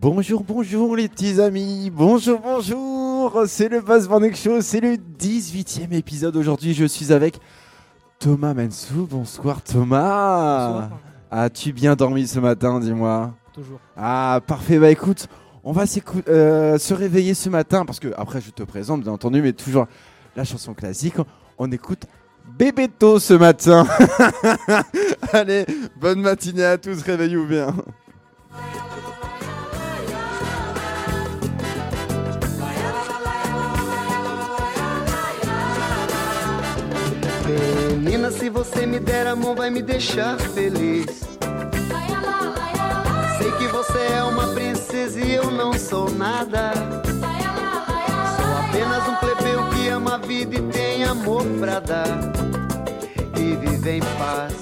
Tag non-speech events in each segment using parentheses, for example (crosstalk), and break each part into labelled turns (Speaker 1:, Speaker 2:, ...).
Speaker 1: Bonjour, bonjour les petits amis, bonjour, bonjour, c'est le Buzz Morning Show, c'est le 18e épisode. Aujourd'hui, je suis avec Thomas Mensou, bonsoir Thomas. As-tu bien dormi ce matin, dis-moi?
Speaker 2: Toujours.
Speaker 1: Ah, parfait, bah écoute, on va euh, se réveiller ce matin, parce que après je te présente bien entendu, mais toujours la chanson classique, on écoute Bébéto ce matin. (laughs) Allez, bonne matinée à tous, réveillez-vous bien
Speaker 3: Menina, se você me der a mão, vai me deixar feliz. Sei que você é uma princesa e eu não sou nada. Sou apenas um plebeu que ama a vida e tem amor pra dar. E vive em paz.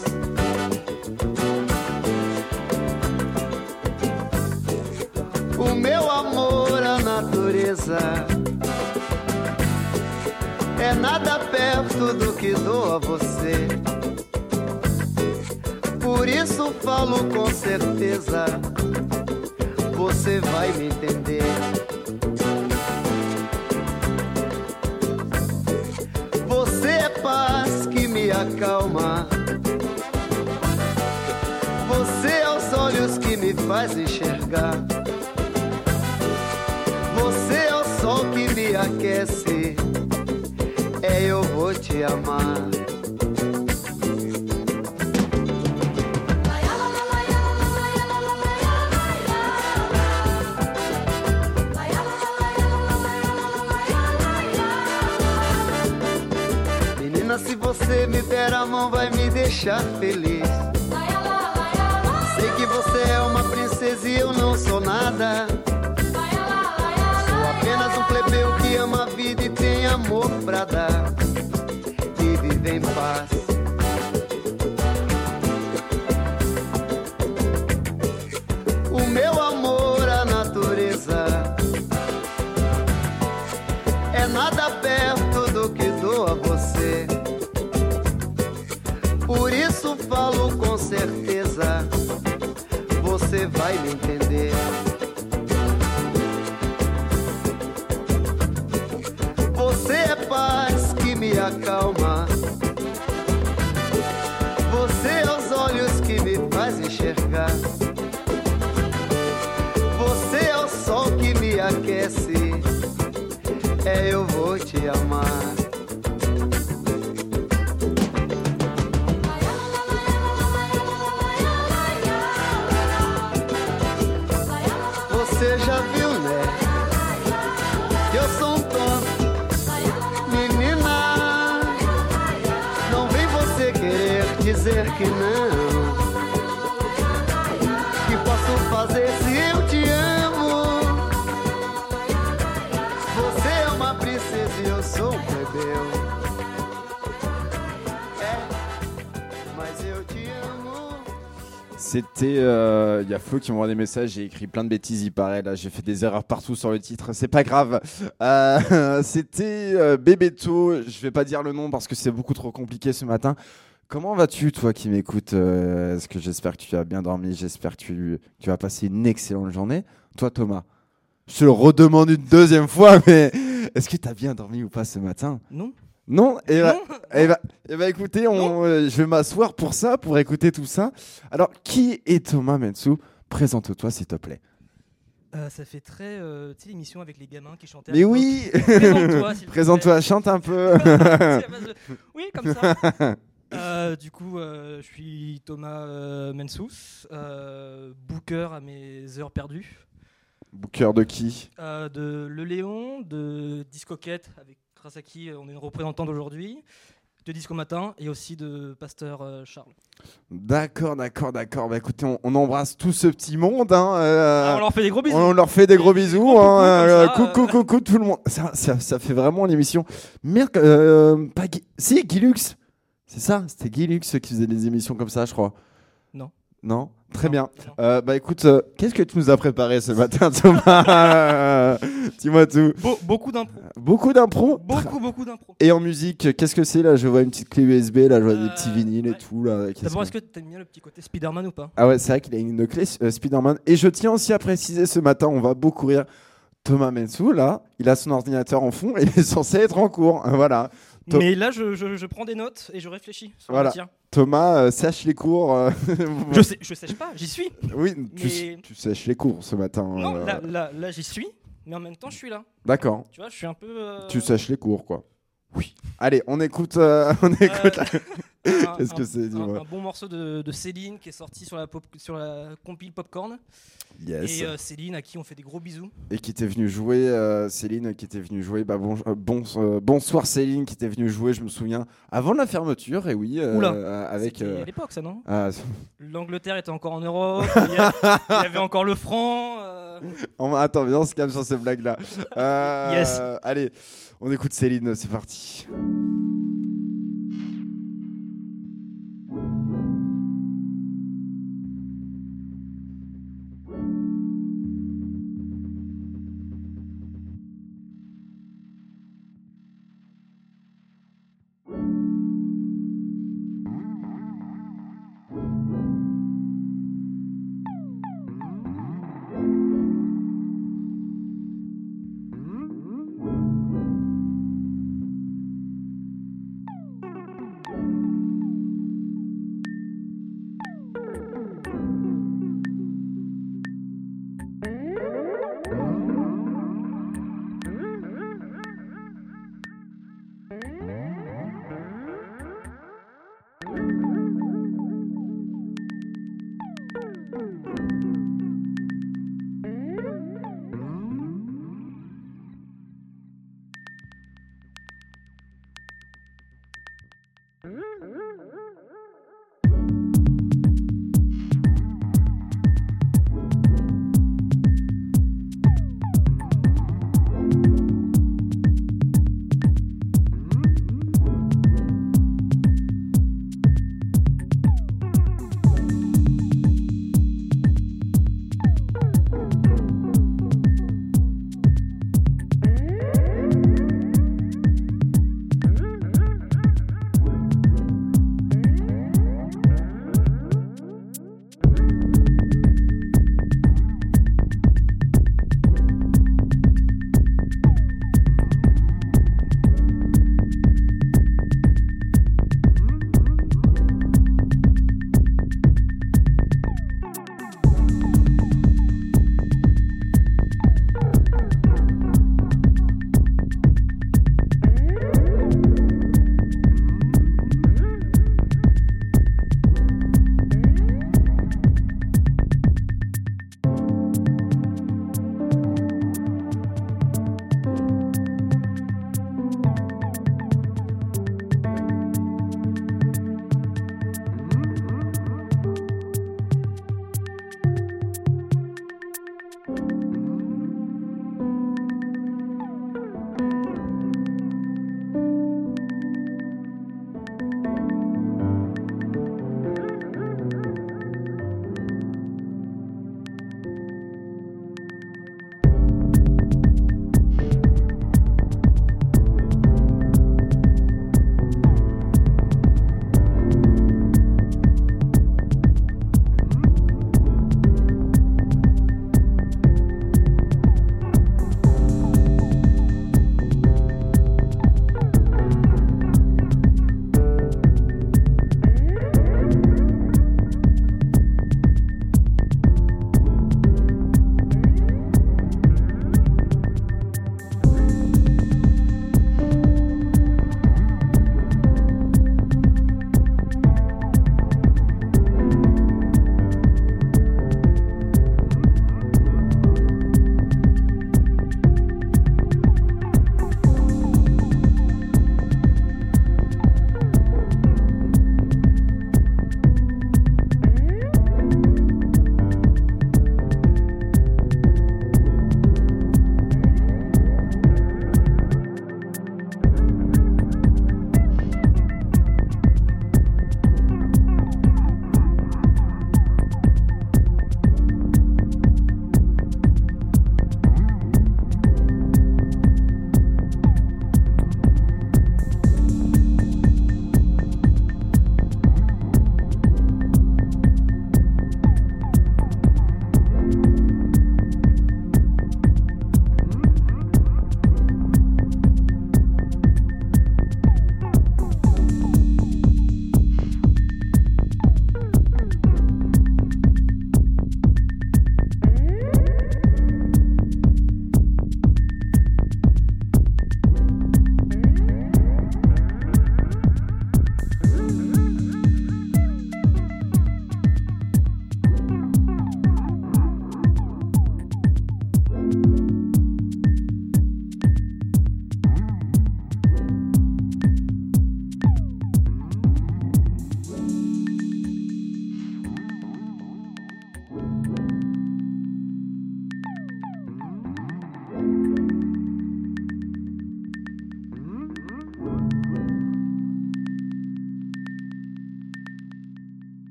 Speaker 3: O meu amor à natureza é nada perto do que dou a você. Por isso falo com certeza, você vai me entender. Você é paz que me acalma. Você é os olhos que me faz enxergar. Amar. Menina, se você me der a mão, vai me deixar feliz. Sei que você é uma princesa e eu não sou nada. Sou apenas um plebeu que ama a vida e tem amor pra dar.
Speaker 1: C'était. euh, Il y a Flo qui m'envoie des messages, j'ai écrit plein de bêtises, il paraît. Là, j'ai fait des erreurs partout sur le titre, c'est pas grave. Euh, (laughs) C'était euh, Bébéto, je vais pas dire le nom parce que c'est beaucoup trop compliqué ce matin. Comment vas-tu, toi qui m'écoutes Est-ce que j'espère que tu as bien dormi J'espère que tu, tu as passé une excellente journée? Toi, Thomas, je te le redemande une deuxième fois, (laughs) mais est-ce que tu as bien dormi ou pas ce matin?
Speaker 2: Non
Speaker 1: Non Eh ben,
Speaker 2: Non
Speaker 1: eh ben, eh ben, écoutez, on, euh, je vais m'asseoir pour ça, pour écouter tout ça. Alors, qui est Thomas Mensou? Présente-toi, s'il te plaît.
Speaker 2: Euh, Ça fait très. euh, tu sais, l'émission avec les gamins qui chantaient. à
Speaker 1: Mais oui
Speaker 2: Présente-toi, s'il te
Speaker 1: Présente-toi, chante un peu. (laughs)
Speaker 2: plaît. oui, comme ça. (laughs) Euh, du coup, euh, je suis Thomas euh, Mensous, euh, booker à mes heures perdues.
Speaker 1: Booker de qui?
Speaker 2: Euh, de Le Léon, de Discoquette, avec, grâce à qui euh, on est une représentante aujourd'hui, de Disco Matin et aussi de Pasteur euh, Charles.
Speaker 1: D'accord, d'accord, d'accord. Bah écoutez, on, on embrasse tout ce petit monde. hein, euh,
Speaker 2: Ah, on leur fait des gros bisous.
Speaker 1: on leur fait des gros bisous. hein,
Speaker 2: coucou
Speaker 1: euh, coucou, coucou, tout le monde. Ça, ça, ça fait vraiment l'émission. Merde, pas Guy- Si, Guilux. C'est ça, c'était Guilux qui faisait des émissions comme ça, je crois.
Speaker 2: Non.
Speaker 1: Très bien. Euh, bah écoute, euh, qu'est-ce que tu nous as préparé ce matin, (laughs) Thomas? Dis-moi tout.
Speaker 2: Be- beaucoup d'impro.
Speaker 1: Beaucoup d'impro?
Speaker 2: Beaucoup, beaucoup d'impro.
Speaker 1: Et en musique, qu'est-ce que c'est là? Je vois une petite clé USB, là, je vois des
Speaker 2: Euh,
Speaker 1: petits vinyles et tout. Là. Qu'est-ce
Speaker 2: D'abord, est-ce que t'aimes bien le petit côté Spider-Man ou pas?
Speaker 1: Ah ouais, c'est vrai qu'il a une clé euh, Spider-Man. Et je tiens aussi à préciser ce matin, on va beaucoup rire. Thomas Mensou, là, il a son ordinateur en fond et il est (laughs) censé être en cours. Voilà.
Speaker 2: Mais là, je, je- je prends des notes et je réfléchis sur
Speaker 1: Voilà. Thomas euh, sèche les cours. euh, (laughs)
Speaker 2: Je, sais, je sèche pas, j'y suis.
Speaker 1: Oui, tu,
Speaker 2: Mais-
Speaker 1: tu sèches les cours ce matin.
Speaker 2: Non,
Speaker 1: euh,
Speaker 2: là, là, là, j'y suis, mais en même temps, je suis là.
Speaker 1: D'accord.
Speaker 2: Tu vois, je suis un peu.
Speaker 1: Tu sèches les cours, quoi. Oui. Allez, on écoute. (laughs) on écoute. (laughs) (laughs) Qu'est-ce que c'est,
Speaker 2: un, un bon morceau de, de Céline qui est sorti sur la, pop, sur la compile Popcorn.
Speaker 1: Yes.
Speaker 2: Et euh, Céline à qui on fait des gros bisous.
Speaker 1: Et qui était venue jouer, euh, Céline, qui était venue jouer. Bah, bon, euh, bon, bonsoir Céline, qui était venue jouer, je me souviens, avant la fermeture. Et oui,
Speaker 2: Oula.
Speaker 1: avec.
Speaker 2: C'était à l'époque, ça, non?
Speaker 1: Ah,
Speaker 2: L'Angleterre était encore en Europe, il y, avait encore le franc.
Speaker 1: on- attends, viens, on se calme sur ces blagues-là. (laughs)
Speaker 2: Yes.
Speaker 1: Allez, on écoute Céline, c'est parti.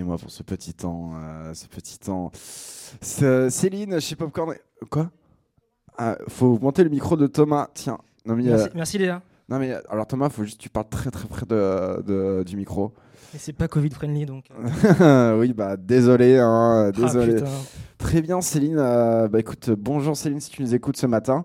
Speaker 1: Excusez-moi pour ce petit temps. euh, ce petit temps. Céline, chez Popcorn. Quoi? Ah, Faut monter le micro de Thomas. Tiens. Non mais, euh,
Speaker 2: Merci, Léa.
Speaker 1: non mais alors Thomas, faut juste que tu parles très très près de, de- du micro.
Speaker 2: Mais c'est pas Covid friendly donc. (laughs)
Speaker 1: oui, bah désolé, hein,
Speaker 2: ah,
Speaker 1: désolé. Très bien, Céline. euh, bah écoute, bonjour Céline, si tu nous écoutes ce matin.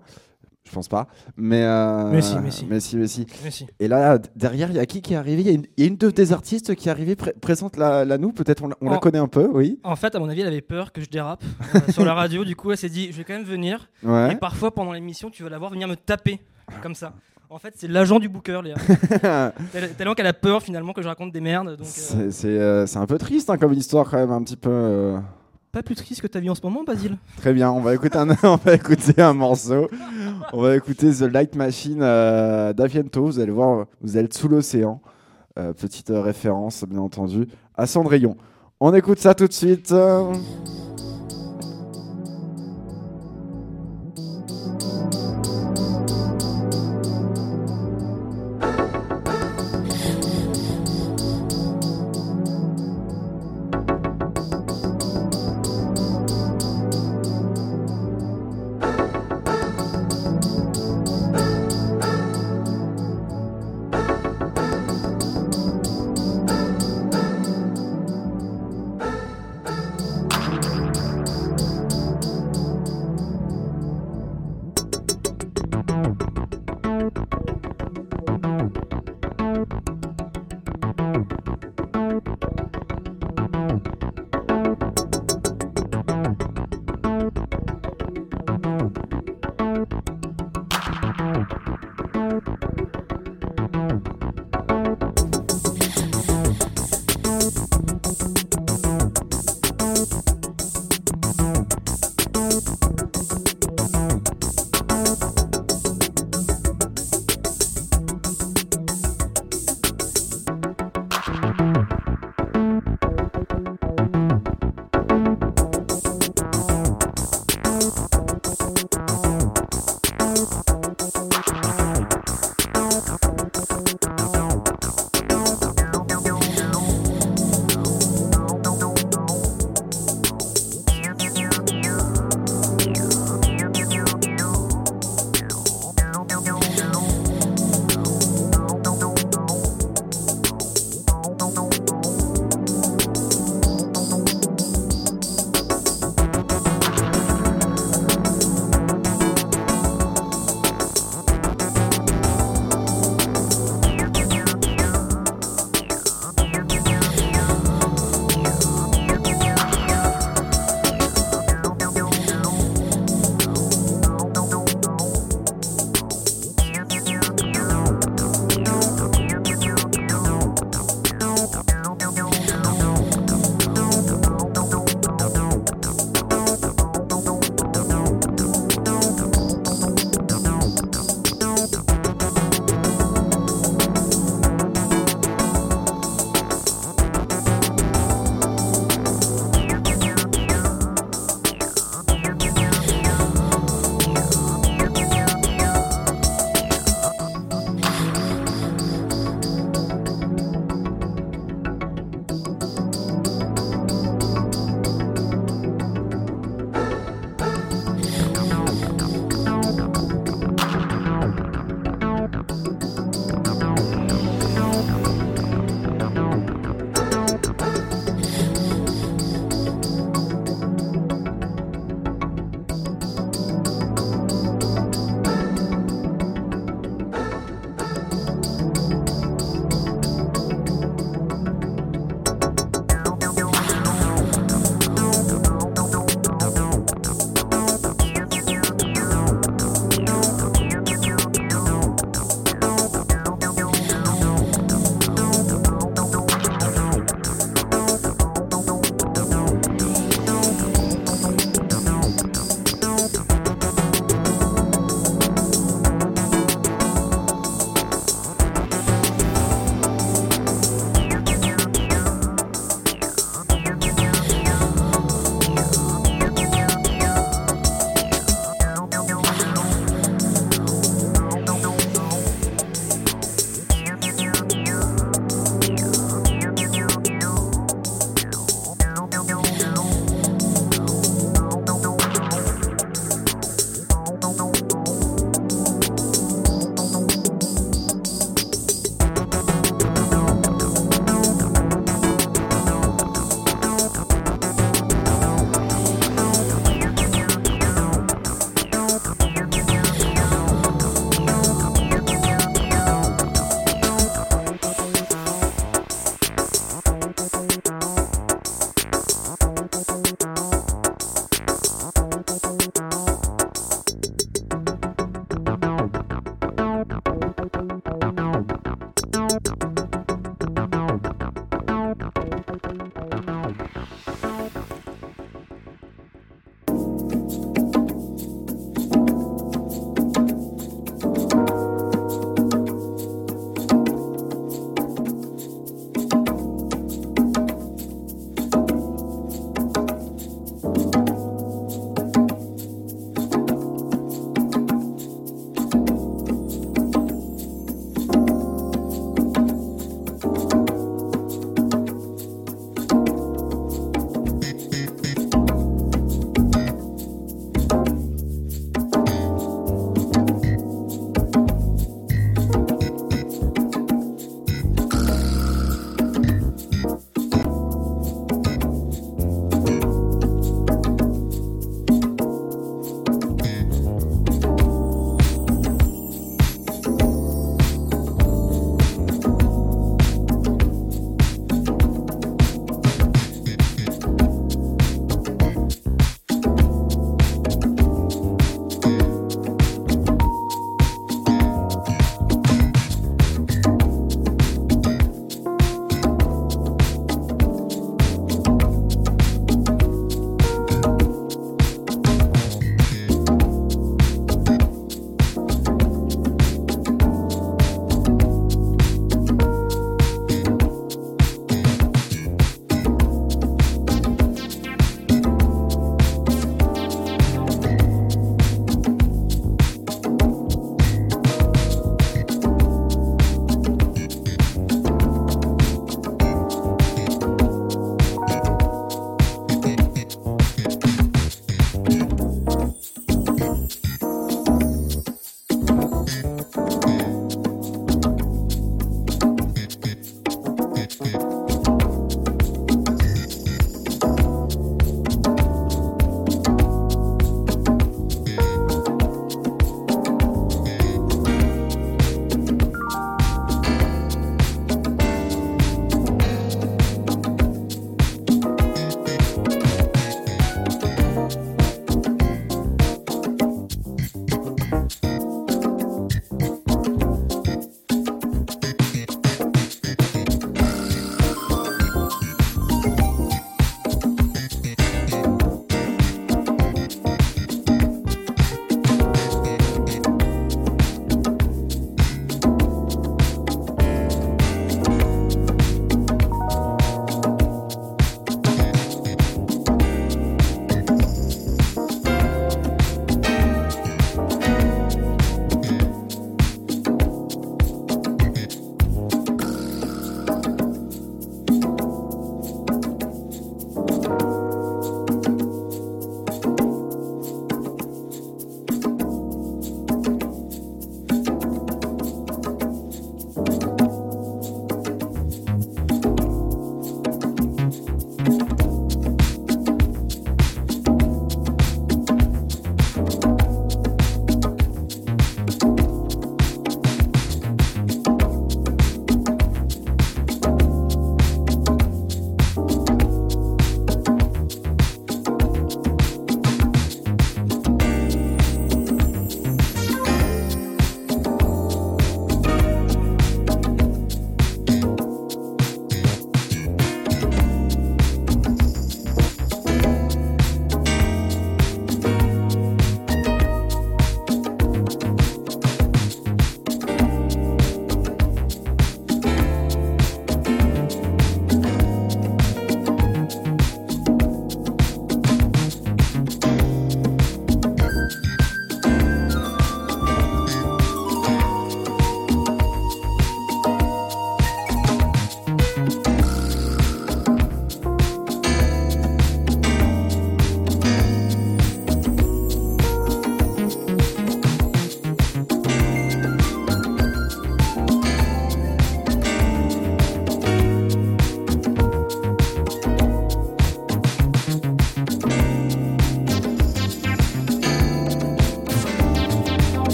Speaker 1: Je pense pas, mais. euh,
Speaker 2: Mais si, mais si.
Speaker 1: Mais si, mais si.
Speaker 2: Mais si.
Speaker 1: Et là, derrière, il y a qui qui est arrivé? Il y a une, il y a une de tes artistes qui est arrivée. Pré- présente la, la nous, peut-être on, la- on la connaît un peu, oui.
Speaker 2: En fait, à mon avis, elle avait peur que je dérape euh, sur la (laughs) radio. Du coup, elle s'est dit, je vais quand même venir. Et
Speaker 1: Ouais.
Speaker 2: parfois, pendant l'émission, tu vas la voir venir me taper comme ça. En fait, c'est l'agent du booker, Léa. (laughs) Tel- Tellement qu'elle a peur finalement que je raconte des merdes. Euh,
Speaker 1: c'est euh, un peu triste hein, comme histoire, quand même, un petit peu.
Speaker 2: Pas plus triste que ta vie en ce moment, Basile.
Speaker 1: Très bien, on va écouter un, (laughs) on va écouter un morceau. On va écouter The Light Machine euh, d'Aviento. Vous allez voir, vous être sous l'océan. Euh, petite euh, référence, bien entendu, à Cendrillon. On écoute ça tout de suite.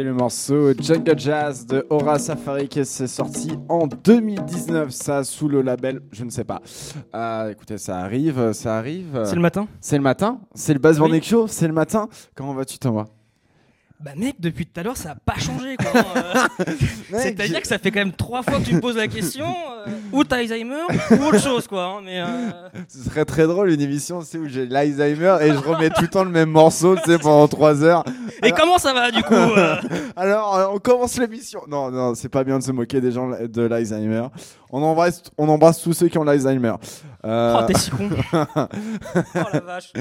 Speaker 1: C'était le morceau Jungle Jazz de Aura Safari qui s'est sorti en 2019, ça sous le label, je ne sais pas. Euh, écoutez, ça arrive, ça arrive.
Speaker 2: C'est le matin?
Speaker 1: C'est le matin C'est le
Speaker 2: Oui.
Speaker 1: Morning Show C'est le matin Comment vas-tu Thomas?
Speaker 2: Bah mec, depuis tout à l'heure, ça a pas changé quoi. (laughs) Euh, C'est-à-dire que ça fait quand même trois fois que tu me poses la question, euh, ou t'as Alzheimer, ou autre chose quoi. hein, mais euh,
Speaker 1: Ce serait très drôle une émission tu sais, où j'ai l'Alzheimer et je remets tout le temps le même morceau tu sais, pendant 3 heures.
Speaker 2: Et comment ça va du coup euh (laughs)
Speaker 1: Alors, euh, on commence l'émission. Non, non, c'est pas bien de se moquer des gens de l'Alzheimer. On embrasse, on embrasse tous ceux qui ont l'Alzheimer. Euh,
Speaker 2: Oh, t'es si con. (laughs) oh la vache. (laughs)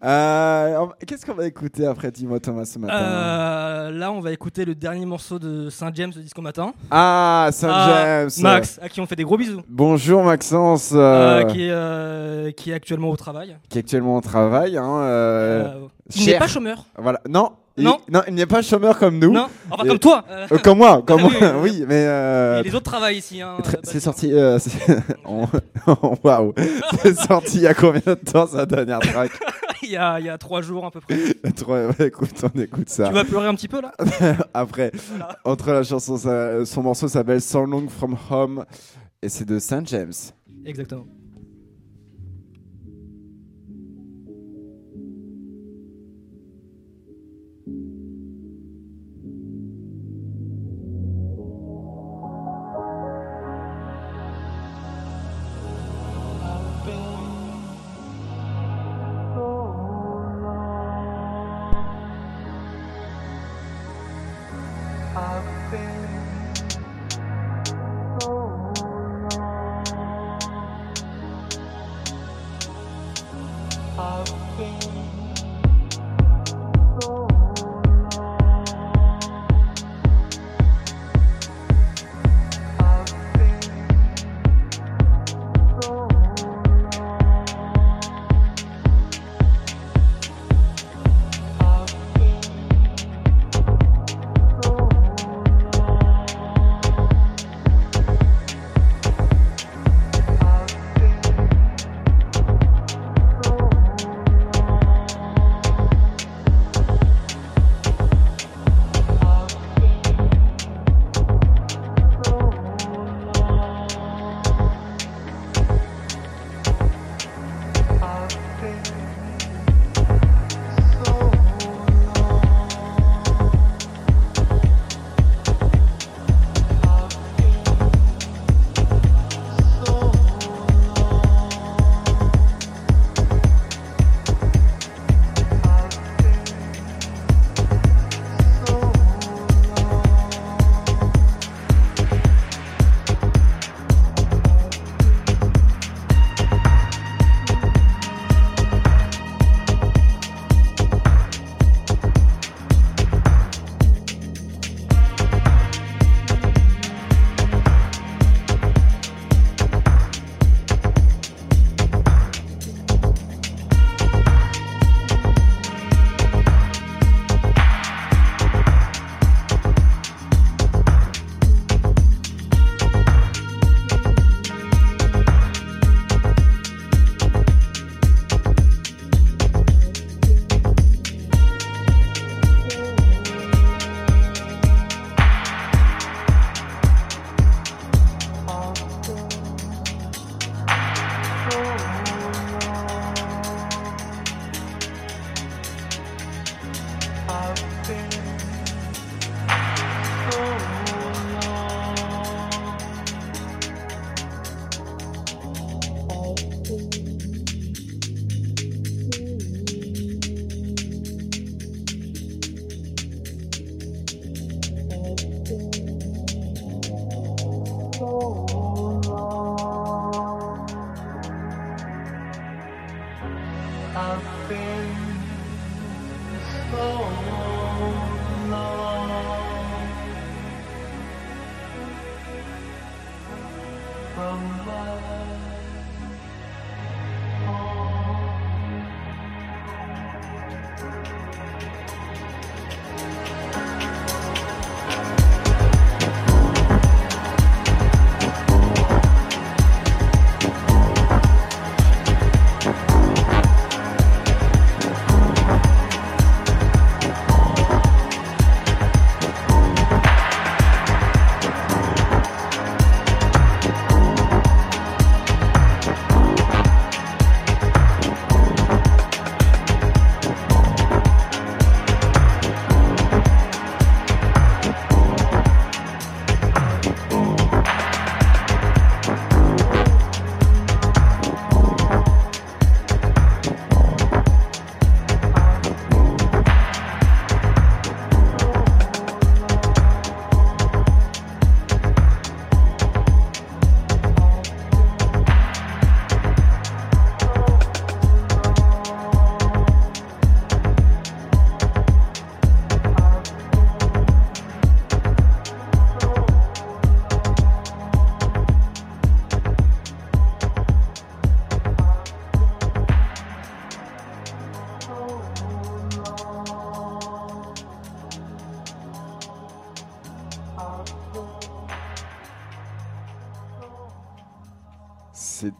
Speaker 2: Oh,
Speaker 1: euh, Qu'est-ce qu'on va écouter après, dis-moi Thomas, ce matin
Speaker 2: Euh, là, on va écouter le dernier morceau de Saint James de Disco Matin.
Speaker 1: Ah, Saint
Speaker 2: Ah,
Speaker 1: James.
Speaker 2: Max, à qui on fait des gros bisous.
Speaker 1: Bonjour Maxence, euh,
Speaker 2: qui, est, euh, qui est actuellement au travail.
Speaker 1: qui est actuellement au travail. Hein,
Speaker 2: il n'est pas chômeur.
Speaker 1: Voilà. Non, il-
Speaker 2: Non.
Speaker 1: non, il n'est pas chômeur comme nous.
Speaker 2: Non, enfin comme toi. euh,
Speaker 1: comme moi, comme
Speaker 2: Oui,
Speaker 1: moi.
Speaker 2: oui,
Speaker 1: oui, mais euh,
Speaker 2: les autres travaillent ici. Hein, euh,
Speaker 1: C'est sorti. euh, (laughs) Waouh! C'est sorti il y a combien de temps sa dernière track? (laughs)
Speaker 2: il, y a, il y a trois jours à peu près. (laughs)
Speaker 1: Ouais, écoute, on écoute ça.
Speaker 2: Tu vas pleurer un petit peu là?
Speaker 1: Après,
Speaker 2: Voilà.
Speaker 1: entre la chanson, son morceau s'appelle So Long From Home et c'est de Saint James.
Speaker 2: Exactement.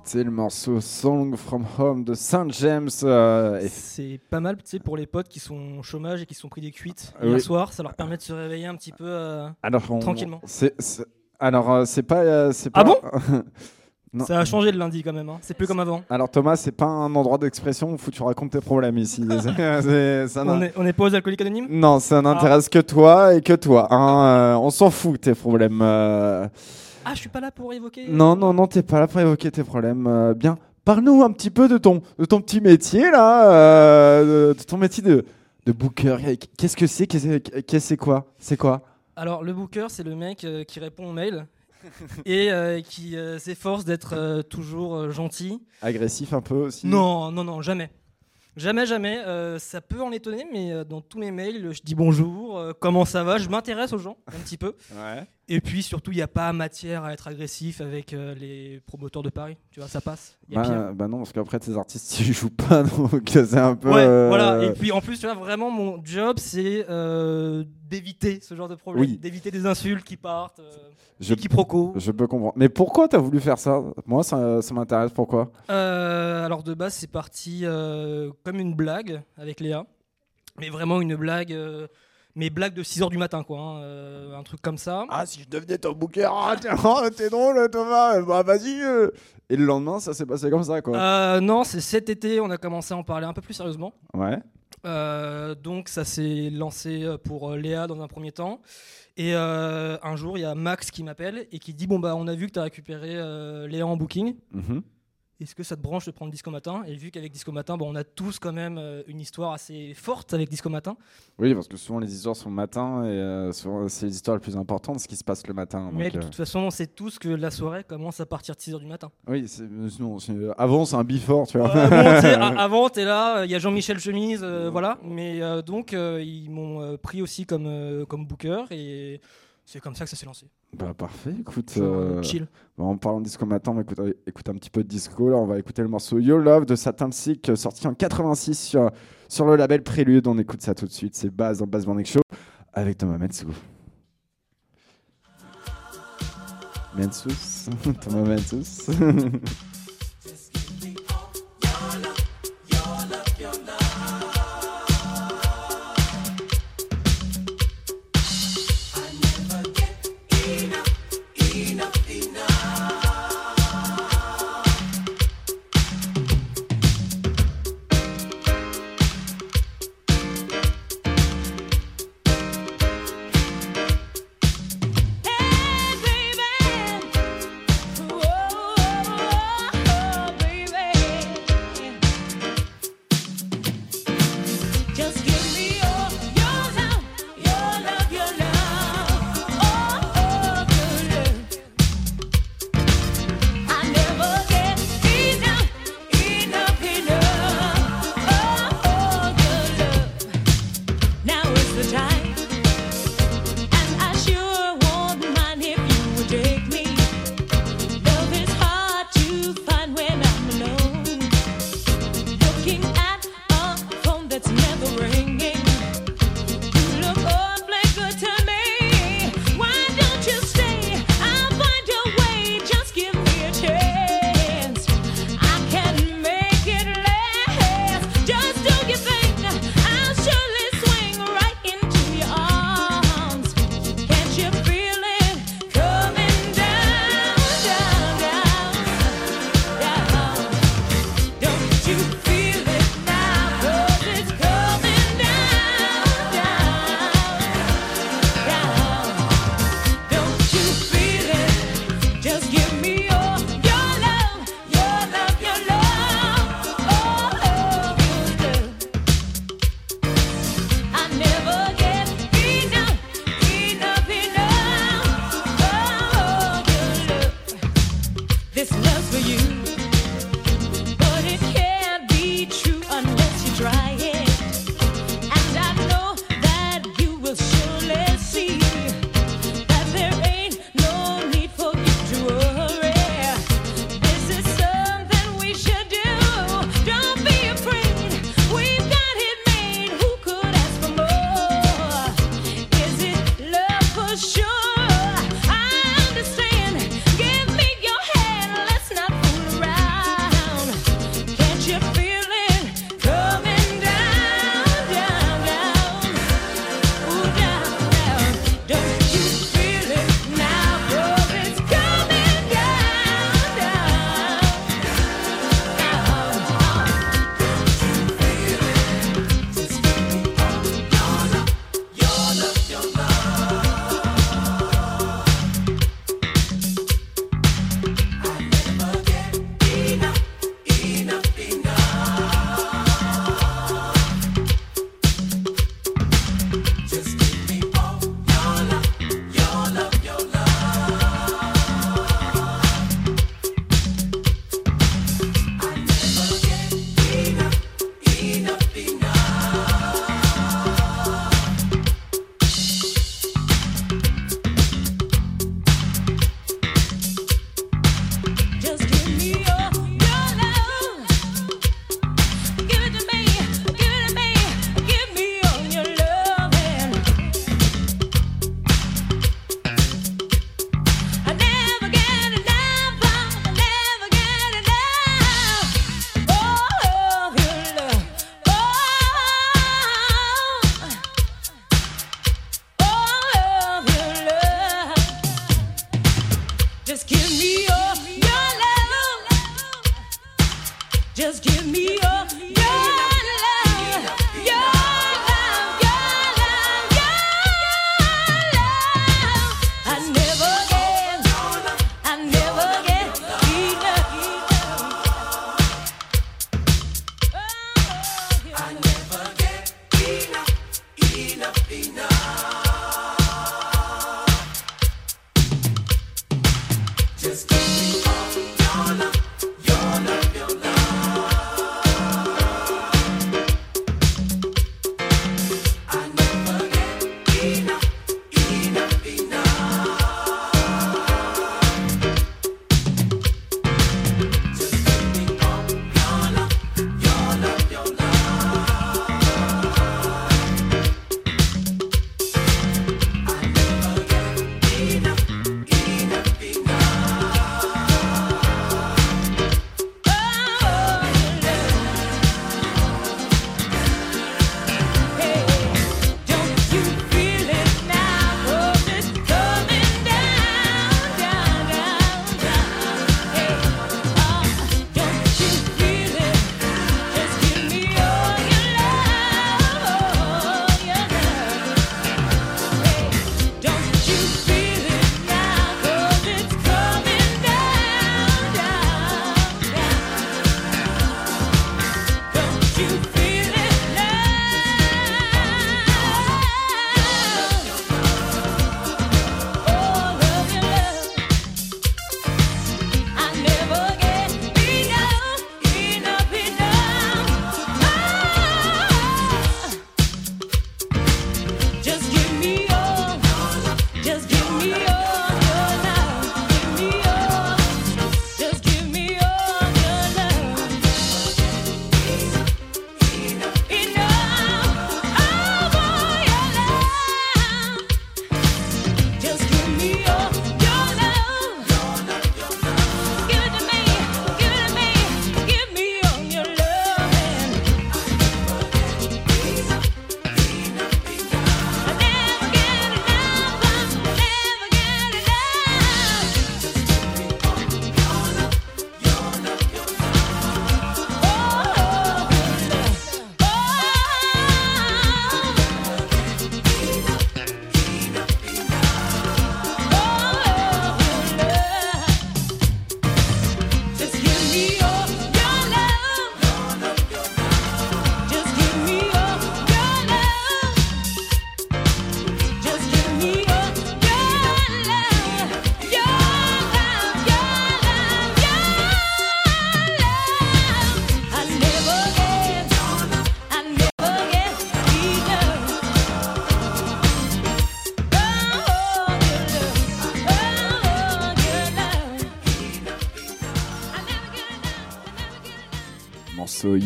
Speaker 4: C'était le morceau Song from Home de Saint James. euh,
Speaker 2: C'est pas mal tu sais, pour les potes qui sont au chômage et qui se sont pris des cuites
Speaker 4: Oui.
Speaker 2: hier soir. Ça leur permet de se réveiller un petit peu. euh,
Speaker 4: Alors, on-
Speaker 2: Tranquillement.
Speaker 4: alors, euh, c'est pas, euh, c'est pas.
Speaker 2: Ah bon (laughs)
Speaker 4: Non.
Speaker 2: Ça a changé le lundi quand même. hein. C'est plus comme avant.
Speaker 4: Alors Thomas, c'est pas un endroit d'expression où faut que tu racontes tes problèmes ici. (laughs) (laughs) Ça
Speaker 2: On est, on est pas aux alcooliques anonymes?
Speaker 4: Non, ça n'intéresse que toi et que toi. hein, euh, on s'en fout tes problèmes. euh.
Speaker 2: Ah, je suis pas là pour évoquer.
Speaker 4: Non, non, non, t'es pas là pour évoquer tes problèmes. euh, bien, parle-nous un petit peu de ton, de ton petit métier là, euh, de, de ton métier de, de booker. Qu'est-ce que c'est Qu'est-ce que c'est quoi? C'est quoi?
Speaker 2: Alors, le booker, c'est le mec euh, qui répond aux mails (laughs) et euh, qui euh, s'efforce d'être euh, toujours euh, gentil.
Speaker 4: Agressif un peu aussi?
Speaker 2: Non, non, non, jamais. Jamais, jamais. Euh, ça peut en étonner, mais euh, dans tous mes mails, je dis bonjour, euh, comment ça va, je m'intéresse aux gens un petit peu.
Speaker 4: Ouais.
Speaker 2: Et puis surtout, il n'y a pas matière à être agressif avec euh, les promoteurs de Paris. Tu vois, ça passe. Y a.
Speaker 4: Bah, bah non, parce qu'après tes artistes ils jouent pas, (laughs) donc c'est un peu.
Speaker 2: Ouais,
Speaker 4: euh,
Speaker 2: voilà. Et puis en plus, tu vois, vraiment, mon job, c'est euh, d'éviter ce genre de problème,
Speaker 4: Oui.
Speaker 2: d'éviter des insultes qui partent,
Speaker 4: Je,
Speaker 2: des quiproquos.
Speaker 4: je peux comprendre. Mais pourquoi t'as voulu faire ça? Moi, ça, ça m'intéresse. Pourquoi?
Speaker 2: Alors de base, c'est parti comme une blague avec Léa, mais vraiment une blague, mais blague de 6h du matin, quoi, hein, euh, un truc comme ça.
Speaker 4: Ah, si je devenais ton booker, ah, tiens, (laughs) oh, t'es drôle, Thomas. Bah, vas-y. euh. Et le lendemain, ça s'est passé comme ça, quoi.
Speaker 2: Euh, non, c'est cet été, on a commencé à en parler un peu plus sérieusement.
Speaker 4: Ouais.
Speaker 2: Euh, donc ça s'est lancé euh, pour euh, Léa dans un premier temps. Et euh, un jour, il y a Max qui m'appelle et qui dit Bon, bah, on a vu que tu as récupéré euh, Léa en booking.
Speaker 4: Mhm.
Speaker 2: Est-ce que ça te branche de prendre Disco Matin Et vu qu'avec Disco Matin, bon, on a tous quand même euh, une histoire assez forte avec Disco Matin.
Speaker 4: Oui, parce que souvent les histoires sont le matin et euh, souvent, c'est les histoires les plus importantes, ce qui se passe le matin.
Speaker 2: Mais
Speaker 4: donc,
Speaker 2: de
Speaker 4: euh,
Speaker 2: toute façon, on sait tous que la soirée commence à partir de 6h du matin.
Speaker 4: Oui, c'est- euh, avant c'est un before, tu vois.
Speaker 2: Euh, (laughs) bon, avant, t'es là, il y a Jean-Michel Chemise, voilà. Mais donc, ils m'ont pris aussi comme, comme booker et c'est comme ça que ça s'est lancé.
Speaker 4: Bah parfait, écoute. Euh,
Speaker 2: chill.
Speaker 4: bah, en parlant de disco matin, on va écouter, écouter un petit peu de disco. Là, on va écouter le morceau Yo Love de Satin Sick, sorti en 86 sur, sur le label Prélude. On écoute ça tout de suite. C'est Baz dans Baz Morning Show avec Thomas Mensou. Mensous (laughs) Thomas Mensous (laughs)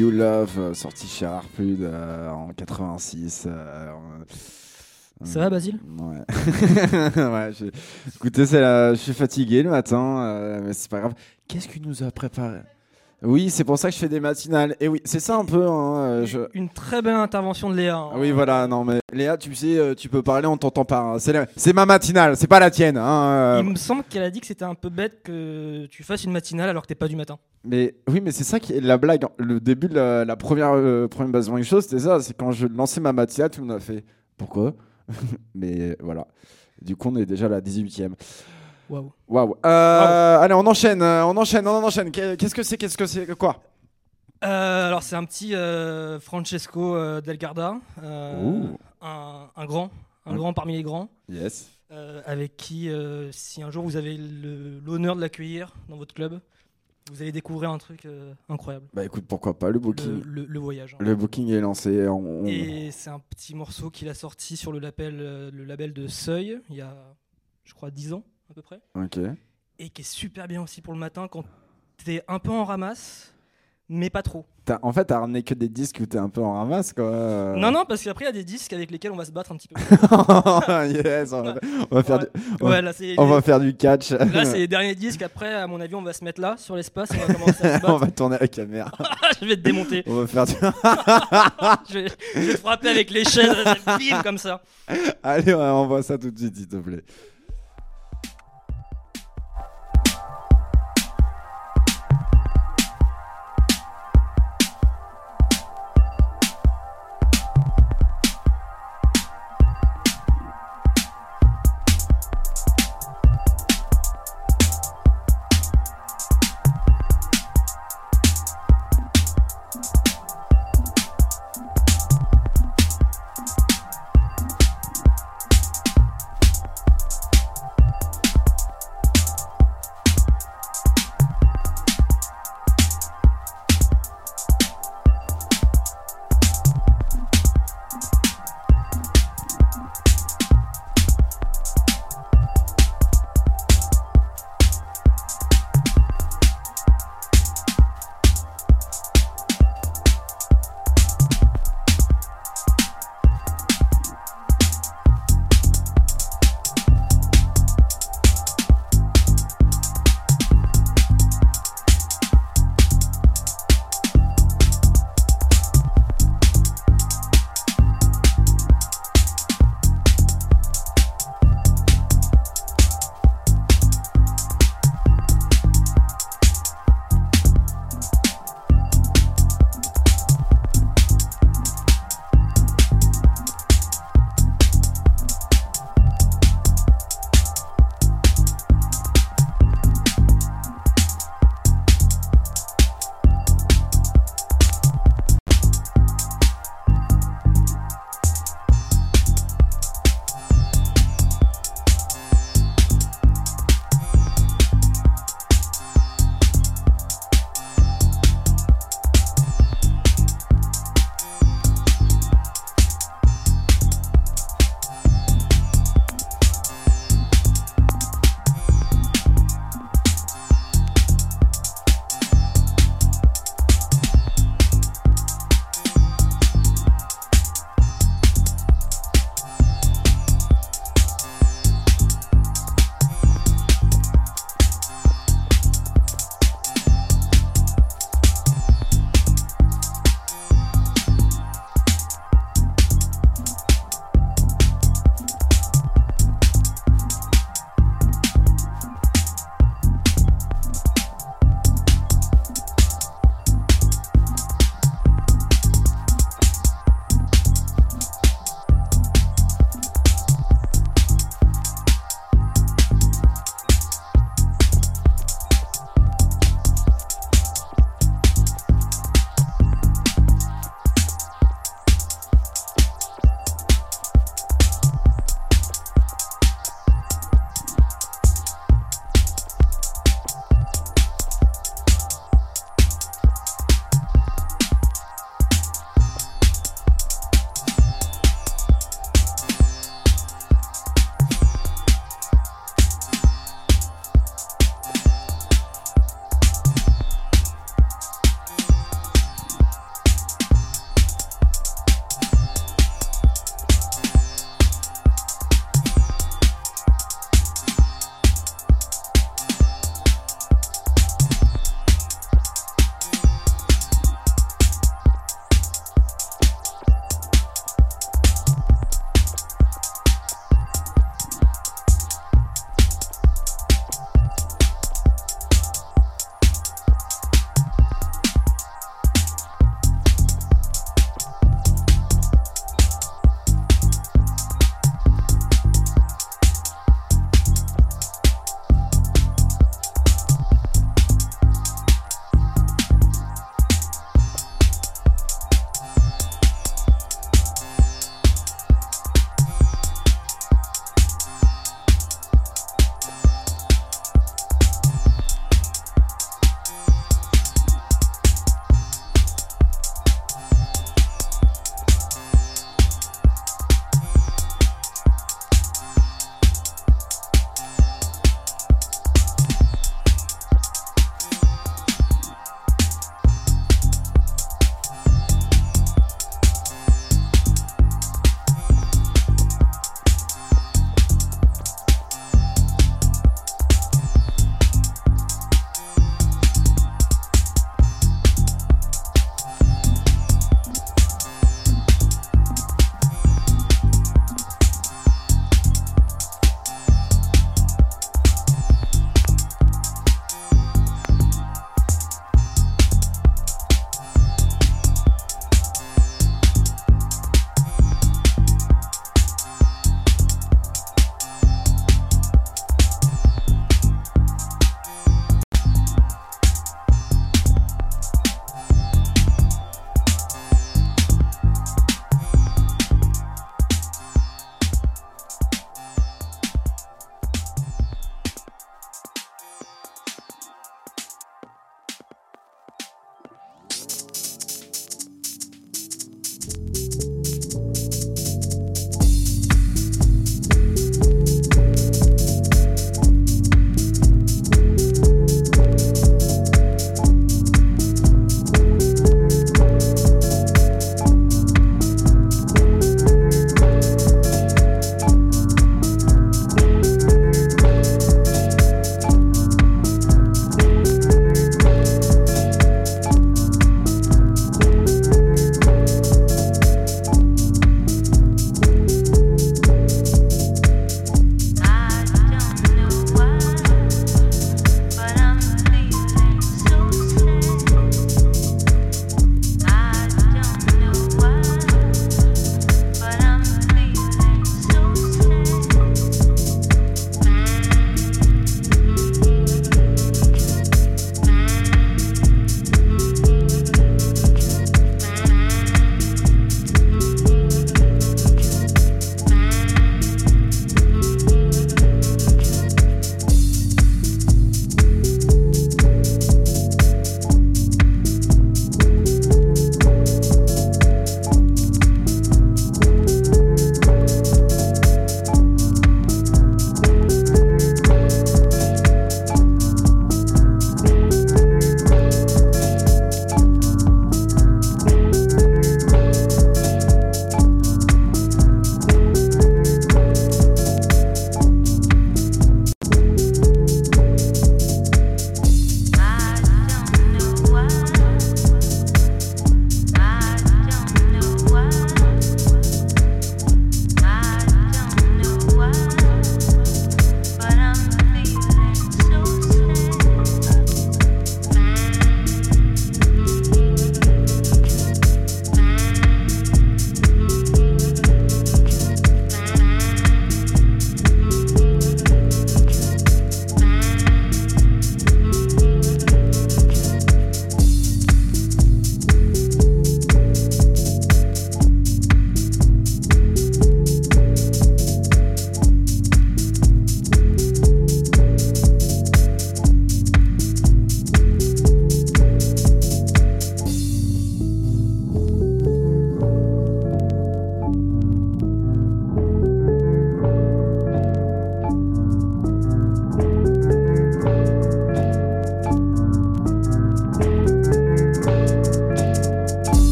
Speaker 5: You Love,
Speaker 1: euh, sorti chez Harpud euh, en 86. euh,
Speaker 2: Ça va, Basile?
Speaker 1: Ouais. (laughs) ouais je- Écoutez, la- je suis fatigué le matin, euh, mais c'est pas grave. Qu'est-ce qu'il nous a préparé? Oui, c'est pour ça que je fais des matinales. Et oui, c'est ça un peu. hein, euh, je-
Speaker 2: Une très belle intervention de Léa. hein.
Speaker 1: Oui, voilà, non, mais Léa, tu sais, euh, tu peux parler, on t'entend pas. hein. C'est la- C'est ma matinale, c'est pas la tienne. euh.
Speaker 2: Il me semble qu'elle a dit que c'était un peu bête que tu fasses une matinale alors que t'es pas du matin.
Speaker 1: Mais oui, mais c'est ça qui est la blague. Le début de la, la première, euh, première base de chose, c'était ça. C'est quand je lançais ma matinale, tout le monde a fait Pourquoi? (laughs) Mais voilà. Du coup, on est déjà à la 18ème.
Speaker 2: Waouh.
Speaker 1: Waouh. Euh, Allez, on enchaîne, euh, on enchaîne, on enchaîne. Qu'est- Qu'est-ce que c'est Qu'est-ce que c'est Quoi?
Speaker 2: Euh, alors c'est un petit euh, Francesco euh, Del Garda, euh,
Speaker 1: Ouh.
Speaker 2: un, un grand, un grand parmi les grands,
Speaker 1: Yes.
Speaker 2: euh, avec qui, euh, si un jour vous avez l'honneur de l'accueillir dans votre club, vous allez découvrir un truc euh, incroyable.
Speaker 1: Bah écoute, pourquoi pas le booking.
Speaker 2: le- le voyage. hein.
Speaker 1: Le booking est lancé. on- on-
Speaker 2: Et c'est un petit morceau qu'il a sorti sur le label, euh, le label de Seuil, il y a, je crois, 10 ans à peu près.
Speaker 1: Ok.
Speaker 2: Et qui est super bien aussi pour le matin quand t'es un peu en ramasse, mais pas trop.
Speaker 1: T'as- En fait, t'as ramené que des disques où t'es un peu en ramasse, quoi. Euh.
Speaker 2: Non, non, parce qu'après il y a des disques avec lesquels on va se battre un petit peu. (laughs)
Speaker 1: yes, on va, (laughs) on va faire du, on-
Speaker 2: Ouais, là c'est
Speaker 1: on va faire du catch.
Speaker 2: là c'est les (laughs) derniers disques. Après, à mon avis, on va se mettre là sur l'espace. et On va commencer à se
Speaker 1: on
Speaker 2: battre.
Speaker 1: va tourner la caméra.
Speaker 2: je vais te démonter.
Speaker 1: On va faire du...
Speaker 2: Je vais, je vais te frapper avec les chaises, bim comme ça.
Speaker 1: Allez, on voit ça tout de suite, s'il te plaît.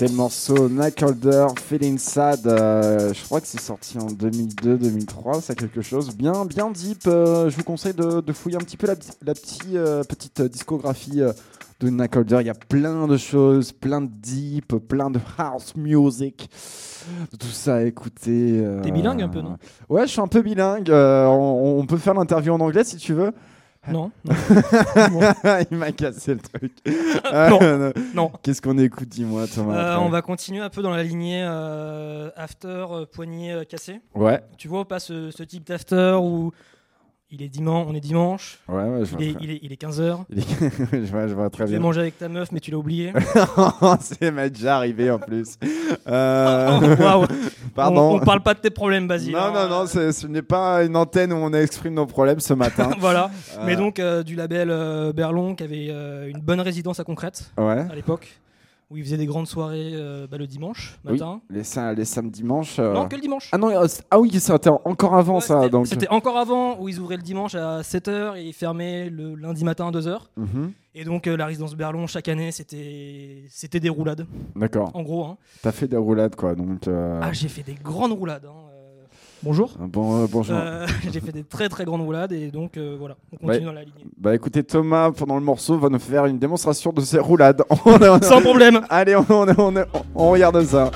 Speaker 1: C'était le morceau Knuckleholder Feeling Sad. euh, je crois que c'est sorti en 2002-2003. Ça quelque chose bien, bien deep. euh, je vous conseille de, de fouiller un petit peu la, la petit, euh, petite discographie de Knuckleholder. Il y a plein de choses, plein de deep, plein de house music. Tout ça à écouter. euh,
Speaker 2: T'es bilingue un peu, non?
Speaker 1: Ouais, je suis un peu bilingue. on, on peut faire l'interview en anglais si tu veux.
Speaker 2: Non, non. (laughs)
Speaker 1: Il m'a cassé le truc. (laughs)
Speaker 2: Non.
Speaker 1: Euh,
Speaker 2: non.
Speaker 1: Qu'est-ce qu'on écoute, dis-moi, Thomas.
Speaker 2: Euh, on va continuer un peu dans la lignée euh, after euh, poignet euh, cassé.
Speaker 1: Ouais,
Speaker 2: Tu vois ou pas ce, ce type d'after où il est dimanche, on est dimanche,
Speaker 1: ouais, ouais, je vois.
Speaker 2: il est, il est, (laughs) il est 15h.
Speaker 1: il est- je vois, je vois très
Speaker 2: Tu
Speaker 1: bien.
Speaker 2: manger avec ta meuf, mais tu l'as oublié. (laughs)
Speaker 1: C'est déjà arrivé en plus. Euh. (laughs) Pardon.
Speaker 2: On, on parle pas de tes problèmes, Basile.
Speaker 1: non,
Speaker 2: hein.
Speaker 1: non, non, c'est- ce n'est pas une antenne où on exprime nos problèmes ce matin.
Speaker 2: voilà. Mais
Speaker 1: Euh,
Speaker 2: donc euh, du label euh, Berlon qui avait une bonne résidence à Concrète
Speaker 1: Ouais.
Speaker 2: à l'époque, où il faisait des grandes soirées euh, bah, le dimanche
Speaker 1: Oui.
Speaker 2: matin.
Speaker 1: Les, les samedis dimanches. euh,
Speaker 2: Non, que le dimanche.
Speaker 1: Ah non, euh, ah oui, c'était encore avant
Speaker 2: Ouais,
Speaker 1: ça.
Speaker 2: c'était- encore avant où ils ouvraient le dimanche à 7h et ils fermaient le lundi matin à 2h.
Speaker 1: Mhm.
Speaker 2: Et donc la résidence Berlon chaque année c'était c'était des roulades
Speaker 1: D'accord.
Speaker 2: en gros. hein.
Speaker 1: T'as fait des roulades quoi, donc.
Speaker 2: Ah j'ai fait des grandes roulades. hein. Bonjour.
Speaker 1: Bon, euh, bonjour.
Speaker 2: Euh, (laughs) j'ai fait des très très grandes roulades et donc euh, voilà on continue
Speaker 1: Ouais.
Speaker 2: dans la lignée.
Speaker 1: Bah écoutez, Thomas, pendant le morceau, va nous faire une démonstration de ses roulades. (laughs)
Speaker 2: Sans problème.
Speaker 1: Allez, on, on, on, on regarde ça.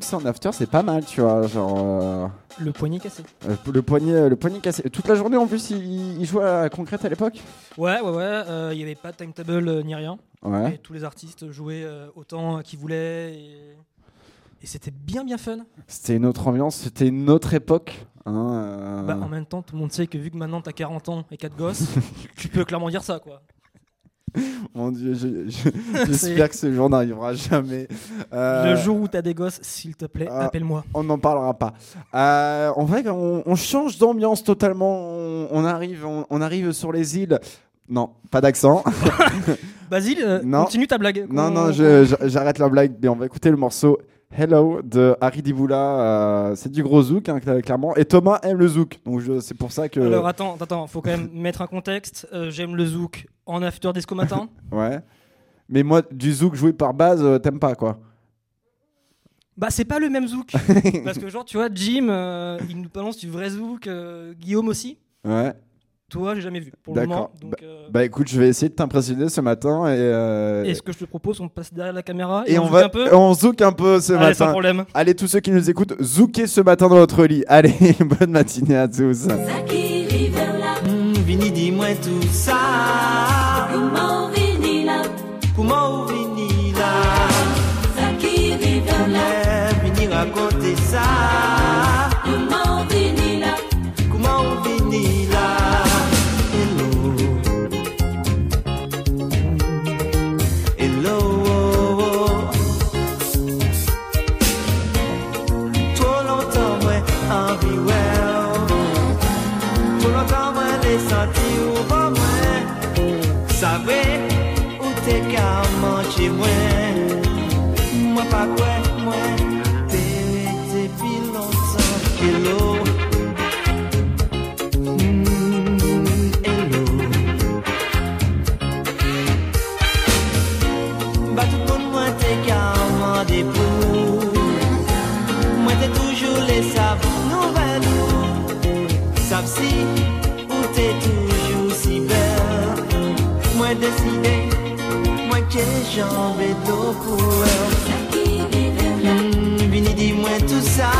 Speaker 1: C'est en after, c'est pas mal, tu vois. Genre, euh,
Speaker 2: Le poignet cassé.
Speaker 1: euh, le, poignet, le poignet cassé. Toute la journée en plus, il, il jouait à la concrète à l'époque?
Speaker 2: Ouais, ouais, ouais. euh, Il n'y avait pas de timetable euh, ni rien.
Speaker 1: Ouais.
Speaker 2: Et tous les artistes jouaient euh, autant qu'ils voulaient. Et, et c'était bien, bien fun.
Speaker 1: C'était une autre ambiance, c'était une autre époque. hein, euh,
Speaker 2: Bah, en même temps, tout le monde sait que vu que maintenant t'as 40 ans et 4 gosses, (laughs) tu peux clairement dire ça, quoi. (laughs)
Speaker 1: Mon dieu, je- je- (laughs) j'espère que ce jour n'arrivera jamais. Euh,
Speaker 2: Le jour où t'as des gosses, s'il te plaît,
Speaker 1: ah.
Speaker 2: appelle-moi.
Speaker 1: On n'en parlera pas. Euh, en vrai, on, on change d'ambiance totalement. On, on arrive, on, on arrive sur les îles. Non, pas d'accent. (laughs)
Speaker 2: Basile, euh,
Speaker 1: Non.
Speaker 2: continue ta blague.
Speaker 1: non, non, j'arrête la blague. Mais on va écouter le morceau Hello de Harry Diboula. Euh, c'est du gros zouk, hein, cla- clairement. Et Thomas aime le zouk. Donc c'est pour ça que.
Speaker 2: Alors attends, attends, faut quand même (laughs) mettre un contexte. Euh, J'aime le zouk en after disco matin. (laughs)
Speaker 1: Ouais. Mais moi, du zouk joué par base, euh, t'aimes pas quoi
Speaker 2: bah c'est pas le même zouk. (laughs) Parce que genre, tu vois, Jim, il nous balance du vrai zouk. Guillaume aussi.
Speaker 1: Ouais.
Speaker 2: Toi, j'ai jamais vu pour le
Speaker 1: D'accord.
Speaker 2: moment. Donc, euh,
Speaker 1: Bah écoute, je vais essayer de t'impressionner ce matin et. euh,
Speaker 2: et ce que je te propose, on passe derrière la caméra et,
Speaker 1: et
Speaker 2: on,
Speaker 1: on va,
Speaker 2: un peu.
Speaker 1: on zouk un peu ce
Speaker 2: Allez, sans
Speaker 1: matin.
Speaker 2: problème.
Speaker 1: Allez, tous ceux qui nous écoutent, zoukez ce matin dans votre lit. Allez, (laughs) bonne matinée à tous.
Speaker 4: Ça qui rive là,
Speaker 6: Mm, Vini dis-moi tout ça
Speaker 4: comment vini là,
Speaker 6: Comment vini là?
Speaker 4: Ça qui rive là,
Speaker 6: Eh, Vini raconter ça J'en vais d'eau pour. Elle
Speaker 4: ça qui rive là,
Speaker 6: Mm, Vini dis-moi tout ça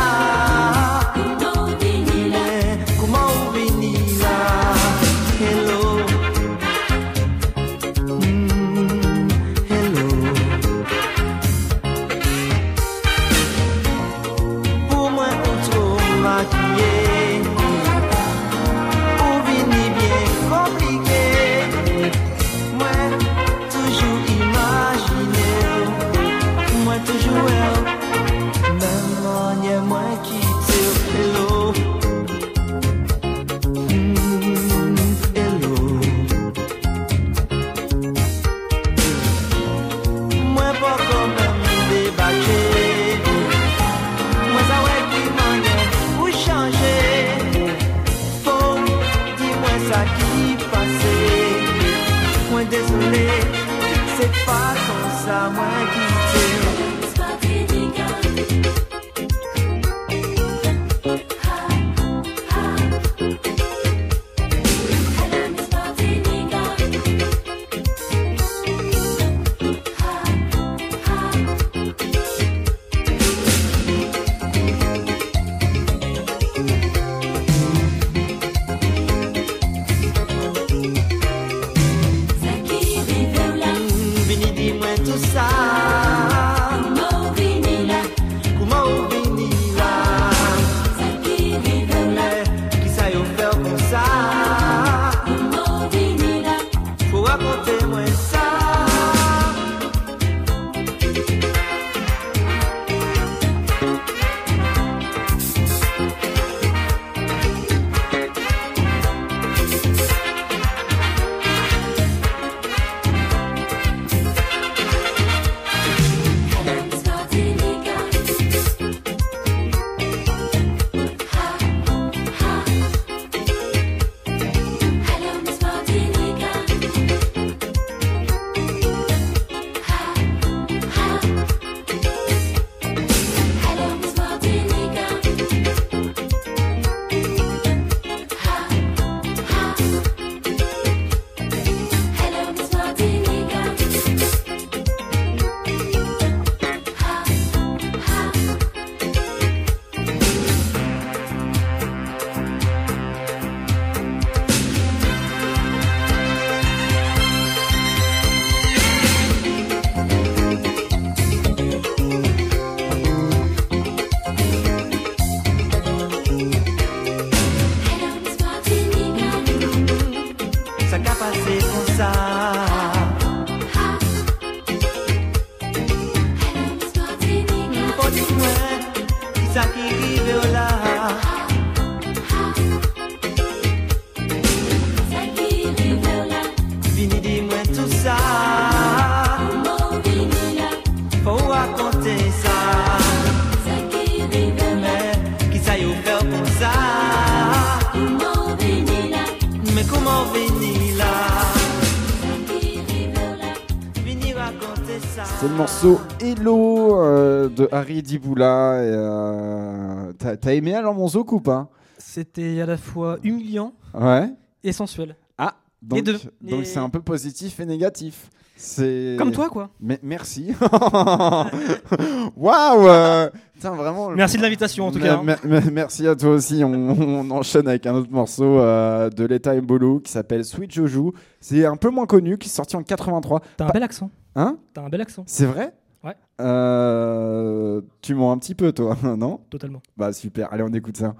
Speaker 4: morceau Hello euh, de Harry Diboula. euh, T'as t'as aimé alors mon zouk ou pas?
Speaker 2: C'était à la fois humiliant
Speaker 4: Ouais.
Speaker 2: et sensuel.
Speaker 4: Ah, donc
Speaker 2: deux.
Speaker 4: donc c'est un peu positif et négatif. C'est
Speaker 2: Comme toi, quoi.
Speaker 4: Mais merci. (laughs) Waouh euh, vraiment.
Speaker 2: Merci de l'invitation, en tout cas. hein.
Speaker 4: me- me- merci à toi aussi. On, on enchaîne avec un autre morceau euh, de l'État Mbolo qui s'appelle Sweet Jojo. C'est un peu moins connu, qui est sorti en 83.
Speaker 2: T'as un bel accent.
Speaker 4: Hein
Speaker 2: T'as un bel accent,
Speaker 4: C'est vrai
Speaker 2: Ouais.
Speaker 4: Euh, tu mens un petit peu, toi, (laughs) non
Speaker 2: totalement.
Speaker 4: Bah super. Allez, on écoute ça.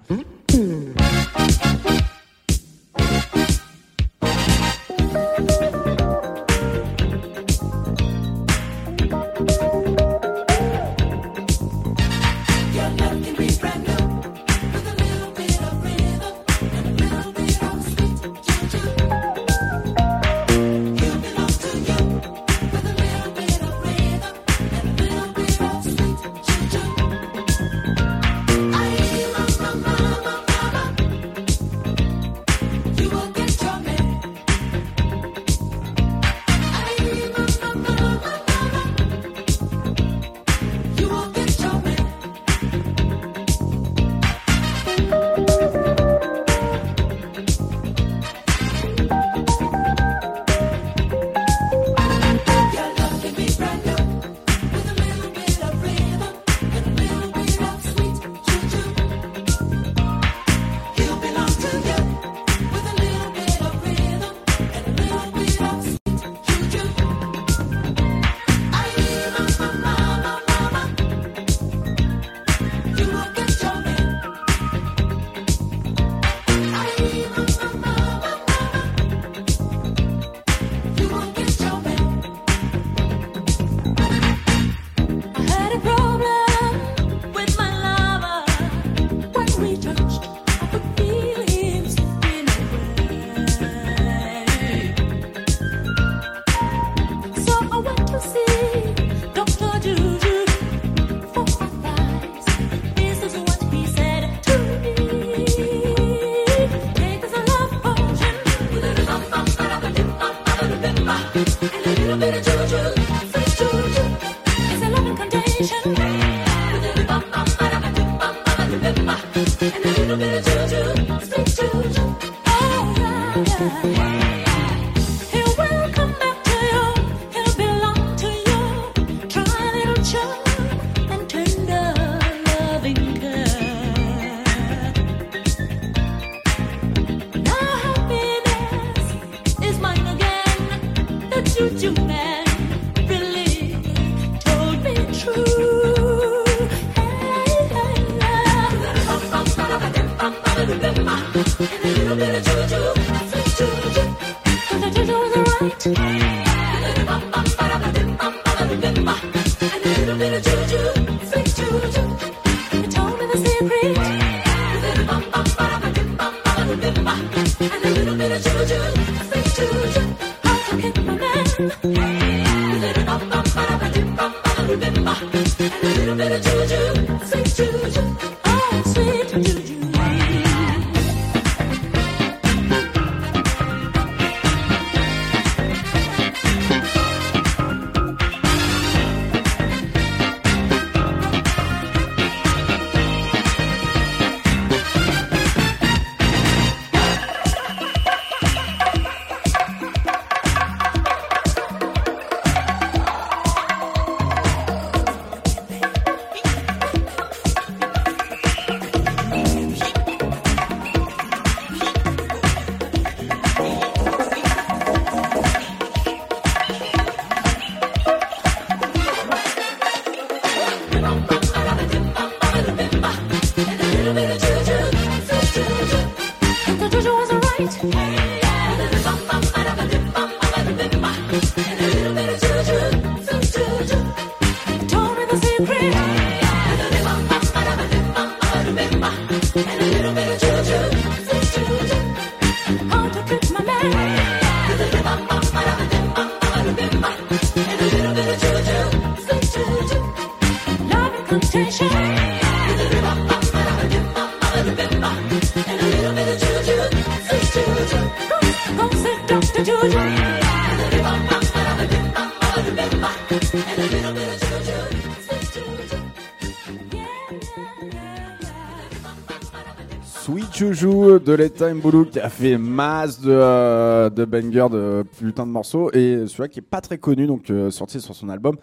Speaker 1: De Leta Mbulu qui a fait masse de, euh, de bangers, de putain de morceaux, et celui-là qui est pas très connu, donc euh, sorti sur son album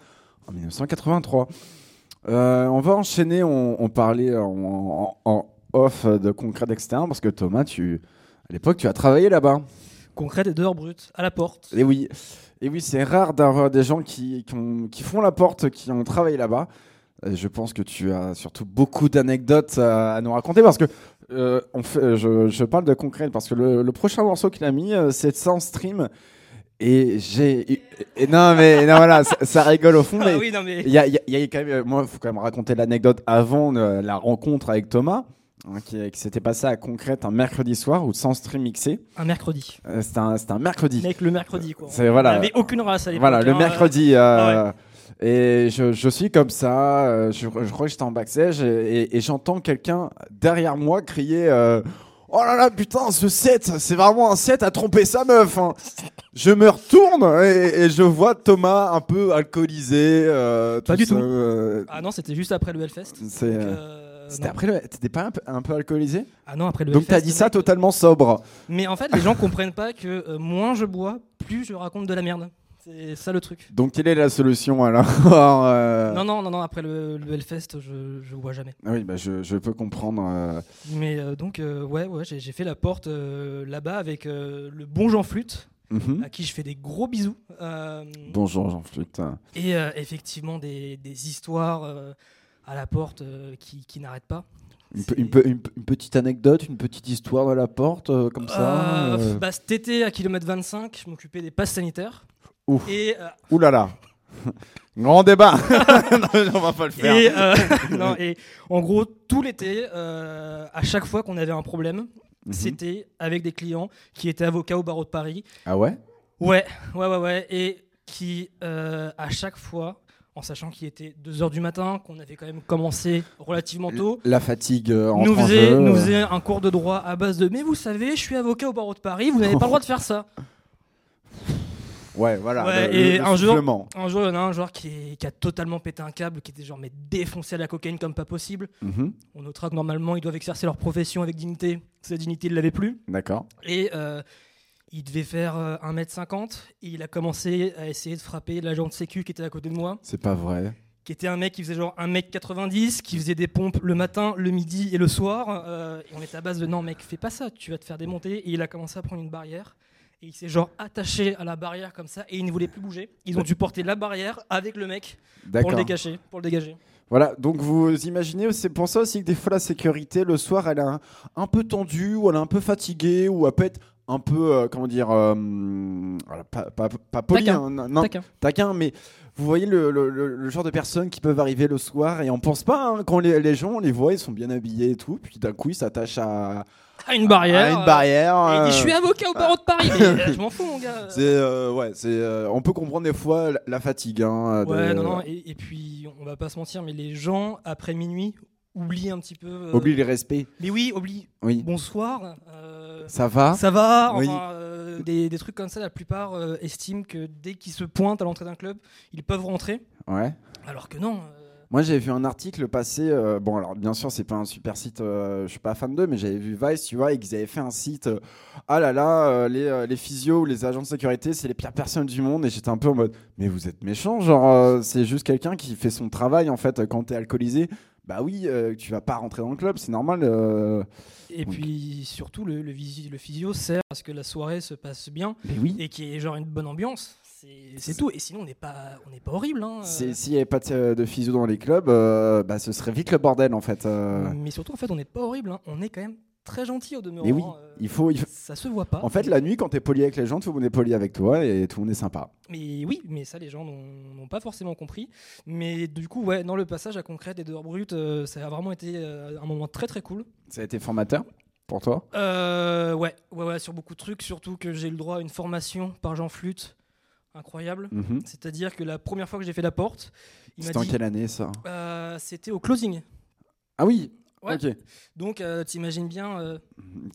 Speaker 1: en 1983. Euh, on va enchaîner, on, on parlait en, en- en off de concret externe, parce que Thomas, tu, à l'époque, tu as travaillé là-bas.
Speaker 2: Concrète et dehors brut, à la porte.
Speaker 1: Et oui, et oui c'est rare d'avoir des gens qui, qui, ont- qui font la porte, qui ont travaillé là-bas. Et je pense que tu as surtout beaucoup d'anecdotes à, à nous raconter parce que euh, on fait, je, je parle de concret parce que le, le prochain morceau qu'il a mis, euh, c'est sans stream. Et j'ai. non, mais non, voilà, ça, ça rigole au fond. mais
Speaker 2: Ah oui, non mais.
Speaker 1: il y a, il y a- il y a quand même, euh, moi, il faut quand même raconter l'anecdote avant euh, la rencontre avec Thomas, hein, qui, qui s'était passé à Concrète un mercredi soir ou sans stream mixé.
Speaker 2: Un mercredi.
Speaker 1: Euh, C'était un, un mercredi.
Speaker 2: Mec, le mercredi quoi.
Speaker 1: C'est- voilà.
Speaker 2: On avait aucune race à l'époque.
Speaker 1: Voilà, le
Speaker 2: hein,
Speaker 1: mercredi. Et je, je suis comme ça, euh, je, je crois que j'étais en backstage et, et- et j'entends quelqu'un derrière moi crier euh, Oh là là, putain, ce set, c'est vraiment un set à tromper sa meuf. hein. Je me retourne et, et je vois Thomas un peu alcoolisé. euh,
Speaker 2: Pas du
Speaker 1: ça,
Speaker 2: tout.
Speaker 1: euh,
Speaker 2: Ah non, c'était juste après le Hellfest.
Speaker 1: c'est, C'était après le. T'étais pas un peu, un peu alcoolisé?
Speaker 2: Ah non, après le
Speaker 1: Donc t'as dit ça totalement sobre.
Speaker 2: Mais en fait, les gens comprennent pas que euh, moins je bois, plus je raconte de la merde. C'est ça le truc.
Speaker 1: Donc quelle est la solution alors (laughs) euh,
Speaker 2: Non, non, non, non, après le, le Hellfest, je, je bois jamais.
Speaker 1: ah Oui, bah, je, je peux comprendre. euh,
Speaker 2: Mais euh, donc, euh, ouais, ouais, j'ai j'ai fait la porte euh, là-bas avec euh, le bon Jean Flûte,
Speaker 1: mhm.
Speaker 2: à qui je fais des gros bisous. Euh,
Speaker 1: Bonjour Jean Flûte.
Speaker 2: Et euh, effectivement, des, des histoires euh, à la porte euh, qui, qui n'arrêtent pas.
Speaker 1: Une,
Speaker 2: C'est-
Speaker 1: pe- une pe- une pe- une petite anecdote, une petite histoire de la porte, euh, comme ça
Speaker 2: Euh,
Speaker 1: euh,
Speaker 2: bah, cet été, à kilomètre 25, je m'occupais des passes sanitaires.
Speaker 1: Ouf.
Speaker 2: Et,
Speaker 1: Ouh là là Grand débat (laughs) Non, On va pas le faire.
Speaker 2: et, euh, (laughs) non, et en gros, tout l'été, euh, à chaque fois qu'on avait un problème,
Speaker 1: Mhm.
Speaker 2: c'était avec des clients qui étaient avocats au barreau de Paris.
Speaker 1: Ah ouais?
Speaker 2: Ouais, ouais, ouais, ouais. Et qui, euh, à chaque fois, en sachant qu'il était 2h du matin, qu'on avait quand même commencé relativement tôt,
Speaker 1: La fatigue entre
Speaker 2: nous
Speaker 1: en
Speaker 2: faisait,
Speaker 1: jeu.
Speaker 2: nous faisait un cours de droit à base de Mais vous savez, je suis avocat au barreau de Paris, vous n'avez pas le droit de faire ça.
Speaker 1: Ouais, voilà.
Speaker 2: Ouais,
Speaker 1: le-
Speaker 2: et
Speaker 1: le
Speaker 2: un jour-. Un jour, il y en a un joueur qui, est- qui a totalement pété un câble, qui était genre mais défoncé à la cocaïne comme pas possible.
Speaker 1: Mhm.
Speaker 2: On notera que normalement, ils doivent exercer leur profession avec dignité. Sa dignité, il l'avait plus.
Speaker 1: D'accord.
Speaker 2: Et euh, il devait faire euh, 1m50. Et il a commencé à essayer de frapper l'agent de sécu qui était à côté de moi,
Speaker 1: C'est pas vrai.
Speaker 2: qui était un mec qui faisait genre 1m90, qui faisait des pompes le matin, le midi et le soir. Euh, et on était à base de non, mec, fais pas ça, tu vas te faire démonter. Et il a commencé à prendre une barrière. Et il s'est genre attaché à la barrière comme ça et il ne voulait plus bouger. Ils ont dû porter la barrière avec le mec pour le dégager. Pour le dégager.
Speaker 1: Voilà, donc vous imaginez, c'est pour ça aussi que des fois la sécurité, le soir, elle est un, un peu tendue, ou elle est un peu fatiguée, ou elle peut être un peu, euh, comment dire, euh, pas, pas, pas polie,
Speaker 2: Taquin.
Speaker 1: hein, non, non,
Speaker 2: Taquin.
Speaker 1: taquin, mais vous voyez le, le- le- le genre de personnes qui peuvent arriver le soir et on pense pas, hein, quand les, les gens, on les voit, ils sont bien habillés et tout, puis d'un coup ils s'attachent à,
Speaker 2: À une barrière.
Speaker 1: à une barrière.
Speaker 2: euh, et il dit,
Speaker 1: euh,
Speaker 2: je suis avocat au barreau de Paris. Mais, euh, je m'en fous, mon gars. (laughs)
Speaker 1: c'est euh, ouais, c'est euh, on peut comprendre des fois la, la fatigue. Hein, de-
Speaker 2: Ouais, non, non. Et, et puis, on va pas se mentir, mais les gens, après minuit, oublient un petit peu. euh,
Speaker 1: Oublie les respects.
Speaker 2: Mais oui, oublient.
Speaker 1: Oui.
Speaker 2: Bonsoir.
Speaker 1: Ça va.
Speaker 2: ça va
Speaker 1: Oui.
Speaker 2: enfin, euh, des, des trucs comme ça, la plupart euh, estiment que dès qu'ils se pointent à l'entrée d'un club, ils peuvent rentrer.
Speaker 1: Ouais.
Speaker 2: Alors que non. euh,
Speaker 1: Moi, j'avais vu un article passer. euh, bon, alors bien sûr, c'est pas un super site. euh, je suis pas fan d'eux, mais j'avais vu Vice, tu vois, et qu'ils avaient fait un site. euh, ah là là, les, les physios ou les agents de sécurité, c'est les pires personnes du monde. Et j'étais un peu en mode, mais vous êtes méchant, genre, c'est juste quelqu'un qui fait son travail en fait. Quand t'es alcoolisé, bah oui, tu vas pas rentrer dans le club, c'est normal.
Speaker 2: Et puis surtout, le, le, visi- le physio sert à ce que la soirée se passe bien
Speaker 1: oui.
Speaker 2: et qu'il y ait genre une bonne ambiance. C'est tout. Et sinon, on n'est pas, on n'est pas horrible. Hein, euh.
Speaker 1: S'il n'y avait pas de, de physio dans les clubs, euh, bah, ce serait vite le bordel en fait. euh.
Speaker 2: Mais surtout, en fait, on n'est pas horrible. hein. On est quand même très gentil au demeurant.
Speaker 1: Mais oui,
Speaker 2: euh,
Speaker 1: il faut, il faut-
Speaker 2: Ça se voit pas.
Speaker 1: En fait, la nuit, quand t'es poli avec les gens, tout le monde est poli avec toi et tout le monde est sympa.
Speaker 2: Mais oui, mais ça, les gens n'ont pas forcément compris. Mais du coup, ouais, dans le passage à concret des dehors brutes, euh, ça a vraiment été euh, un moment très très cool.
Speaker 1: Ça a été formateur pour toi?
Speaker 2: Euh, ouais, ouais, ouais, sur beaucoup de trucs, surtout que j'ai eu le droit à une formation par Jean Flûte incroyable.
Speaker 1: Mhm.
Speaker 2: C'est-à-dire que la première fois que j'ai fait la porte, il m'a
Speaker 1: C'était en quelle année ça?
Speaker 2: Euh, C'était au closing.
Speaker 1: Ah oui.
Speaker 2: Ouais.
Speaker 1: Ok.
Speaker 2: Donc, euh, t'imagines bien. euh,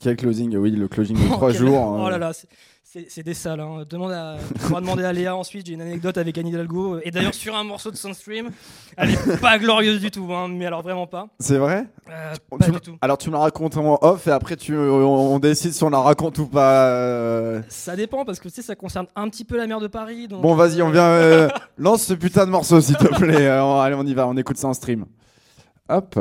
Speaker 1: Quel closing Oui, le closing de (laughs) trois
Speaker 2: quel-
Speaker 1: jours.
Speaker 2: Oh
Speaker 1: euh,
Speaker 2: là là, c'est- c'est c'est des salles. Hein. Demande à, on va demander à Léa ensuite. J'ai une anecdote avec Annie Hidalgo. Et d'ailleurs, sur un morceau de Sunstream, elle est (laughs) pas glorieuse du tout, hein, mais alors vraiment pas.
Speaker 1: C'est vrai?
Speaker 2: Euh, pas du tout.
Speaker 1: Alors tu me la racontes en off et après tu, on, on décide si on la raconte ou pas. euh.
Speaker 2: Ça dépend parce que tu sais, ça concerne un petit peu la mer de Paris. Donc,
Speaker 1: Bon, vas-y, on
Speaker 2: euh,
Speaker 1: vient. euh, (laughs) lance ce putain de morceau, s'il te plaît. Euh, on- allez, on y va, on écoute ça en stream. Hop.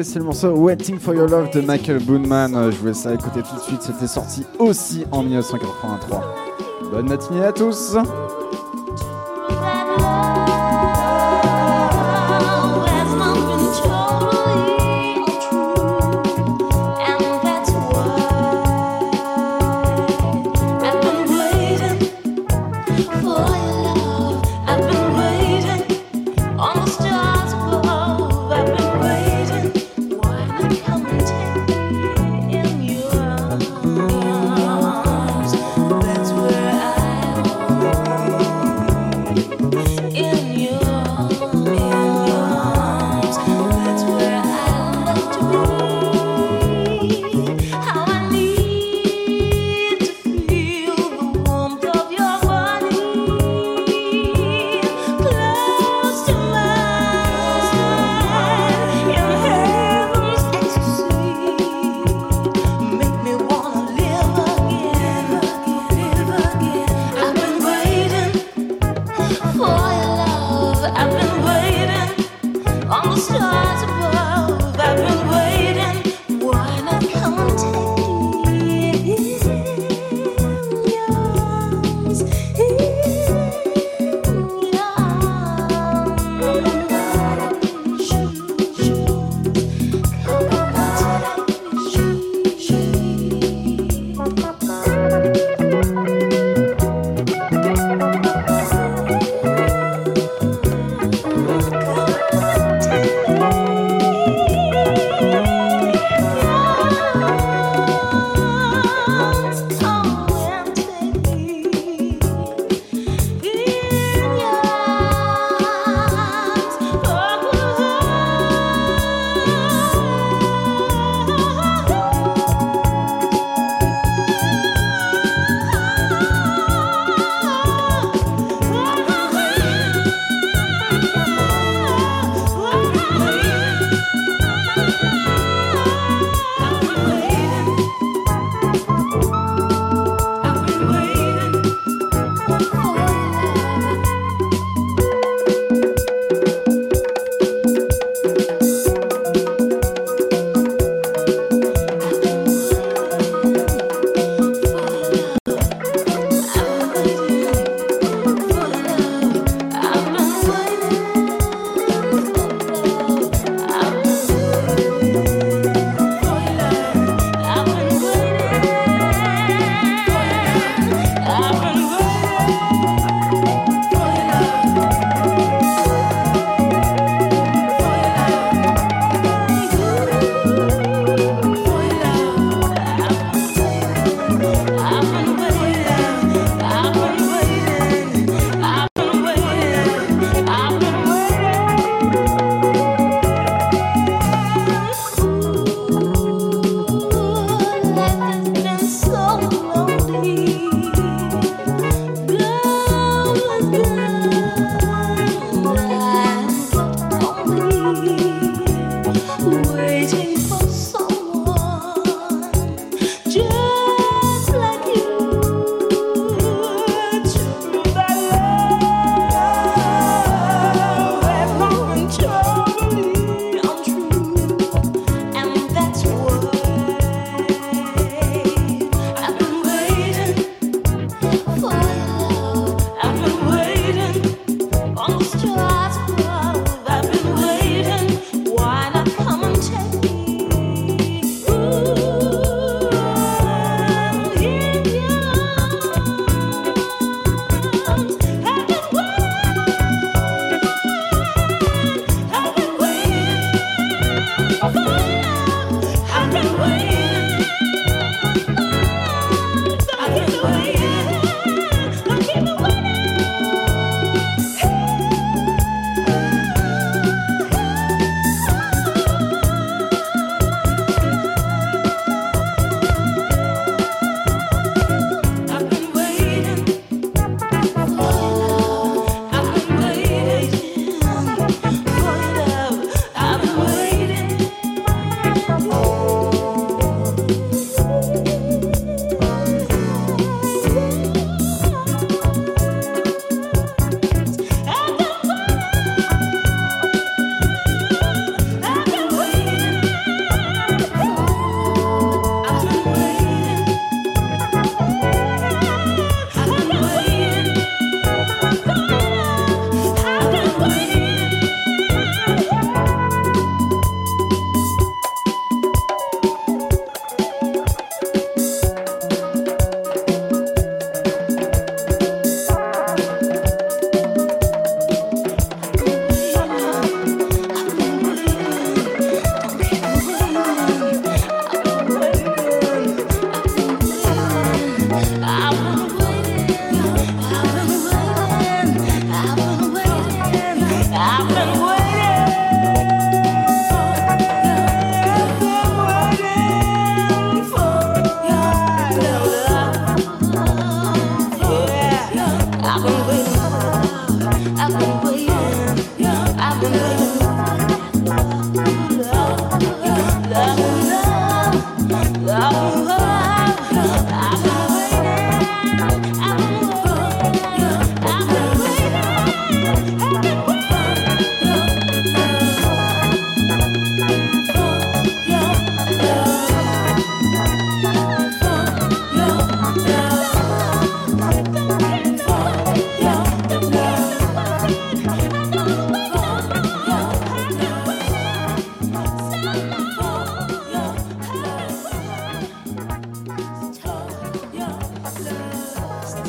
Speaker 4: c'est le morceau Waiting for Your Love de Michael Boonman. Euh, je vous laisse ça écouter tout de suite, c'était sorti aussi en 1983. Bonne matinée à tous!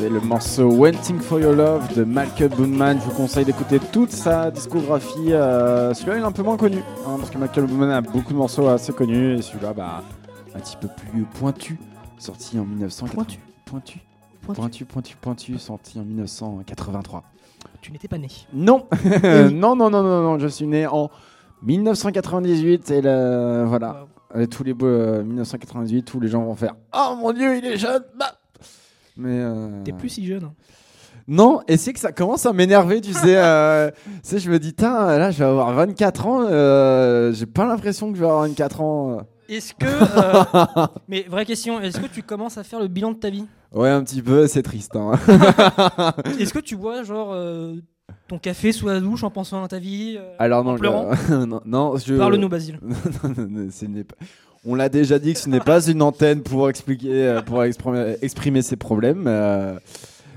Speaker 1: C'était le morceau Waiting for Your Love de Malcolm Boonman. Je vous conseille d'écouter toute sa discographie. Euh, celui-là, il est un peu moins connu, hein, parce que Malcolm Boonman a beaucoup de morceaux assez connus, et celui-là, bah, un petit peu plus pointu, sorti en 1980.
Speaker 2: Pointu.
Speaker 1: Pointu.
Speaker 2: Pointu.
Speaker 1: Pointu, pointu, pointu, sorti en 1983.
Speaker 2: Tu n'étais pas né.
Speaker 1: Non, (laughs) (laughs) non, non, non, non, non, je suis né en 1998 et le, voilà,
Speaker 2: Wow.
Speaker 1: Et tous les beaux, euh, 1998, tous les gens vont faire Oh mon dieu, il est jeune bah Mais euh,
Speaker 2: T'es plus si jeune. hein.
Speaker 1: Non, et c'est que ça commence à m'énerver, tu sais. euh, (laughs) tu sais, je me dis, Tain, là, je vais avoir 24 ans. euh, J'ai pas l'impression que je vais avoir 24 ans.
Speaker 2: Est-ce que. euh, (laughs) mais vraie question, est-ce que tu commences à faire le bilan de ta vie?
Speaker 1: Ouais, un petit peu, c'est triste. hein. (laughs)
Speaker 2: Est-ce que tu bois, genre, euh, ton café sous la douche en pensant à ta vie euh,
Speaker 1: Alors, non,
Speaker 2: en pleurant?
Speaker 1: je- non, non, je.
Speaker 2: Parle-nous, Basile.
Speaker 1: Ce n'est pas- On l'a déjà dit que ce n'est pas une antenne pour expliquer, euh, pour exprimer, exprimer ses problèmes. euh,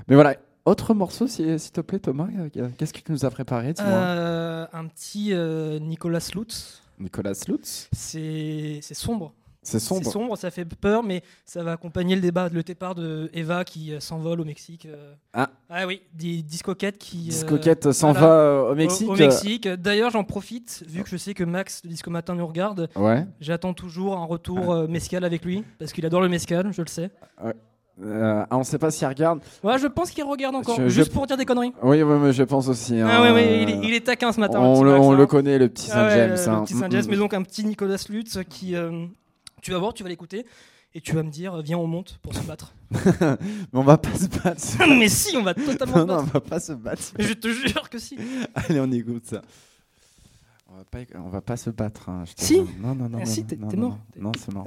Speaker 1: Mais voilà. Autre morceau, si- s'il te plaît, Thomas. euh, Qu'est-ce que tu nous as préparé
Speaker 2: Euh, un petit euh, Nicolas Lutz.
Speaker 1: Nicolas Lutz.
Speaker 2: C'est c'est sombre.
Speaker 1: C'est sombre.
Speaker 2: ça fait peur, mais ça va accompagner le débat, le départ de Eva qui euh, s'envole au Mexique. euh.
Speaker 1: Ah.
Speaker 2: oui, des discoquettes qui. euh,
Speaker 1: Discoquette s'en
Speaker 2: voilà,
Speaker 1: va au Mexique.
Speaker 2: Au, au Mexique. D'ailleurs, j'en profite, vu que je sais que Max de Disco Matin nous regarde,
Speaker 1: Ouais.
Speaker 2: j'attends toujours un retour euh, mescal avec lui, parce qu'il adore le mescal, je le sais.
Speaker 1: Euh, ah, on sait pas s'il regarde.
Speaker 2: Ouais, je pense qu'il regarde encore,
Speaker 1: Je- je-
Speaker 2: juste pour dire des conneries.
Speaker 1: Oui, oui, mais je pense aussi.
Speaker 2: Ah
Speaker 1: hein,
Speaker 2: ouais, ouais,
Speaker 1: euh,
Speaker 2: il est, il est taquin ce matin.
Speaker 1: on le,
Speaker 2: Max,
Speaker 1: on
Speaker 2: hein.
Speaker 1: le connaît, le petit
Speaker 2: Ah ouais,
Speaker 1: Saint-James.
Speaker 2: le
Speaker 1: hein.
Speaker 2: petit
Speaker 1: Mm,
Speaker 2: Saint-James,
Speaker 1: mm.
Speaker 2: mais donc un petit Nicolas Lutz qui. euh, tu vas voir, tu vas l'écouter. Et tu vas me dire, viens, on monte pour se battre. (laughs)
Speaker 1: Mais on va pas se battre. (laughs)
Speaker 2: mais si, on va totalement
Speaker 1: non,
Speaker 2: se
Speaker 1: non, on
Speaker 2: battre.
Speaker 1: va pas se battre.
Speaker 2: Mais je te jure que si. (laughs)
Speaker 1: Allez, on écoute ça. On va pas, on va pas se battre. hein, je
Speaker 2: Si.
Speaker 1: Non, non, non.
Speaker 2: Ah,
Speaker 1: non,
Speaker 2: si, t'es-
Speaker 1: non,
Speaker 2: t'es
Speaker 1: non,
Speaker 2: mort.
Speaker 1: Non, c'est mort.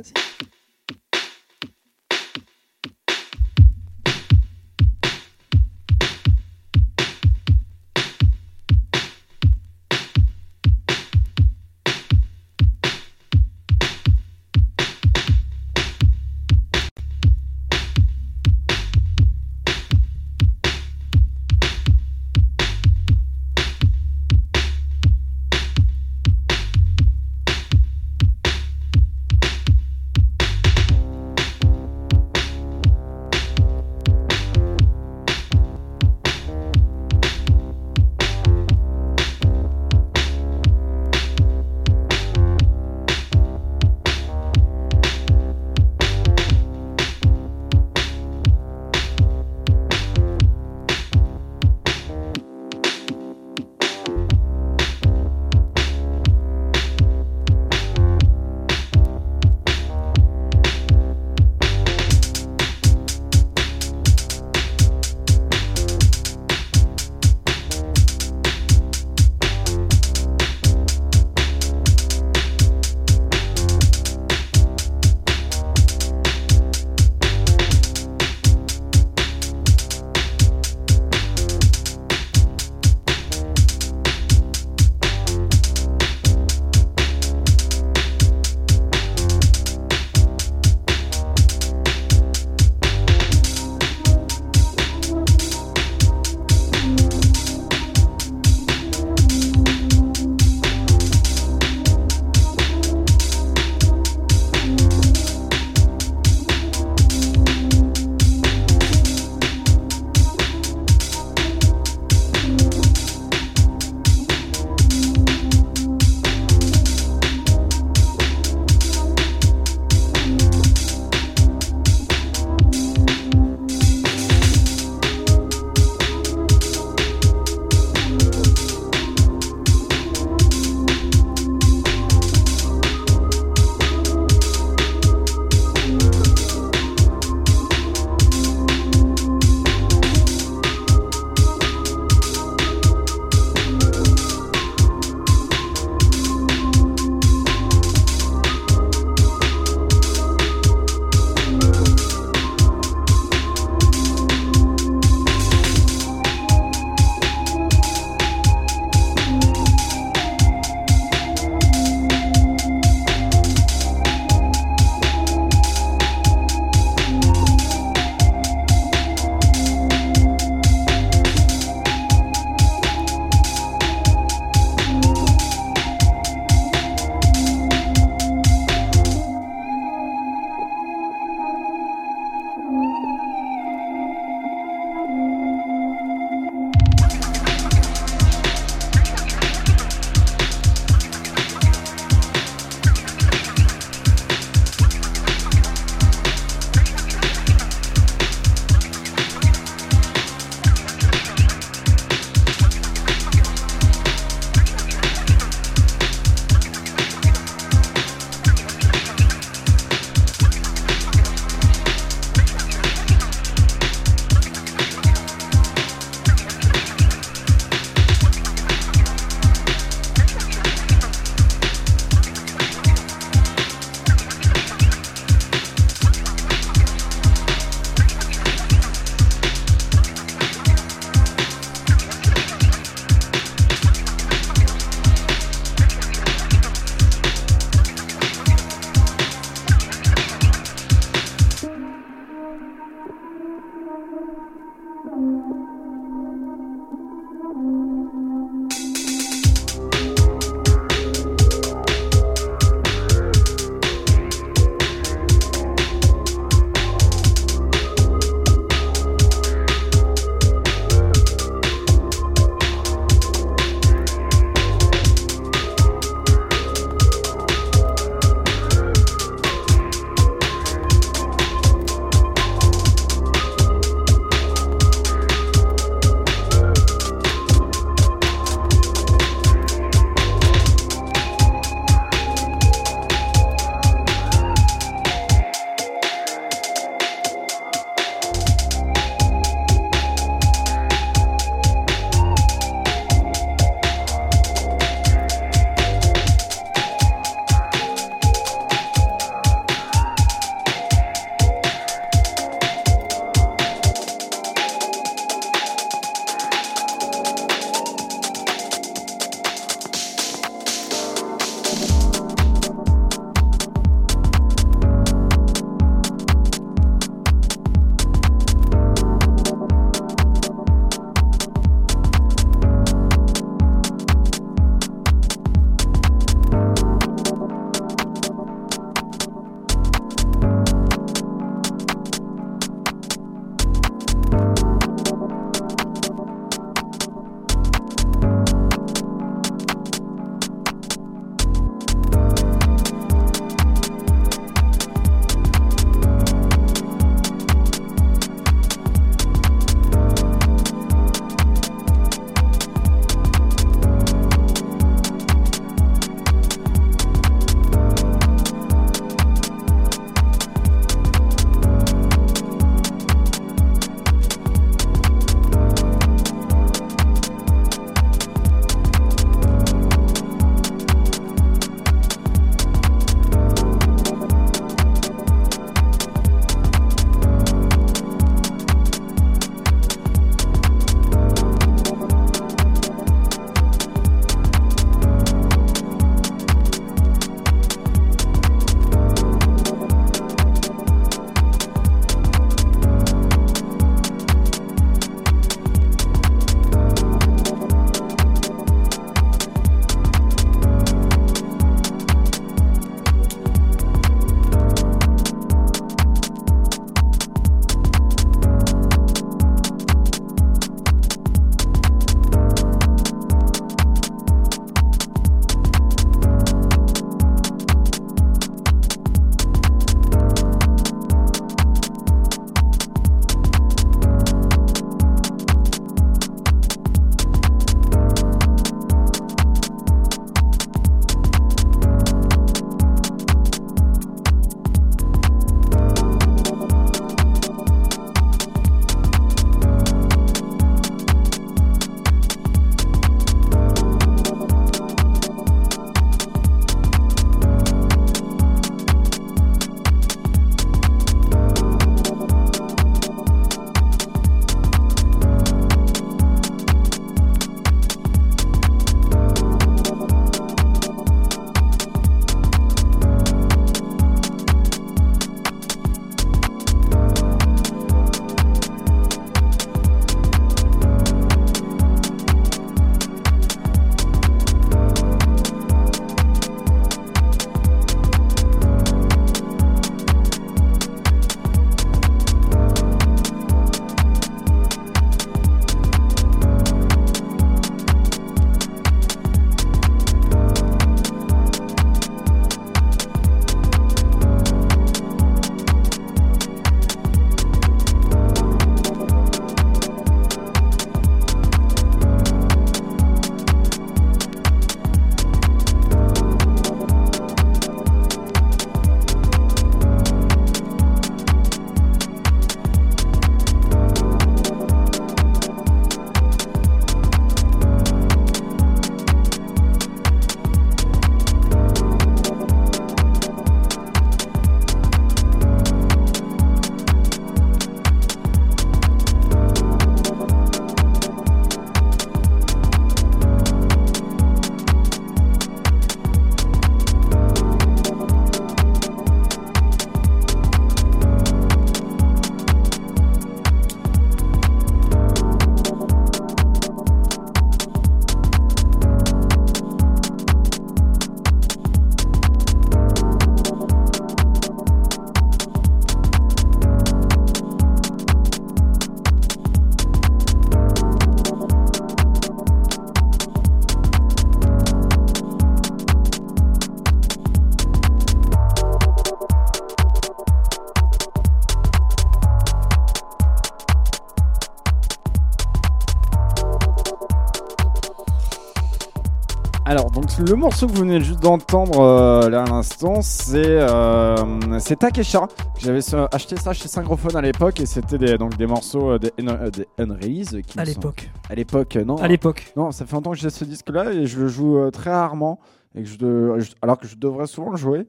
Speaker 1: Le morceau que vous venez juste d'entendre euh, là à l'instant, c'est euh, c'est Takesha. J'avais acheté ça chez Synchrophone à l'époque et c'était des, donc des morceaux euh, des, des unreleased. qui
Speaker 2: À
Speaker 1: sont-
Speaker 2: l'époque.
Speaker 1: À l'époque, non.
Speaker 2: À l'époque.
Speaker 1: Non, ça fait longtemps que j'ai ce disque-là et je le joue très rarement. Et que je de- je- alors que je devrais souvent le jouer.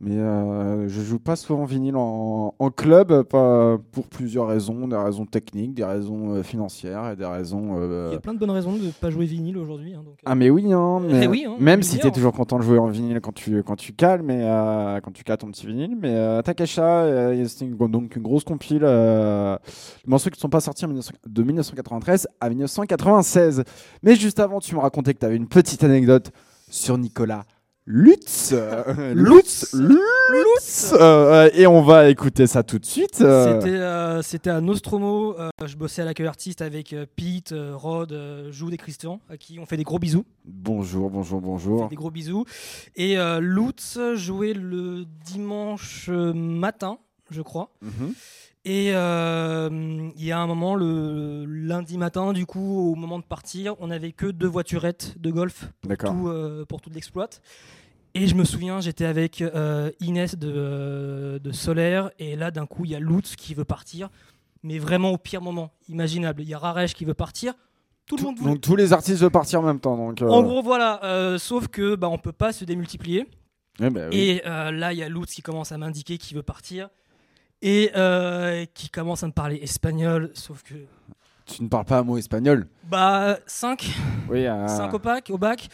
Speaker 1: Mais euh, je joue pas souvent vinyle en, en club pas pour plusieurs raisons. Des raisons techniques, des raisons euh, financières et des raisons. euh,
Speaker 2: Il y a plein de bonnes raisons de ne pas jouer vinyle aujourd'hui. hein, donc, euh,
Speaker 1: ah mais oui, hein, mais (laughs)
Speaker 2: oui, hein,
Speaker 1: même si
Speaker 2: meilleur.
Speaker 1: t'es toujours content de jouer en vinyle quand tu quand tu cales, mais euh, quand tu cales ton petit vinyle, mais euh, Takesha, euh, c'était donc une grosse compile, euh, des morceaux qui ne sont pas sortis en 1900 de 1993 à 1996. Mais juste avant, tu me racontais que tu avais une petite anecdote sur Nicolas Lutz, euh, Lutz, Lutz, euh, et on va écouter ça tout de suite. euh.
Speaker 2: C'était euh, c'était à Nostromo. euh, je bossais à l'accueil artiste avec euh, Pete, euh, Rod, euh, Jude et Christian, à qui on fait des gros bisous.
Speaker 1: Bonjour, bonjour,
Speaker 2: On fait
Speaker 1: bonjour.
Speaker 2: des gros bisous. Et euh, Lutz jouait le dimanche euh, matin, je crois.
Speaker 1: Mhm.
Speaker 2: Et euh, il y a un moment, le lundi matin, du coup, au moment de partir, on n'avait que deux voiturettes de golf
Speaker 1: D'accord.
Speaker 2: tout, euh, pour toute l'exploite. Et je me souviens, j'étais avec euh, Inès de, euh, de Solaire, et là, d'un coup, il y a Lutz qui veut partir, mais vraiment au pire moment imaginable. Il y a Raresh qui veut partir. Tout le monde voulait-
Speaker 1: donc tous les artistes veulent partir en même temps. Donc, euh,
Speaker 2: En gros, voilà. euh, sauf que bah, on peut pas se démultiplier.
Speaker 1: bah oui.
Speaker 2: Et là, il y a Lutz qui commence à m'indiquer qu'il veut partir. Et qui commence à me parler espagnol, sauf que.
Speaker 1: tu ne parles pas un mot espagnol.
Speaker 2: Bah, 5,
Speaker 1: Oui. euh,
Speaker 2: 5 au bac, au bac.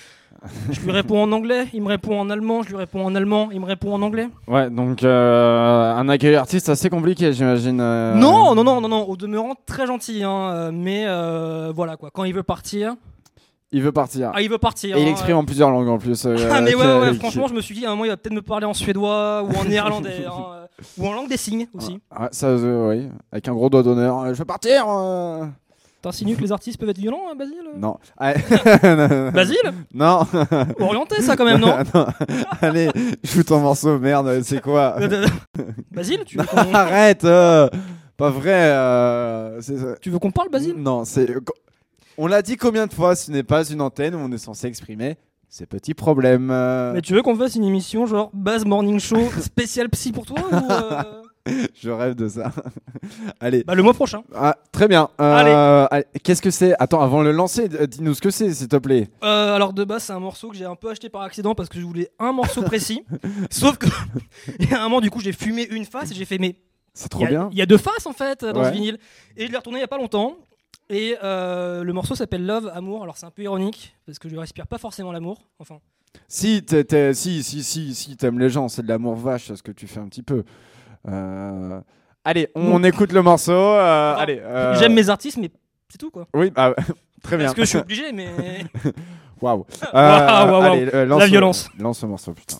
Speaker 2: Je lui réponds en anglais, il me répond en allemand, je lui réponds en allemand, il me répond en anglais.
Speaker 1: Ouais, donc euh, un accueil artiste assez compliqué, j'imagine. euh.
Speaker 2: Non, non, non, non, non, au demeurant, très gentil, hein, euh, mais euh, voilà quoi, quand il veut partir,
Speaker 1: Il veut partir.
Speaker 2: ah, il veut partir.
Speaker 1: Et il
Speaker 2: hein,
Speaker 1: exprime en plusieurs langues en plus.
Speaker 2: Ah (laughs) mais ouais, ouais, franchement, je me suis dit, à un moment, il va peut-être me parler en suédois ou en (laughs) néerlandais, hein, ou en langue des signes aussi.
Speaker 1: Ah, ça, oui, avec un gros doigt d'honneur. Je veux partir.
Speaker 2: T'insinues que les artistes peuvent être violents, hein, Basile?
Speaker 1: Non. Ah, (laughs) (laughs)
Speaker 2: Basile?
Speaker 1: Non.
Speaker 2: Orienté ça quand même, non (laughs)
Speaker 1: Non. Allez, joue ton morceau, merde, c'est quoi?
Speaker 2: Basile, tu veux qu'on
Speaker 1: Arrête. euh, Pas vrai. euh, c'est
Speaker 2: tu veux qu'on parle, Basile?
Speaker 1: Non, c'est. On l'a dit combien de fois Ce n'est pas une antenne où on est censé exprimer ses petits problèmes. euh.
Speaker 2: Mais tu veux qu'on fasse une émission genre Baz Morning Show spécial psy pour toi ou euh, (laughs)
Speaker 1: Je rêve de ça. (laughs) Allez.
Speaker 2: Bah le mois prochain.
Speaker 1: Ah, très bien. Euh, allez, Qu'est-ce que c'est? Attends, avant de le lancer, d- dis-nous ce que c'est, s'il te plaît.
Speaker 2: Euh, alors de base c'est un morceau que j'ai un peu acheté par accident parce que je voulais un morceau précis. (laughs) Sauf que il y a un moment du coup j'ai fumé une face et j'ai fait mais
Speaker 1: C'est trop
Speaker 2: y, a-
Speaker 1: bien.
Speaker 2: il y a deux faces en fait dans
Speaker 1: Ouais.
Speaker 2: ce vinyle et je l'ai retourné il y a pas longtemps. Et euh, le morceau s'appelle Love Amour. Alors c'est un peu ironique parce que je respire pas forcément l'amour. Enfin
Speaker 1: Si, t'es- t'es- si, si, si, si, t'aimes les gens, c'est de l'amour vache, ce que tu fais un petit peu. Euh, Allez, on, écoute le morceau. euh, allez. euh,
Speaker 2: j'aime mes artistes mais c'est tout quoi.
Speaker 1: Oui, bah, (laughs) très bien.
Speaker 2: Parce que je suis (laughs) obligé mais (laughs)
Speaker 1: Waouh. Allez, euh, lance
Speaker 2: La
Speaker 1: le-
Speaker 2: violence.
Speaker 1: Lance ce morceau, putain.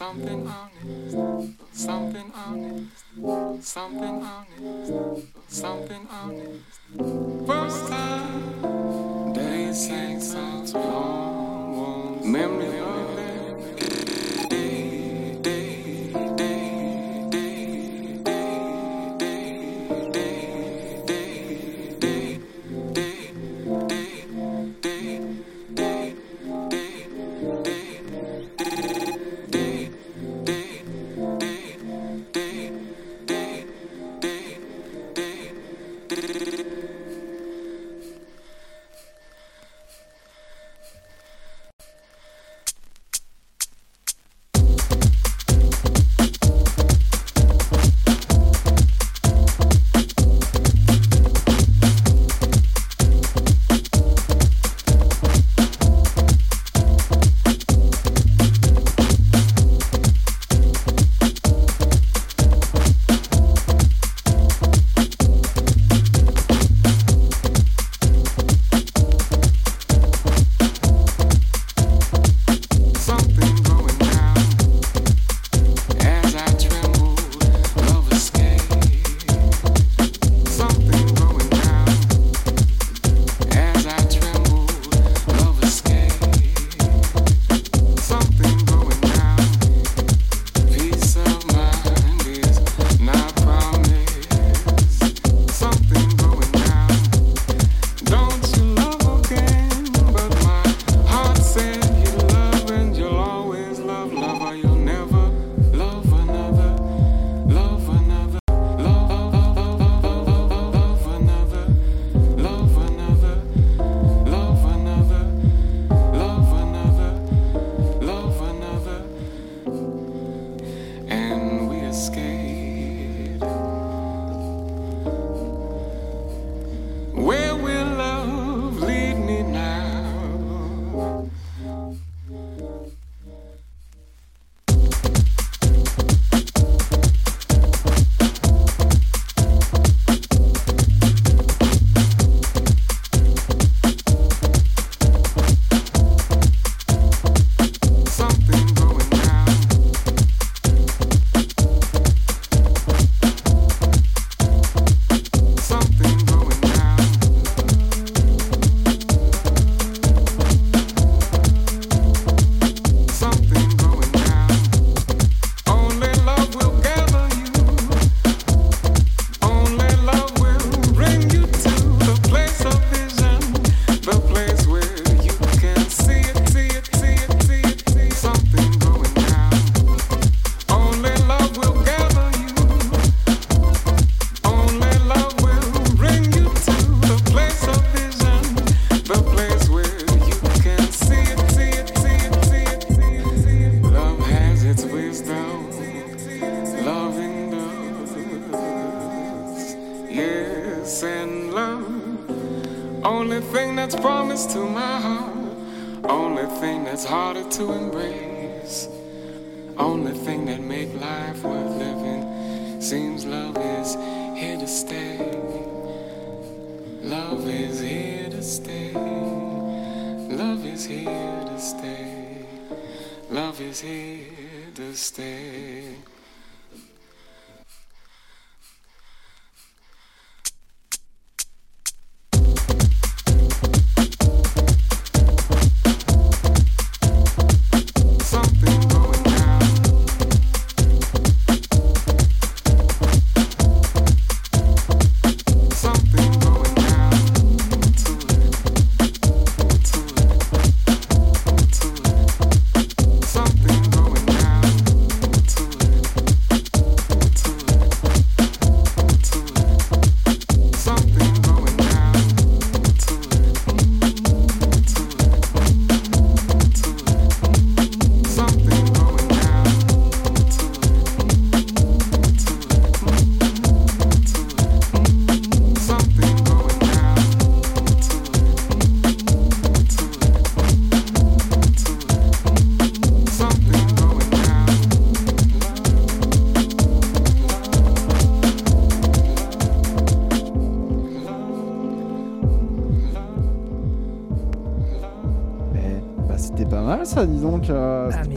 Speaker 7: Something honest, something honest, something honest, something honest. First time they sang long ones. Memory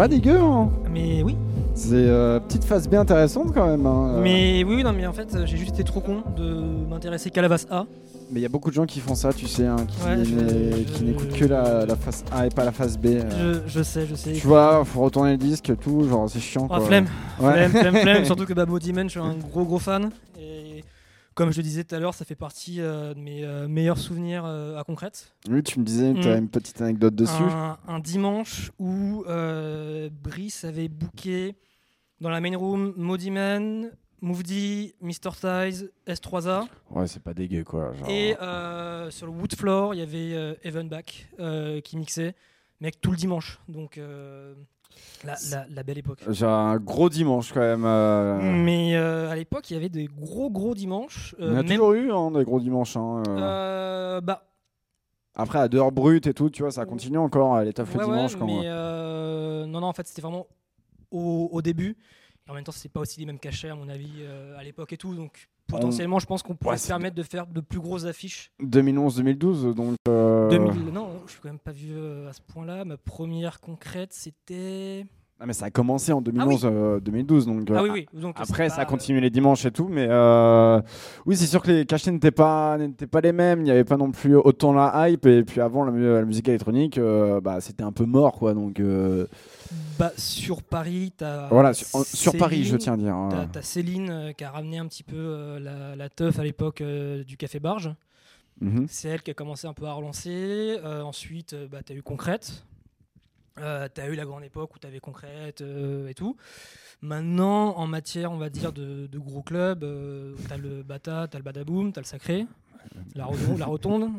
Speaker 1: pas dégueu. Hein.
Speaker 2: Mais oui.
Speaker 1: C'est euh, petite phase bien intéressante quand même. hein. Euh,
Speaker 2: Mais oui, non, mais en fait, j'ai juste été trop con de m'intéresser qu'à la face A.
Speaker 1: Mais il y a beaucoup de gens qui font ça, tu sais, hein, qui,
Speaker 2: Ouais, je-
Speaker 1: n'écoutent que la, la face A et pas la face B. euh.
Speaker 2: Je, je sais, je sais.
Speaker 1: Tu vois, faut retourner le disque, tout, genre c'est chiant. Quoi.
Speaker 2: flemme.
Speaker 1: Ouais.
Speaker 2: Flemme, flemme, flemme. (laughs) Surtout que bah, Bodyman, je suis un gros gros fan. Et comme je le disais tout à l'heure, ça fait partie euh, de mes euh, meilleurs souvenirs à concrète.
Speaker 1: Oui, tu me disais tu
Speaker 2: Mm.
Speaker 1: as une petite anecdote dessus.
Speaker 2: Un, un dimanche où avait booké dans la main room Modiman, Mouvdi, Mr. Thighs, S3A.
Speaker 1: Ouais, c'est pas dégueu quoi. Genre...
Speaker 2: Et euh, sur le wood floor, il y avait euh, Evenbach euh, qui mixait, mec, tout le dimanche. Donc, euh, la, la- la belle époque.
Speaker 1: J'ai un gros dimanche quand même. euh,
Speaker 2: Mais euh, à l'époque, il y avait des gros gros dimanches.
Speaker 1: Il y
Speaker 2: euh,
Speaker 1: en a
Speaker 2: même-
Speaker 1: toujours eu hein, des gros dimanches. hein,
Speaker 2: bah,
Speaker 1: Après, à dehors brut et tout, tu vois, ça continue encore à l'étape le
Speaker 2: ouais,
Speaker 1: dimanche.
Speaker 2: ouais,
Speaker 1: quand,
Speaker 2: mais
Speaker 1: euh,
Speaker 2: euh, non, non, en fait, c'était vraiment au, au début. Et en même temps, c'est pas aussi les mêmes cachets, à mon avis, euh, à l'époque et tout. Donc, potentiellement, je pense qu'on pourrait
Speaker 1: Ouais,
Speaker 2: se permettre de faire de plus grosses affiches.
Speaker 1: 2011-2012, donc. euh,
Speaker 2: 2000, non, je suis quand même pas vieux à ce point-là. Ma première concrète, c'était.
Speaker 1: Ah, mais ça a commencé en 2011-2012, donc. euh,
Speaker 2: Ah oui, oui. Donc,
Speaker 1: Après, ça a continué les dimanches et tout, mais euh, oui, c'est sûr que les cachets n'étaient pas, n'étaient pas les mêmes. Il n'y avait pas non plus autant la hype. Et puis avant, la, mu- la musique électronique, euh, bah, c'était un peu mort, quoi. Donc euh,
Speaker 2: Bah, sur Paris, t'as.
Speaker 1: voilà, sur, en- sur Paris, je
Speaker 2: Céline,
Speaker 1: tiens à dire. hein.
Speaker 2: T'as, t'as Céline euh, qui a ramené un petit peu euh, la, la teuf à l'époque euh, du Café Barge.
Speaker 1: Mhm.
Speaker 2: C'est elle qui a commencé un peu à relancer. Euh, ensuite, euh, bah, tu as eu Concrète. Euh, tu as eu la grande époque où tu avais Concrète euh, et tout. Maintenant, en matière, on va dire, de, de gros clubs, tu as le Bata, tu as le Badaboom, tu as le Sacré, la, Rotonde- la Rotonde.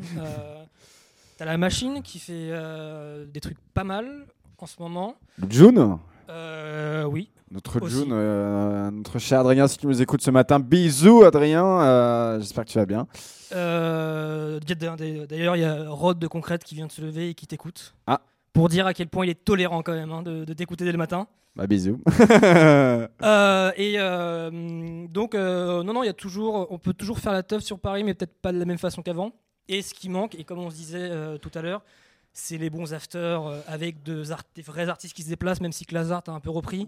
Speaker 2: tu as la Machine qui fait euh, des trucs pas mal en ce moment.
Speaker 1: June,
Speaker 2: Euh, oui,
Speaker 1: notre
Speaker 2: Aussi.
Speaker 1: June, euh, notre cher Adrien, si tu nous écoutes ce matin, bisous Adrien. euh, J'espère que tu vas bien.
Speaker 2: Euh, D'ailleurs, il y a Rod de Concrète qui vient de se lever et qui t'écoute.
Speaker 1: Ah.
Speaker 2: Pour dire à quel point il est tolérant quand même hein, de, de t'écouter dès le matin.
Speaker 1: Bah bisous. (laughs) (laughs)
Speaker 2: Euh, et euh, donc, euh, non, non, il y a toujours, on peut toujours faire la teuf sur Paris, mais peut-être pas de la même façon qu'avant. Et ce qui manque, et comme on se disait tout à l'heure, c'est les bons afters avec de des vrais artistes qui se déplacent, même si Klazart a un peu repris.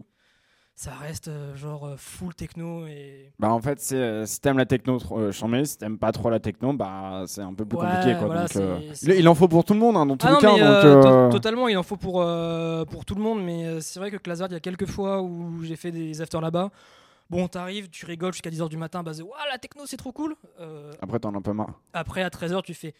Speaker 2: Ça reste euh, genre euh, full techno et.
Speaker 1: Bah en fait, c'est, euh, si t'aimes la techno, euh, chambé, si t'aimes pas trop la techno, bah c'est un peu plus
Speaker 2: Ouais,
Speaker 1: compliqué quoi.
Speaker 2: voilà,
Speaker 1: donc, euh,
Speaker 2: c'est-
Speaker 1: il, en faut pour tout le monde, hein, dans tous
Speaker 2: Ah
Speaker 1: les
Speaker 2: non,
Speaker 1: cas.
Speaker 2: mais
Speaker 1: donc,
Speaker 2: euh, to- totalement, il en faut pour, pour tout le monde. Mais c'est vrai que Klazard, il y a quelques fois où j'ai fait des afters là-bas. Bon, t'arrives, tu rigoles jusqu'à 10h du matin, basé, Ouah, la techno, c'est trop cool.
Speaker 1: Après, t'en as un peu marre.
Speaker 2: après, à 13h, tu fais,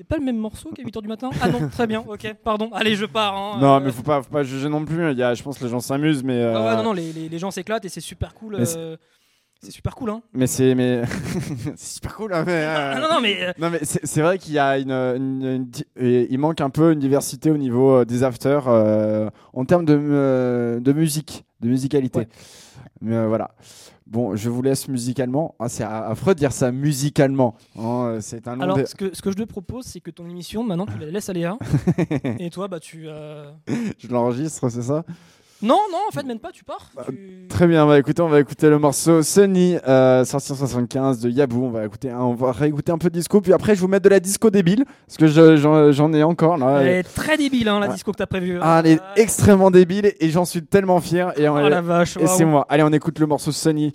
Speaker 2: c'était pas le même morceau qu'à 8h du matin? Ah non, très bien, ok, pardon, allez, je pars. hein,
Speaker 1: Non,
Speaker 2: euh,
Speaker 1: mais faut pas, faut pas juger non plus. Il y a, je pense que les gens s'amusent, mais.
Speaker 2: ah ouais,
Speaker 1: euh,
Speaker 2: non, non, les, les- les gens s'éclatent et c'est super cool.
Speaker 1: C'est-
Speaker 2: euh, c'est super cool, hein.
Speaker 1: Mais c'est, mais (laughs) c'est super cool. hein, mais, euh,
Speaker 2: Ah non, non, mais. euh,
Speaker 1: Non mais c'est vrai qu'il y a une, il manque un peu une diversité au niveau des afters euh, en termes de, de musique, de musicalité.
Speaker 2: Ouais.
Speaker 1: Mais voilà. Bon, je vous laisse musicalement. Ah, c'est affreux de dire ça musicalement. Oh, c'est un
Speaker 2: Alors,
Speaker 1: de-
Speaker 2: ce que, ce que je te propose, c'est que ton émission, maintenant, tu la laisses à Léa. (laughs) et toi, bah, tu. euh,
Speaker 1: Je l'enregistre, c'est ça?
Speaker 2: Non, non, en fait, même pas, tu pars.
Speaker 1: Bah,
Speaker 2: Tu-
Speaker 1: Très bien, on va écouter, on va écouter le morceau Sunny, euh, sorti en 75 de Yabou. On va écouter, un- on va réécouter un peu de disco, puis après je vais vous mettre de la disco débile, parce que je- j'en ai encore là.
Speaker 2: Elle est très débile, hein, la
Speaker 1: Ouais.
Speaker 2: disco que t'as prévue.
Speaker 1: Ah, elle est extrêmement débile et j'en suis tellement fier. Et, on-
Speaker 2: Oh la vache.
Speaker 1: et c'est moi. Allez, on écoute le morceau. Sunny,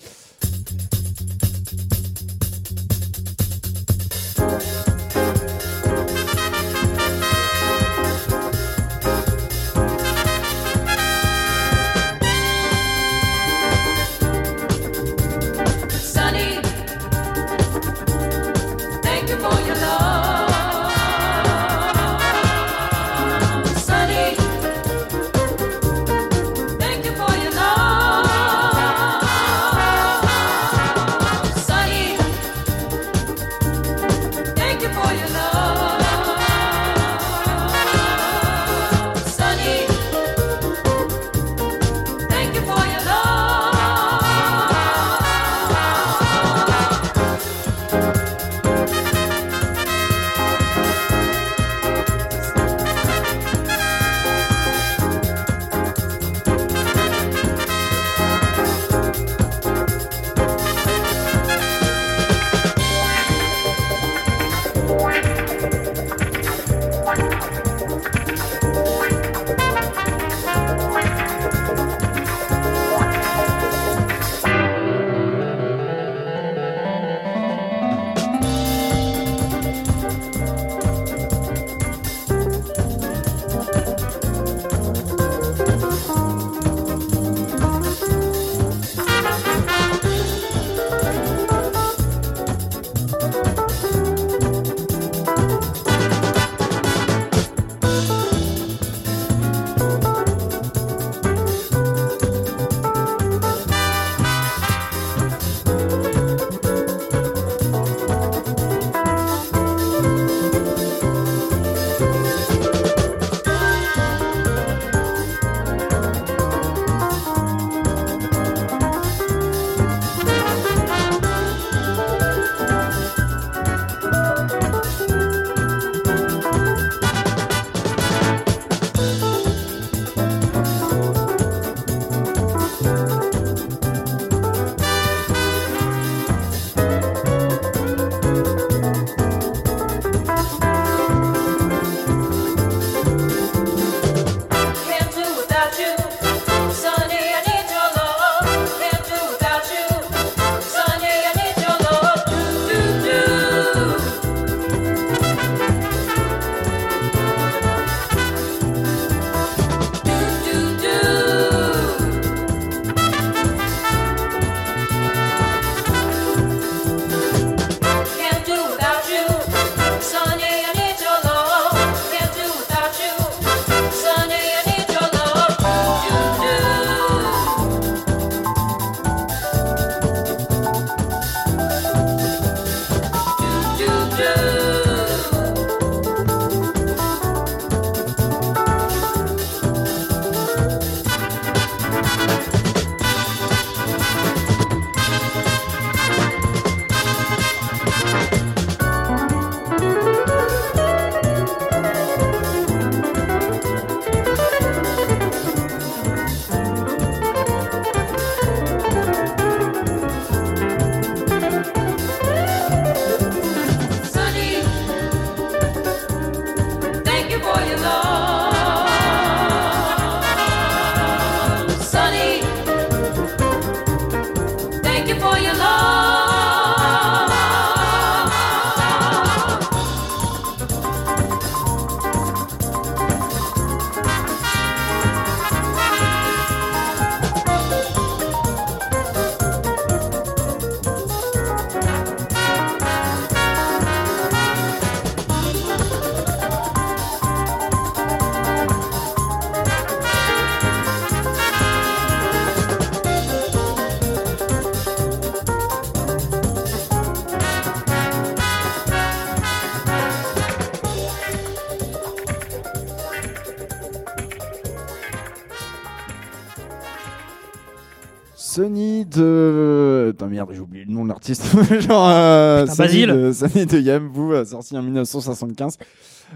Speaker 4: Sunny
Speaker 1: de, merde, j'ai oublié le nom de l'artiste. (laughs) Genre, euh,
Speaker 2: Putain, Basile.
Speaker 1: de, Sunny de Yambu, euh, sorti en 1975.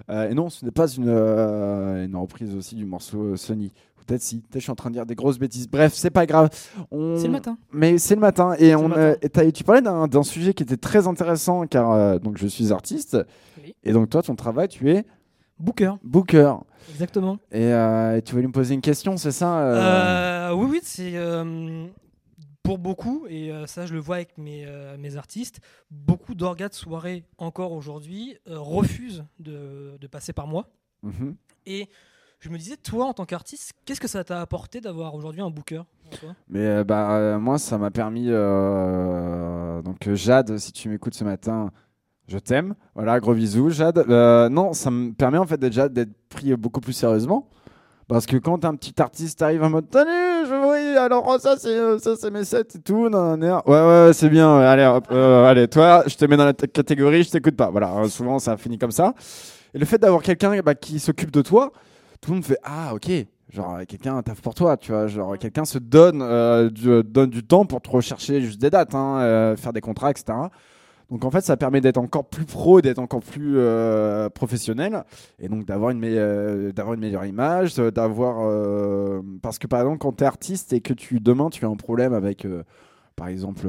Speaker 1: Euh, et non, ce n'est pas une, euh, une reprise aussi du morceau Sony. Peut-être si. Peut-être je suis en train de dire des grosses bêtises. Bref, c'est pas grave. On...
Speaker 2: C'est le matin.
Speaker 1: Mais c'est le matin. Et, on,
Speaker 2: matin.
Speaker 1: et tu parlais d'un d'un sujet qui était très intéressant car donc je suis artiste.
Speaker 2: Oui.
Speaker 1: Et donc toi, ton travail, tu es
Speaker 2: Booker,
Speaker 1: booker.
Speaker 2: exactement.
Speaker 1: Et, euh, tu voulais me poser une question, c'est ça euh?
Speaker 2: Euh, oui, oui, c'est pour beaucoup, et euh, ça je le vois avec mes, euh, mes artistes, beaucoup d'orgas de soirée encore aujourd'hui euh, refusent de, de passer par moi.
Speaker 1: Mhm.
Speaker 2: Et je me disais, toi en tant qu'artiste, qu'est-ce que ça t'a apporté d'avoir aujourd'hui un booker
Speaker 1: Mais euh, bah, euh, moi, ça m'a permis. euh, donc, Jade, si tu m'écoutes ce matin, je t'aime. Voilà, gros bisous, Jade. Non, ça me permet en fait déjà d'être pris beaucoup plus sérieusement. Parce que quand un petit artiste arrive en mode Salut, je oui, alors oh, ça c'est euh, ça c'est mes sets et tout, nan, nan, ouais ouais, ouais, c'est bien, allez hop, euh, allez toi, je te mets dans la catégorie, je t'écoute pas, voilà, euh, souvent ça finit comme ça. Et le fait d'avoir quelqu'un bah, qui s'occupe de toi, tout le monde fait ah ok, genre quelqu'un taffe pour toi, tu vois, genre quelqu'un se donne du, donne du temps pour te rechercher juste des dates, hein, euh, faire des contrats, etc. Donc en fait, ça permet d'être encore plus pro, d'être encore plus euh, professionnel, et donc d'avoir une, me- euh, d'avoir une meilleure image, euh, d'avoir euh, parce que par exemple quand tu es artiste et que tu demain tu as un problème avec euh, par exemple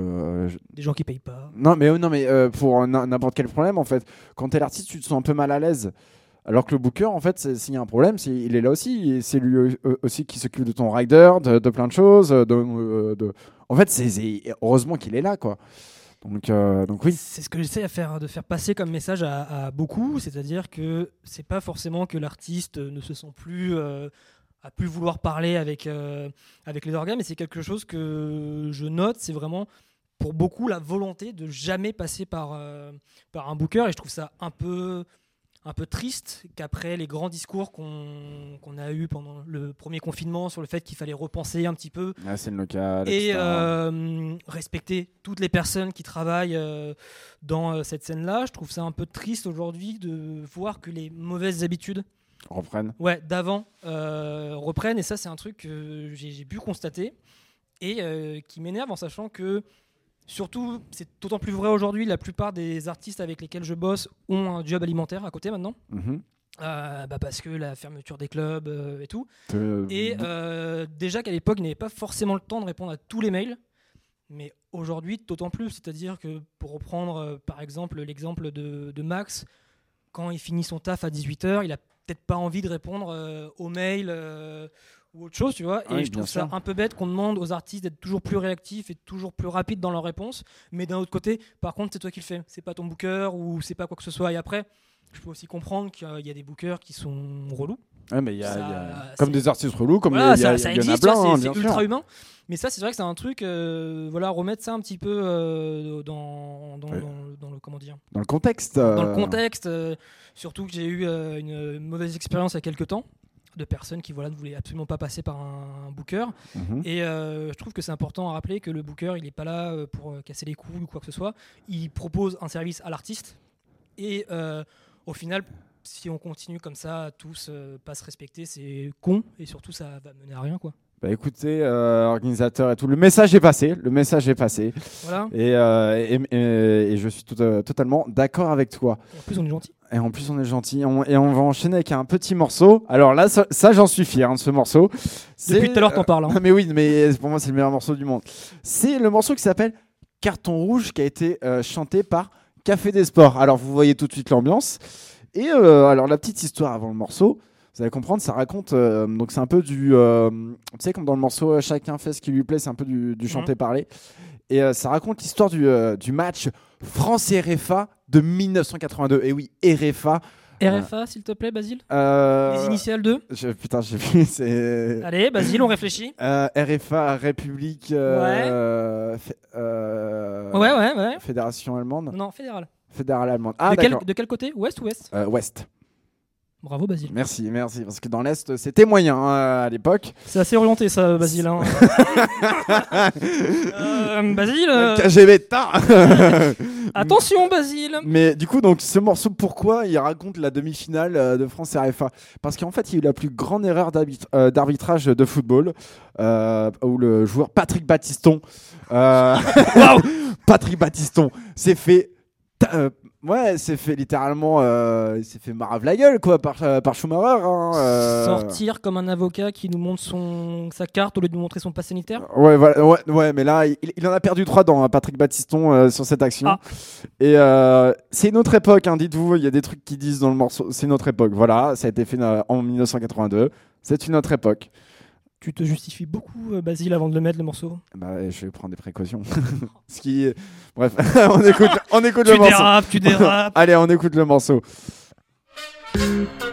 Speaker 1: je-
Speaker 2: Des gens qui payent pas.
Speaker 1: non mais non mais pour n'importe quel problème en fait. Quand tu es l'artiste tu te sens un peu mal à l'aise. Alors que le booker en fait s'il y a un problème c'est il est là aussi. C'est lui aussi qui s'occupe de ton rider de, de plein de choses de, de- en fait c'est c'est- heureusement qu'il est là quoi donc euh, donc oui.
Speaker 2: C'est ce que j'essaie de faire passer comme message à, à beaucoup, c'est-à-dire que c'est pas forcément que l'artiste ne se sent plus euh, à plus vouloir parler avec, euh, avec les organes, mais c'est quelque chose que je note, c'est vraiment pour beaucoup la volonté de jamais passer par, euh, par un booker, et je trouve ça un peu, un peu triste qu'après les grands discours qu'on a eu pendant le premier confinement sur le fait qu'il fallait repenser un petit peu
Speaker 1: Ah, local
Speaker 2: et euh, respecter toutes les personnes qui travaillent euh, dans euh, cette scène-là. Je trouve ça un peu triste aujourd'hui de voir que les mauvaises habitudes
Speaker 1: reprennent
Speaker 2: ouais, d'avant euh, reprennent. Et ça, c'est un truc que j'ai pu constater et qui m'énerve en sachant que, surtout, c'est d'autant plus vrai aujourd'hui, la plupart des artistes avec lesquels je bosse ont un job alimentaire à côté maintenant.
Speaker 1: Mhm.
Speaker 2: Euh, bah parce que la fermeture des clubs euh, et tout.
Speaker 1: Euh,
Speaker 2: Et déjà qu'à l'époque, il n'avait pas forcément le temps de répondre à tous les mails. Mais aujourd'hui, d'autant plus. C'est-à-dire que pour reprendre par exemple l'exemple de, de Max, quand il finit son taf à 18h, il a peut-être pas envie de répondre aux mails ou autre chose, tu vois. Et
Speaker 1: Oui,
Speaker 2: je trouve ça
Speaker 1: sûr.
Speaker 2: un peu bête qu'on demande aux artistes d'être toujours plus réactifs et toujours plus rapides dans leurs réponses. Mais d'un autre côté, par contre, c'est toi qui le fais. C'est pas ton booker ou c'est pas quoi que ce soit. Et après, je peux aussi comprendre qu'il y a des bookers qui sont relous.
Speaker 1: Ouais, mais y a-
Speaker 2: Ça,
Speaker 1: y a- comme des artistes relous, comme
Speaker 2: Voilà,
Speaker 1: il y, a-
Speaker 2: ça, ça
Speaker 1: il y en a plein, hein,
Speaker 2: c'est
Speaker 1: sûr.
Speaker 2: ultra humain. Mais ça, c'est vrai que c'est un truc, euh, voilà, remettre ça un petit peu euh, dans, dans,
Speaker 1: Ouais.
Speaker 2: dans le- dans le comment dire,
Speaker 1: Dans le contexte.
Speaker 2: dans le
Speaker 1: euh,
Speaker 2: contexte. surtout que j'ai eu une mauvaise expérience il y a quelques temps de personnes qui voilà ne voulaient absolument pas passer par un, booker.
Speaker 1: mhm.
Speaker 2: Et euh, je trouve que c'est important à rappeler que le booker, il n'est pas là euh, pour euh, casser les couilles ou quoi que ce soit. Il propose un service à l'artiste. Et euh, au final, si on continue comme ça tous euh, pas se respecter, c'est con. Et surtout, ça va mener à rien, quoi.
Speaker 1: Bah écoutez, euh, organisateur et tout, le message est passé, le message est passé,
Speaker 2: Voilà.
Speaker 1: et, euh, et, et- et je suis tout, euh, totalement d'accord avec toi.
Speaker 2: En plus, on est gentil.
Speaker 1: Et en plus, on est gentil, on- et on va enchaîner avec un petit morceau. Alors là, ça, ça, j'en suis fier de ce morceau. C'est-
Speaker 2: Depuis tout à l'heure, t'en parles. hein. (laughs)
Speaker 1: mais oui, mais pour moi, c'est le meilleur morceau du monde. C'est le morceau qui s'appelle Carton Rouge, qui a été euh, chanté par Café des Sports. Alors, vous voyez tout de suite l'ambiance. Et euh, alors, la petite histoire avant le morceau, vous allez comprendre, ça raconte. euh, donc, c'est un peu du. euh, tu sais, comme dans le morceau euh, Chacun fait ce qui lui plaît, c'est un peu du, du chanté-parler. Et euh, ça raconte l'histoire du, du match France-RFA de 1982. Et oui, RFA.
Speaker 2: RFA, s'il te plaît, Basile
Speaker 1: euh,
Speaker 2: Les initiales 2
Speaker 1: je- putain, j'ai vu. (laughs)
Speaker 2: Allez, Basile, on réfléchit.
Speaker 1: Euh, RFA, République. euh, fé- euh,
Speaker 2: Ouais, ouais, ouais.
Speaker 1: Fédération allemande.
Speaker 2: Non, fédéral.
Speaker 1: Fédérale allemande. Ah,
Speaker 2: de, quel, de quel côté? Ouest ou Ouest
Speaker 1: Ouest.
Speaker 2: Bravo, Basile.
Speaker 1: Merci, merci. Parce que dans l'Est, c'était moyen hein, à l'époque.
Speaker 2: C'est assez orienté, ça, (laughs) Basile. hein. (laughs) euh, Basile euh,
Speaker 1: KGB, tard (laughs)
Speaker 2: Attention, Basile
Speaker 1: Mais du coup, donc ce morceau, pourquoi il raconte la demi-finale euh, de France RFA Parce qu'en fait, il y a eu la plus grande erreur euh, d'arbitrage de football, où le joueur Patrick Battiston, euh, Patrick Battiston, s'est fait, ouais, s'est fait littéralement, euh, il s'est fait marave la gueule quoi par euh, par Schumacher. hein, euh.
Speaker 2: Sortir comme un avocat qui nous montre son, sa carte au lieu de nous montrer son pass sanitaire
Speaker 1: Ouais, voilà, ouais, ouais, mais là, il, il en a perdu trois dents, hein, Patrick Battiston, euh, sur cette action.
Speaker 2: Ah.
Speaker 1: Et c'est une autre époque, hein, dites-vous, il y a des trucs qui disent dans le morceau, c'est une autre époque. Voilà, ça a été fait en 1982, c'est une autre époque.
Speaker 2: Tu te justifies beaucoup, euh, Basile, avant de le mettre, le morceau?
Speaker 1: Bah, je vais prendre des précautions. (laughs) Ce qui... Bref, (laughs) on écoute, on écoute le
Speaker 2: Tu
Speaker 1: morceau.
Speaker 2: dérapes, tu dérapes (laughs)
Speaker 1: Allez, on écoute le morceau.
Speaker 8: –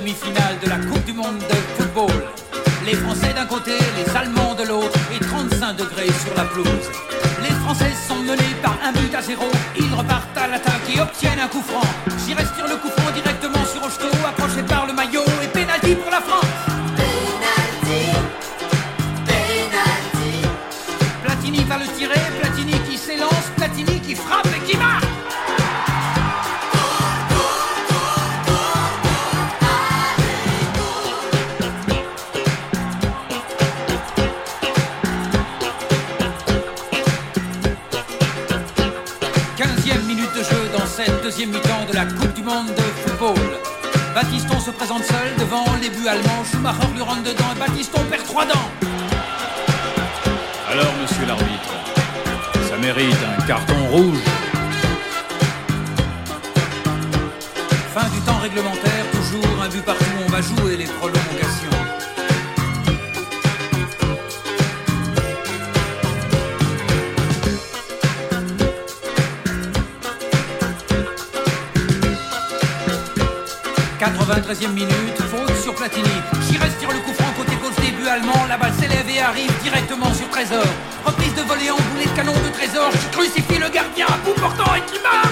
Speaker 8: demi-finale de la Coupe du Monde de football. Les Français d'un côté, les Allemands de l'autre et 35 degrés sur la pelouse. Les Français sont menés par un but à zéro. Ils repartent à l'attaque et obtiennent un coup franc. J'irai tire le coup franc directement de football. Baptiston se présente seul devant les buts allemands. Schumacher lui rentre dedans et Baptiston perd trois dents.
Speaker 9: Alors, monsieur l'arbitre, ça mérite un carton rouge.
Speaker 8: Fin du temps réglementaire, toujours un but partout. On va jouer les prolongations. – 93e minute, faute sur Platini. Chires tire le coup franc côté gauche des buts allemands. La balle s'élève et arrive directement sur Trésor. Reprise de volée en boulet de canon de Trésor qui crucifie le gardien à bout portant et qui marque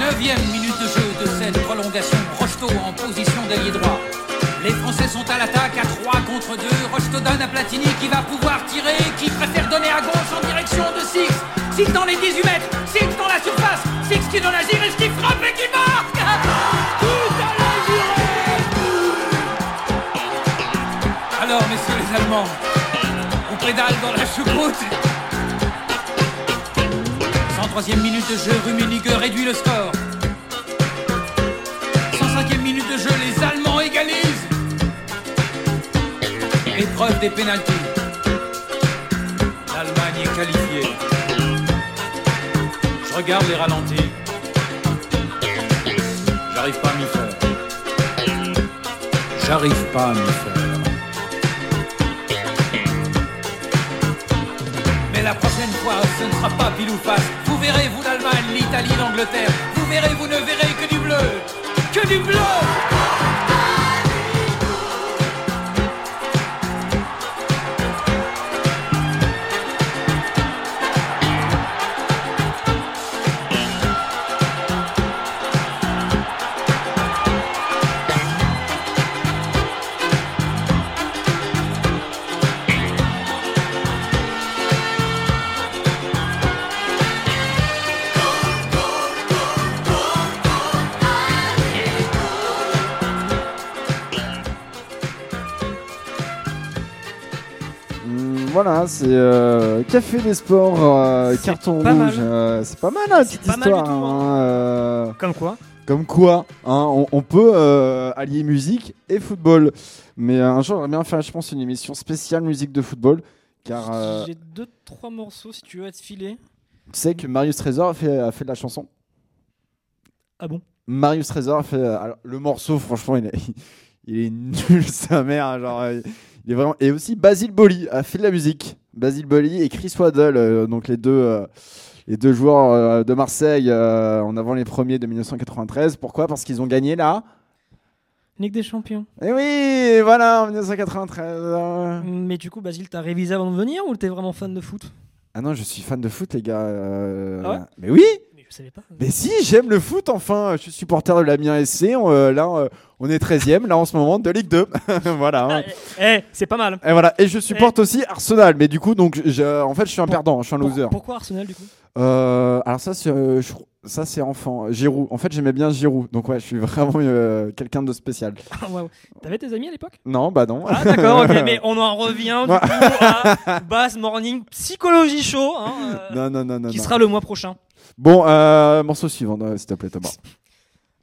Speaker 8: Neuvième minute de jeu de cette prolongation. Rocheteau en position d'ailier droit. À Platini qui va pouvoir tirer, qui préfère donner à gauche en direction de Six. Six dans les 18 mètres, Six dans la surface, Six qui donne à Giris qui frappe et qui marque But à la Alors, messieurs les Allemands, on pédale dans la choucroute. 103e minute de jeu, Rummenigge réduit le score. 105e minute de jeu, les Allemands Épreuve des pénaltys. L'Allemagne est qualifiée. Je regarde les ralentis. J'arrive pas à m'y faire. J'arrive pas à m'y faire. Mais la prochaine fois, ce ne sera pas pile ou face. Vous verrez, vous l'Allemagne, l'Italie, l'Angleterre. Vous verrez, vous ne verrez que du bleu. Que du bleu
Speaker 1: voilà, c'est euh, Café des Sports, euh, carton rouge.
Speaker 2: mal.
Speaker 1: euh, c'est pas mal, hein, cette
Speaker 2: pas mal
Speaker 1: histoire.
Speaker 2: tout, hein.
Speaker 1: hein,
Speaker 2: Comme quoi
Speaker 1: Comme quoi, hein, on, on peut allier musique et football. Mais un jour, j'aimerais bien faire, je pense, une émission spéciale musique de football. Car
Speaker 2: J'ai deux, trois morceaux si tu veux être filé.
Speaker 1: tu sais que Marius Trésor a fait, a fait de la chanson.
Speaker 2: Ah bon?
Speaker 1: Marius Trésor a fait. alors, le morceau, franchement, il est, (laughs) il est nul, (laughs) sa mère. Genre, il est vraiment. Et aussi, Basile Boli a fait de la musique. Basile Boli et Chris Waddle, euh, donc les deux, euh, les deux joueurs euh, de Marseille en avant les premiers de 1993. Pourquoi? Parce qu'ils ont gagné là.
Speaker 2: Ligue des Champions.
Speaker 1: Et oui, voilà, en 1993. euh.
Speaker 2: Mais du coup, Basile, t'as révisé avant de venir ou t'es vraiment fan de foot?
Speaker 1: Ah non, je suis fan de foot, les gars.
Speaker 2: Ah ouais?
Speaker 1: Mais oui
Speaker 2: Mais je savais pas.
Speaker 1: Mais si, j'aime le foot, enfin. Je suis supporter de l'Amiens SC. là, on est 13ème, là, en ce moment, de Ligue 2. (laughs) voilà. hein.
Speaker 2: Eh, eh, c'est pas mal.
Speaker 1: Et voilà. Et je supporte aussi Arsenal. Mais du coup, donc, je- en fait, je suis un perdant. Je suis un loser.
Speaker 2: Pourquoi Arsenal du coup?
Speaker 1: Euh, alors ça, c'est, euh, je- ça c'est enfant. Giroud. En fait, j'aimais bien Giroud. Donc ouais, je suis vraiment euh, quelqu'un de spécial. (laughs)
Speaker 2: Ah. T'avais tes amis à l'époque?
Speaker 1: Non, bah non.
Speaker 2: Ah d'accord, ok, (laughs) mais on en revient du coup à Bass Morning Psychologie Show, hein,
Speaker 1: non, non, non, non.
Speaker 2: qui
Speaker 1: non.
Speaker 2: sera le mois prochain.
Speaker 1: Bon, morceau suivant, s'il te plaît, Thomas.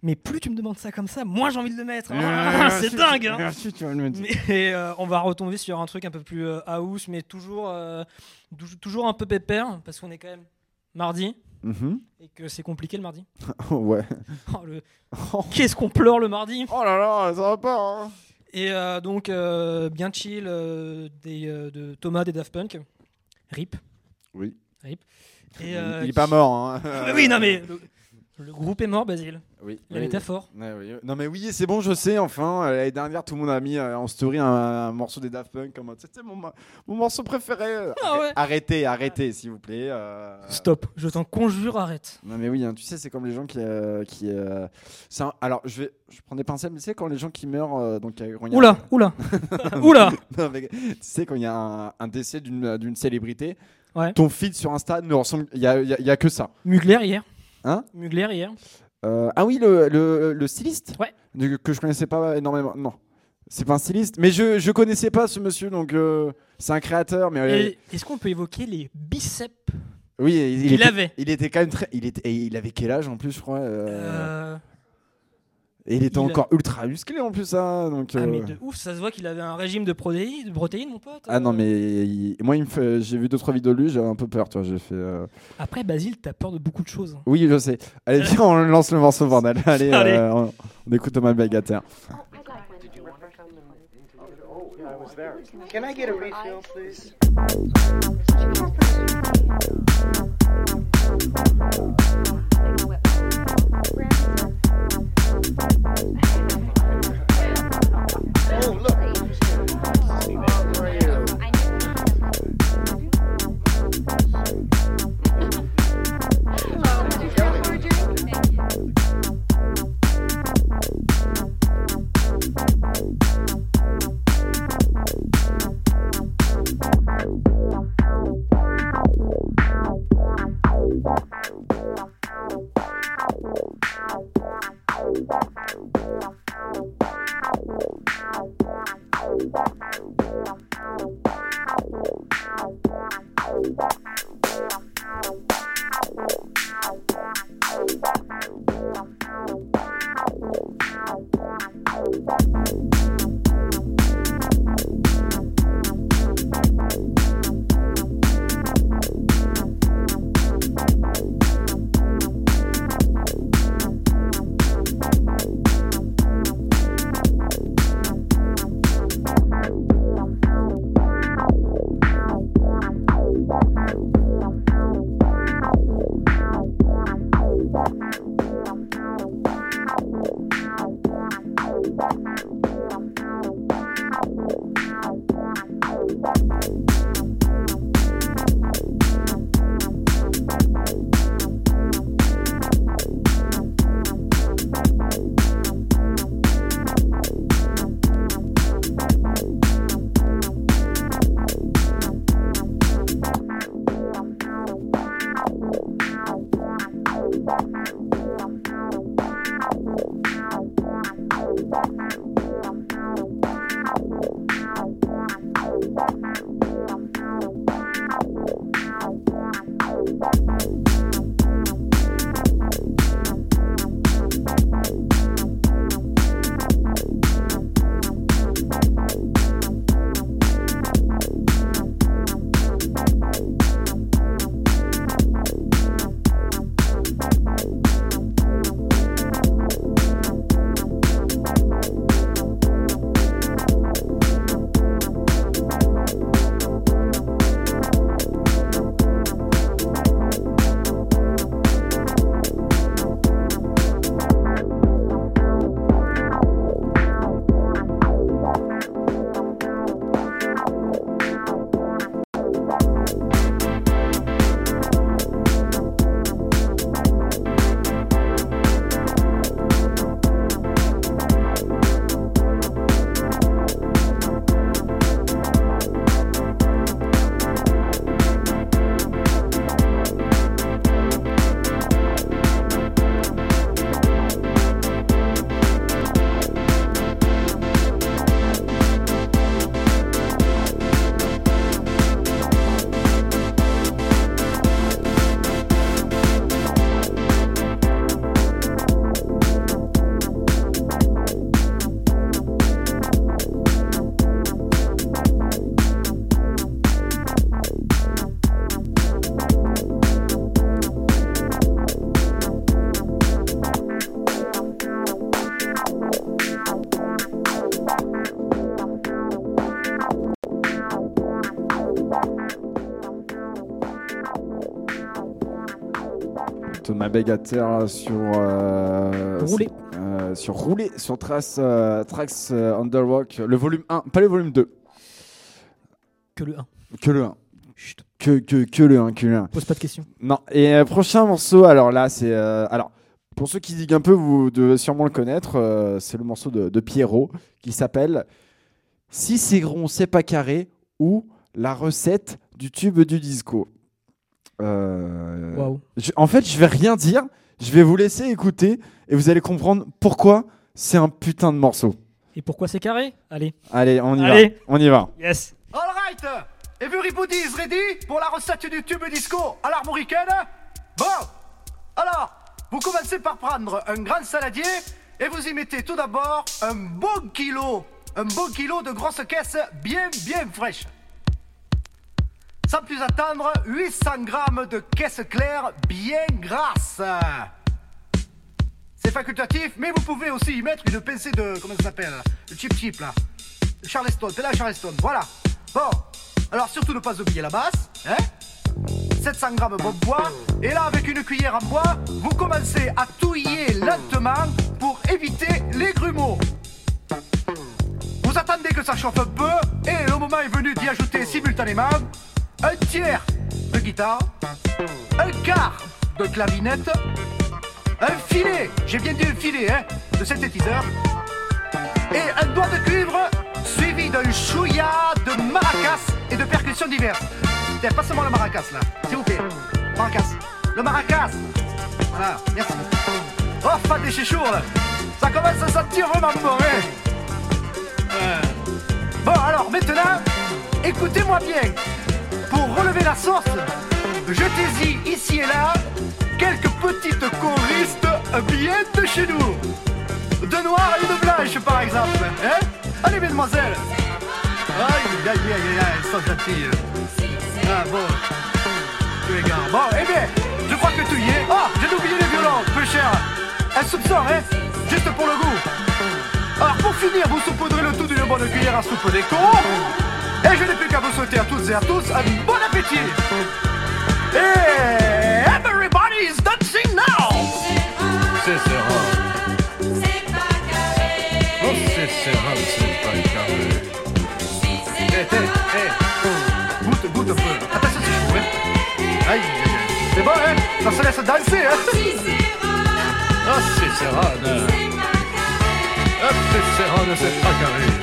Speaker 2: Mais plus tu me demandes ça comme ça, moins j'ai envie de le mettre. Ah, c'est dingue. hein.
Speaker 1: Merci, tu vas le mettre.
Speaker 2: Mais euh, on va retomber sur un truc un peu plus euh, house, mais toujours, euh, tou- toujours un peu pépère, parce qu'on est quand même mardi
Speaker 1: Mhm.
Speaker 2: et que c'est compliqué le mardi. (laughs)
Speaker 1: ouais. (laughs)
Speaker 2: Oh, le- Qu'est-ce qu'on pleure le mardi
Speaker 1: Oh là là, ça va pas. hein.
Speaker 2: Et euh, donc, bien chill des, de Thomas des Daft Punk. Rip.
Speaker 1: Oui.
Speaker 2: Rip. Et,
Speaker 1: Il- il est pas mort. Hein. (laughs)
Speaker 2: Oui, non mais le, groupe est mort, Basile.
Speaker 1: Oui.
Speaker 2: La
Speaker 1: oui.
Speaker 2: métaphore.
Speaker 1: Oui. Non mais oui, c'est bon, je sais. Enfin, euh, l'année dernière, tout le monde a mis euh, en story un, un morceau des Daft Punk. Comme c'était mon, mon morceau préféré.
Speaker 2: Ah ouais.
Speaker 1: Arrêtez, arrêtez, s'il vous plaît. euh.
Speaker 2: Stop, je t'en conjure, arrête.
Speaker 1: Non mais oui, hein, tu sais, c'est comme les gens qui, euh, qui un- alors je vais, je prends des pincettes, mais tu sais quand les gens qui meurent, donc
Speaker 2: Oula, oula, (laughs) oula.
Speaker 1: Non, mais tu sais quand il y a un, un décès d'une célébrité,
Speaker 2: Ouais.
Speaker 1: ton feed sur Insta ne ressemble, il y a, il y a- il y a que ça.
Speaker 2: Mugler hier.
Speaker 1: Hein
Speaker 2: Mugler hier.
Speaker 1: Euh, ah oui, le, le, le styliste
Speaker 2: Ouais.
Speaker 1: Du- que je connaissais pas énormément. Non, c'est pas un styliste, mais je je connaissais pas ce monsieur, donc euh, c'est un créateur, mais euh,
Speaker 2: Et Est-ce qu'on peut évoquer les biceps
Speaker 1: oui, il,
Speaker 2: qu'il
Speaker 1: était,
Speaker 2: avait
Speaker 1: il était quand même très, il était, et il avait quel âge en plus, je crois. Euh, Et il était
Speaker 2: il a-
Speaker 1: encore ultra musclé en plus, hein, donc.
Speaker 2: Ah, mais
Speaker 1: euh,
Speaker 2: de ouf, ça se voit qu'il avait un régime de protéines, de protéines mon pote.
Speaker 1: Ah non mais il- moi il me fait... j'ai vu deux trois vidéos de lui, j'avais un peu peur, tu vois, j'ai fait. euh,
Speaker 2: Après, Basile, t'as peur de beaucoup de choses. hein.
Speaker 1: Oui je sais. Allez viens (laughs) on lance le morceau bordel. (laughs) Allez,
Speaker 2: Allez.
Speaker 1: euh, on, on écoute Thomas Belgater.
Speaker 10: Can I get a refill, please?
Speaker 1: Bye. Thank you. Là, sur. euh,
Speaker 2: Rouler.
Speaker 1: euh, sur Rouler, sur Trace, euh, Trax euh, Underrock, le volume 1, pas le volume 2,
Speaker 2: Que le 1.
Speaker 1: que le 1.
Speaker 2: Chut,
Speaker 1: Que, que, que le 1, que le 1.
Speaker 2: pose pas de questions.
Speaker 1: Non, et euh, prochain morceau, alors là, c'est. euh, alors, pour ceux qui diguent un peu, vous devez sûrement le connaître, euh, c'est le morceau de, de Pierrot qui s'appelle Si c'est rond, c'est pas carré ou la recette du tube du disco. Euh, je- en fait, je vais rien dire, je vais vous laisser écouter et vous allez comprendre pourquoi c'est un putain de morceau.
Speaker 2: Et pourquoi c'est carré? Allez.
Speaker 1: Allez, on y
Speaker 2: Allez.
Speaker 1: va. On y va.
Speaker 2: Yes.
Speaker 11: Alright Everybody is ready pour la recette du tube disco à l'armoricaine Bon Alors, vous commencez par prendre un grand saladier et vous y mettez tout d'abord un bon kilo, un bon kilo de grosses caisses bien bien fraîches. Sans plus attendre, 800 grammes de caisses claires bien grasses. C'est facultatif, mais vous pouvez aussi y mettre une pincée de. Comment ça s'appelle Le chip chip là. Le Charleston, c'est là Charleston, voilà. Bon, alors surtout ne pas oublier la basse, hein 700 grammes bon bois, et là avec une cuillère en bois, vous commencez à touiller lentement pour éviter les grumeaux. Vous attendez que ça chauffe un peu, et le moment est venu d'y ajouter simultanément un tiers de guitare, un quart de clavinette, un filet, j'ai bien dit un filet, hein, de synthétiseur, et un doigt de cuivre suivi d'un chouïa de maracas et de percussions diverses. Tiens, passe-moi le maracas là, s'il vous plaît. Maracas. Le maracas. Voilà, merci. Oh, pas des chichours là. Ça commence à sentir vraiment bon, hein. Euh. Bon, alors maintenant, écoutez-moi bien. Pour relever la sauce, jetez-y ici et là quelques petites choristes bien de chez nous. De noir et de blanche, par exemple. Hein? Allez, mesdemoiselles. Aïe, aïe, aïe, aïe, elles sont gentilles. Ah, bon. Tu es gars. Bon, eh bien, je crois que tu y es. Oh, j'ai oublié les violons, peu cher. Un soupçon, hein? Juste pour le goût. Alors, pour finir, vous saupoudrez le tout d'une bonne cuillère à soupe d'écho. Et je n'ai plus qu'à vous souhaiter à toutes et à tous un bon appétit. Et everybody is dancing now.
Speaker 9: C'est Serra. Oh, c'est Serra, c'est pas carré.
Speaker 11: Eh, eh, eh. Peu. Attention, c'est hein. C'est bon, hein Ça se laisse danser, hein
Speaker 9: Ah, c'est c'est c'est pas carré.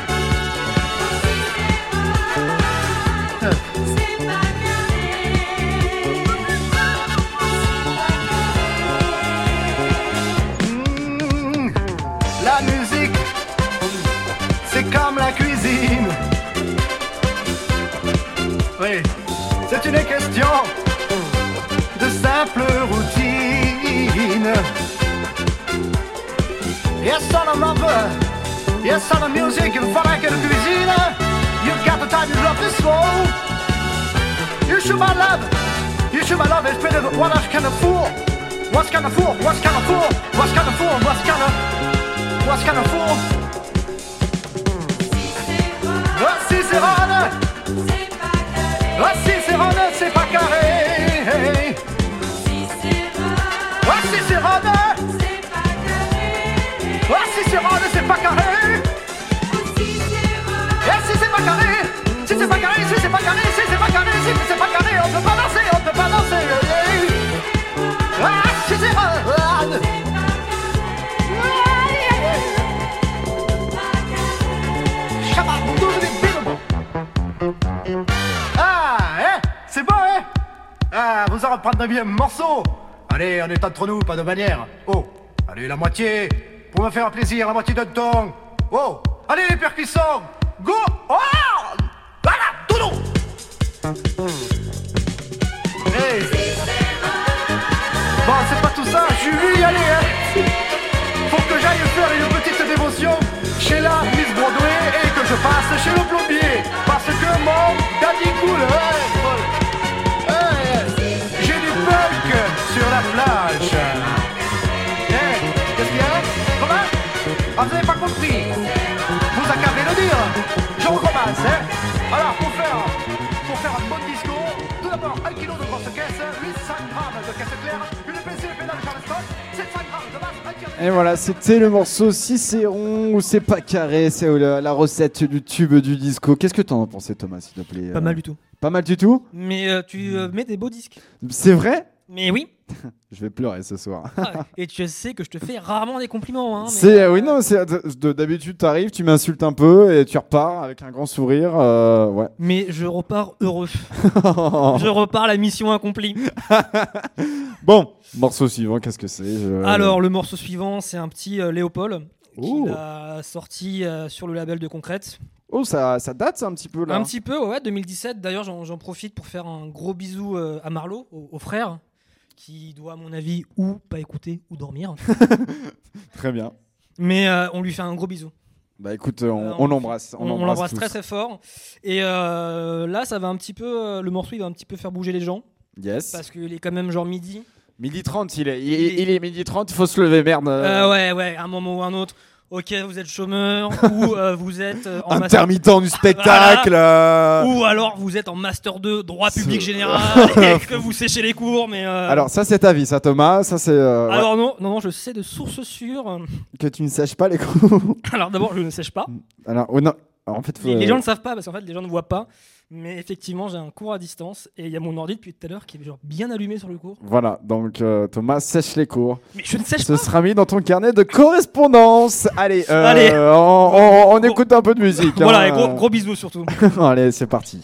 Speaker 11: Oui, c'est une question de simple routine. Yes, on a lover. Yes, on a music, il faut like la cuisine. You got the time, you love the soul. You should my love. You should my love. It's better than what I can afford. What's of fool? What's of fool? What's of fool? What's of What's of fool? Ah, si c'est Ron Ah, si c'est c'est pas carré. Ah, si c'est Ron Ah, si c'est c'est pas carré. Eh, si c'est pas carré Si c'est pas carré, si c'est pas carré, si c'est pas carré, si c'est pas carré, pas on peut pas En reprendrez bien un morceau. Allez, on est entre nous, pas de manière. Oh, allez, la moitié. Pour me faire plaisir, la moitié d'un ton. Oh, allez, les percussons Go. Oh Voilà, Doudou Hey. Bon, c'est pas tout ça, je suis y aller, hein. Faut que j'aille faire une petite dévotion chez la Miss Broadway et que je passe chez le plombier. Parce que mon daddy cool, ouais, Hein Alors, pour faire, pour faire un bon disco, tout d'abord, un kilo de grosse caisse, 800 grammes de caisse claire, une pincée de pédale
Speaker 1: Et voilà, c'était le morceau Si c'est rond ou c'est pas carré, c'est la, la recette du tube du disco. Qu'est-ce que t'en as pensé, Thomas, s'il te plaît
Speaker 2: Pas
Speaker 1: euh,
Speaker 2: mal du tout.
Speaker 1: Pas mal du tout
Speaker 2: Mais euh, tu euh, mets des beaux disques.
Speaker 1: C'est vrai?
Speaker 2: Mais oui. (laughs)
Speaker 1: Je vais pleurer ce soir.
Speaker 2: Ah, et tu sais que je te fais rarement des compliments. Hein, mais-
Speaker 1: C'est euh, oui non c'est de- d'habitude t'arrives tu m'insultes un peu et tu repars avec un grand sourire euh, ouais
Speaker 2: Mais je repars heureux. (laughs) je repars la mission accomplie. (laughs)
Speaker 1: bon morceau suivant qu'est-ce que c'est? Je-
Speaker 2: Alors, le morceau suivant, c'est un petit euh, Léopold qu'il a sorti euh, sur le label de Concrète.
Speaker 1: oh ça ça date ça, un petit peu là
Speaker 2: Un petit peu, ouais, 2017. D'ailleurs, j'en j'en profite pour faire un gros bisou euh, à Marlo, au, au frère, qui doit, à mon avis, ou pas écouter ou dormir. (laughs)
Speaker 1: très bien
Speaker 2: Mais euh, on lui fait un gros bisou.
Speaker 1: bah écoute euh, on,
Speaker 2: Euh,
Speaker 1: on l'embrasse
Speaker 2: On, on l'embrasse très très fort. Et euh, là, ça va un petit peu. le morceau, il va un petit peu faire bouger les gens.
Speaker 1: yes
Speaker 2: Parce qu'il est quand même genre midi.
Speaker 1: midi 30 il est il, est- il est midi 30 il faut se lever merde
Speaker 2: ouais, ouais, à un moment ou un autre. Ok, vous êtes chômeur (laughs) ou euh, vous êtes euh, en master-
Speaker 1: intermittent du (laughs) spectacle euh.
Speaker 2: ou alors vous êtes en master 2 droit public général. (laughs) Et que vous séchez les cours mais euh,
Speaker 1: alors ça c'est ta vie ça Thomas ça c'est euh, ouais.
Speaker 2: alors non non non je sais de sources sûres
Speaker 1: que tu ne sèches pas les coups
Speaker 2: alors d'abord je ne sèche pas.
Speaker 1: Alors oh, non. Alors, en fait faut-
Speaker 2: les, les gens ne savent pas parce qu'en fait les gens ne voient pas mais effectivement j'ai un cours à distance et il y a mon ordi depuis tout à l'heure qui est genre bien allumé sur le cours
Speaker 1: voilà donc euh, Thomas sèche les cours
Speaker 2: mais je ne sèche
Speaker 1: Ce
Speaker 2: pas
Speaker 1: sera mis dans ton carnet de correspondance. Allez, euh,
Speaker 2: Allez.
Speaker 1: on, on- on écoute un peu de musique.
Speaker 2: voilà
Speaker 1: hein.
Speaker 2: et gros, gros bisous surtout (laughs)
Speaker 1: Allez, c'est parti.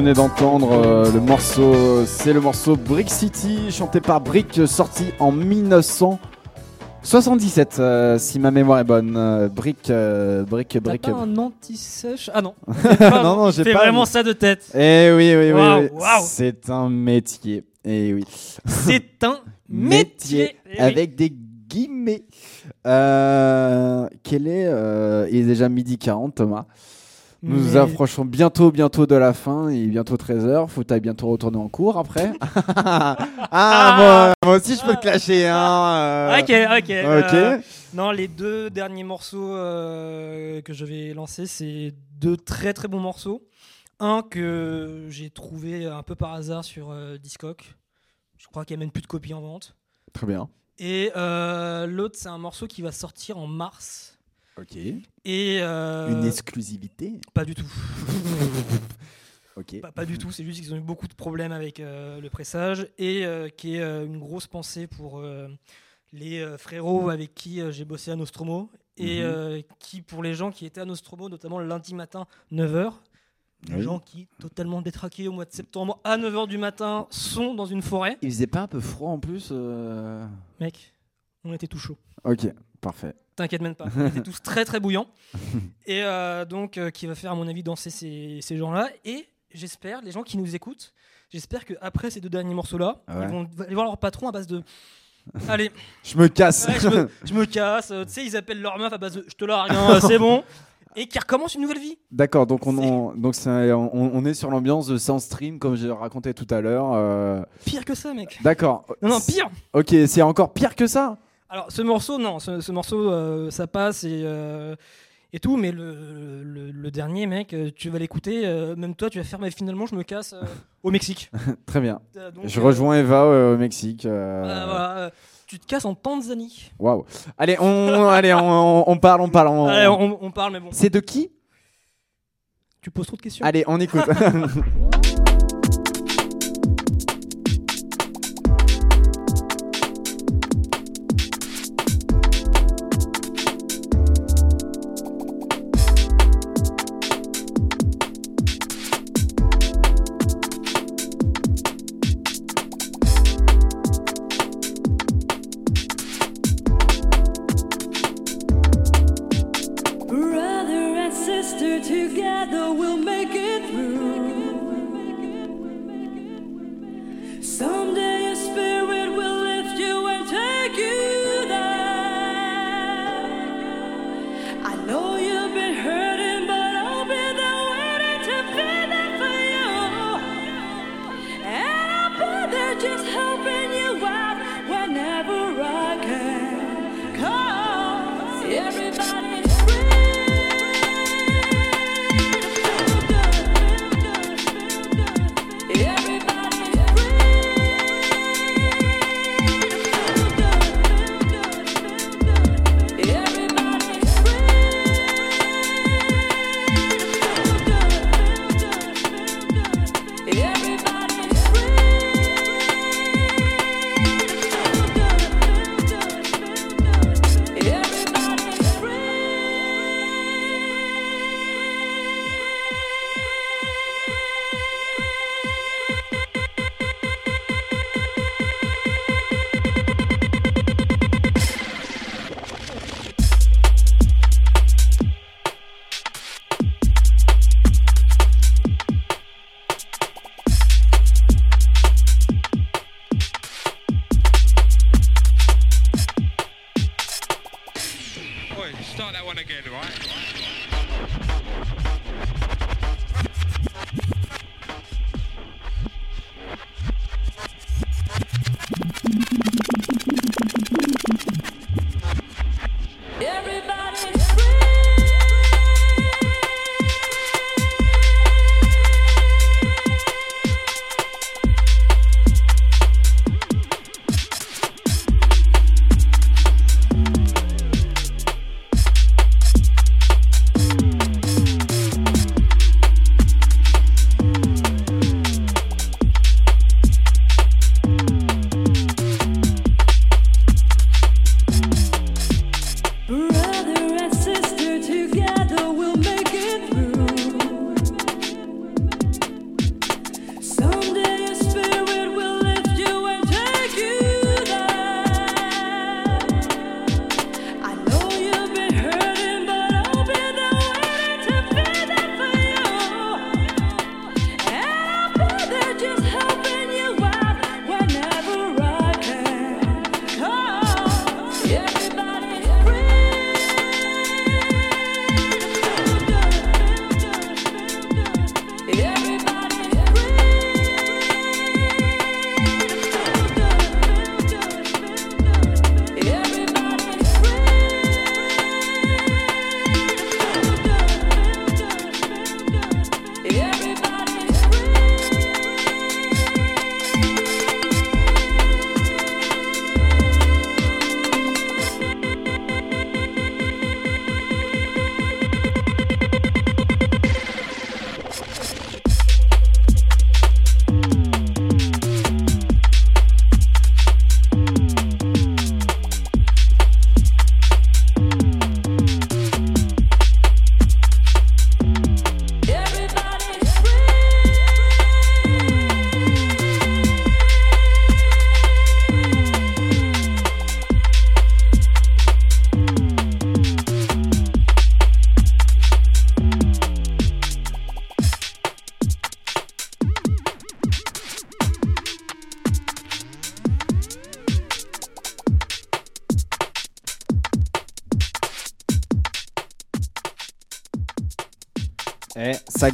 Speaker 1: Venez d'entendre, euh, le morceau, c'est le morceau Brick City, chanté par Brick, sorti en 1977, euh, si ma mémoire est bonne. Euh, Brick, euh, Brick,
Speaker 2: T'as
Speaker 1: Brick.
Speaker 2: pas un anti-sèche Ah non. (laughs)
Speaker 1: non, non, j'ai pas.
Speaker 2: vraiment ça de tête.
Speaker 1: Eh oui, oui, oui. C'est un métier. Eh oui. (laughs)
Speaker 2: C'est un (laughs) métier. Eh oui.
Speaker 1: avec des guillemets. Quel est Il est déjà midi 40, Thomas. Nous
Speaker 2: Mais-
Speaker 1: approchons bientôt, bientôt de la fin. Il est bientôt 13h. Faut que bientôt retourner en cours après. (laughs) ah, moi, moi aussi, je peux te clasher. Hein, euh.
Speaker 2: Ok, ok. Euh, non, les deux derniers morceaux euh, que je vais lancer, c'est deux très très bons morceaux. Un que j'ai trouvé un peu par hasard sur euh, Discog. Je crois qu'il n'y a même plus de copies en vente.
Speaker 1: Très bien.
Speaker 2: Et l'autre, c'est un morceau qui va sortir en mars.
Speaker 1: Ok.
Speaker 2: Et euh,
Speaker 1: Une exclusivité
Speaker 2: Pas du tout. (laughs)
Speaker 1: Ok.
Speaker 2: Pas, pas du tout, c'est juste qu'ils ont eu beaucoup de problèmes avec euh, le pressage et euh, qui est une grosse pensée pour les frérots avec qui j'ai bossé à Nostromo et
Speaker 1: Mhm.
Speaker 2: qui, pour les gens qui étaient à Nostromo, notamment lundi matin, 9h, les
Speaker 1: Oui.
Speaker 2: gens qui, totalement détraqués au mois de septembre, à 9h du matin, sont dans une forêt.
Speaker 1: Il faisait pas un peu froid en plus euh
Speaker 2: Mec, on était tout chaud.
Speaker 1: Ok, parfait.
Speaker 2: T'inquiète même pas, (laughs) on était tous très très bouillants. Et euh, donc, euh, qui va faire, à mon avis, danser ces, ces gens-là. Et j'espère, les gens qui nous écoutent, j'espère qu'après ces deux derniers morceaux-là,
Speaker 1: Ouais.
Speaker 2: ils vont aller voir leur patron à base de. Allez, (laughs)
Speaker 1: Je me casse.
Speaker 2: ouais, je, me, je me casse. euh, tu sais, ils appellent leur meuf à base de je te largue, hein, c'est bon. (laughs) Et qui recommence une nouvelle vie.
Speaker 1: D'accord, donc on, on- donc c'est- on, on est sur l'ambiance de Soundstream comme j'ai raconté tout à l'heure. euh,
Speaker 2: Pire que ça, mec.
Speaker 1: D'accord.
Speaker 2: Non, non, pire.
Speaker 1: Ok, c'est encore pire que ça.
Speaker 2: Alors, ce morceau, non, ce, ce morceau, euh, ça passe et, euh, et tout, mais le, le- le dernier, mec, euh, tu vas l'écouter, euh, même toi, tu vas faire, mais finalement, je me casse au Mexique. (laughs)
Speaker 1: Très bien.
Speaker 2: Donc,
Speaker 1: Je rejoins Eva au Mexique.
Speaker 2: Voilà, euh, tu te casses en Tanzanie.
Speaker 1: Waouh. Allez, on, (laughs) allez, on, on parle, on parle. on-
Speaker 2: Allez, on, on parle, mais bon.
Speaker 1: C'est de qui?
Speaker 2: Tu poses trop de questions.
Speaker 1: Allez, on écoute. (laughs)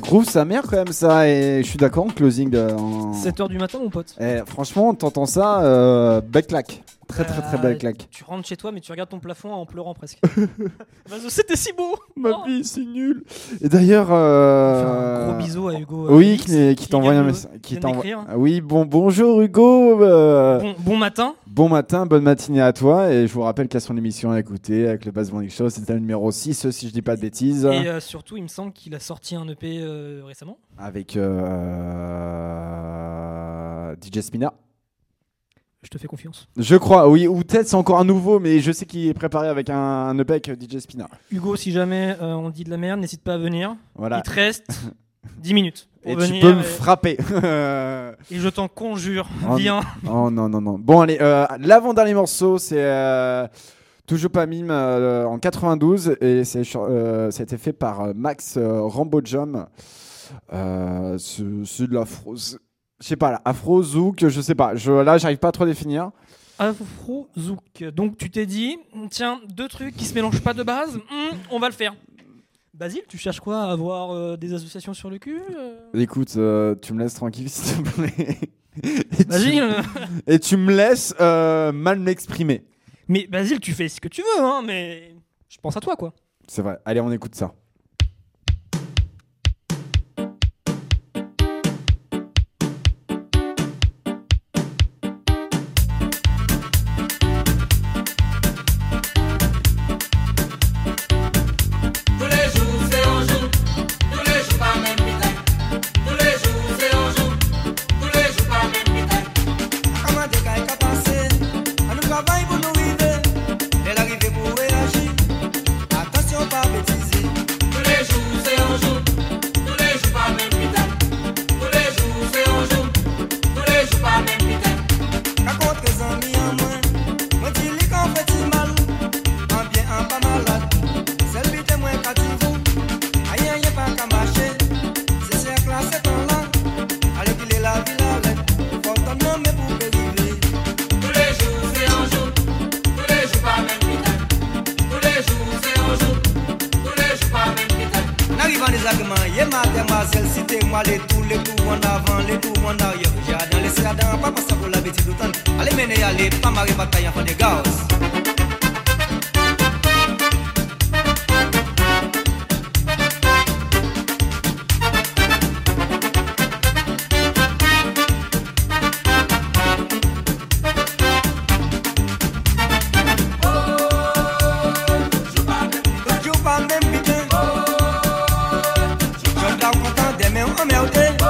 Speaker 1: groove sa mère quand même ça et je suis d'accord en closing. euh, en-
Speaker 2: 7h du matin, mon pote.
Speaker 1: Eh, franchement, t'entends ça, euh, belle claque. Très très très belle
Speaker 2: Euh,
Speaker 1: claque.
Speaker 2: Tu rentres chez toi, mais tu regardes ton plafond en pleurant presque. (laughs) C'était si beau
Speaker 1: Ma
Speaker 2: Oh.
Speaker 1: vie, c'est nul. Et d'ailleurs, euh,
Speaker 2: un gros bisou à Hugo, euh,
Speaker 1: Oui,
Speaker 2: Félix,
Speaker 1: qui, qui
Speaker 2: qui
Speaker 1: t'envoie un message.
Speaker 2: qui
Speaker 1: t'envoie.
Speaker 2: d'écrire.
Speaker 1: Ah oui, bon bonjour Hugo. euh,
Speaker 2: Bon, bon matin.
Speaker 1: Bon matin, bonne matinée à toi. Et je vous rappelle qu'il y a son émission à écouter avec le Bass Morning Show. C'était le numéro 6, si je dis pas de bêtises.
Speaker 2: Et euh, surtout, il me semble qu'il a sorti un EP euh, récemment.
Speaker 1: Avec euh, DJ Spina.
Speaker 2: Je te fais confiance.
Speaker 1: Je crois, oui. Ou peut-être c'est encore un nouveau, mais je sais qu'il est préparé avec un, un EP avec DJ Spina.
Speaker 2: Hugo, si jamais on dit de la merde, n'hésite pas à venir.
Speaker 1: Voilà.
Speaker 2: Il te reste (laughs) 10 minutes.
Speaker 1: Et tu peux me
Speaker 2: et-
Speaker 1: frapper. (laughs) (laughs)
Speaker 2: Et je t'en conjure,
Speaker 1: Oh,
Speaker 2: viens.
Speaker 1: Oh non, non, non. Bon, allez, euh, l'avant-dernier morceau, c'est euh, Toujours pas mime euh, en 92 et c'est euh, ça a été fait par euh, Max euh. Euh, c'est de l'afro. Je sais pas, afro, zouk, je sais pas. Je, là, j'arrive pas à trop définir.
Speaker 2: Afro Zouk. Donc tu t'es dit, tiens, deux trucs qui se mélangent pas de base, hum, on va le faire. Basile, tu cherches quoi à avoir euh, des associations sur le cul euh
Speaker 1: Écoute, euh, tu me laisses tranquille, (laughs) s'il te plaît. Et tu-
Speaker 2: Basile (laughs)
Speaker 1: Et tu me laisses euh, mal m'exprimer.
Speaker 2: Mais Basile, tu fais ce que tu veux, hein, mais je pense à toi, quoi.
Speaker 1: C'est vrai. Allez, on écoute ça.
Speaker 6: Content des mains emmerdées.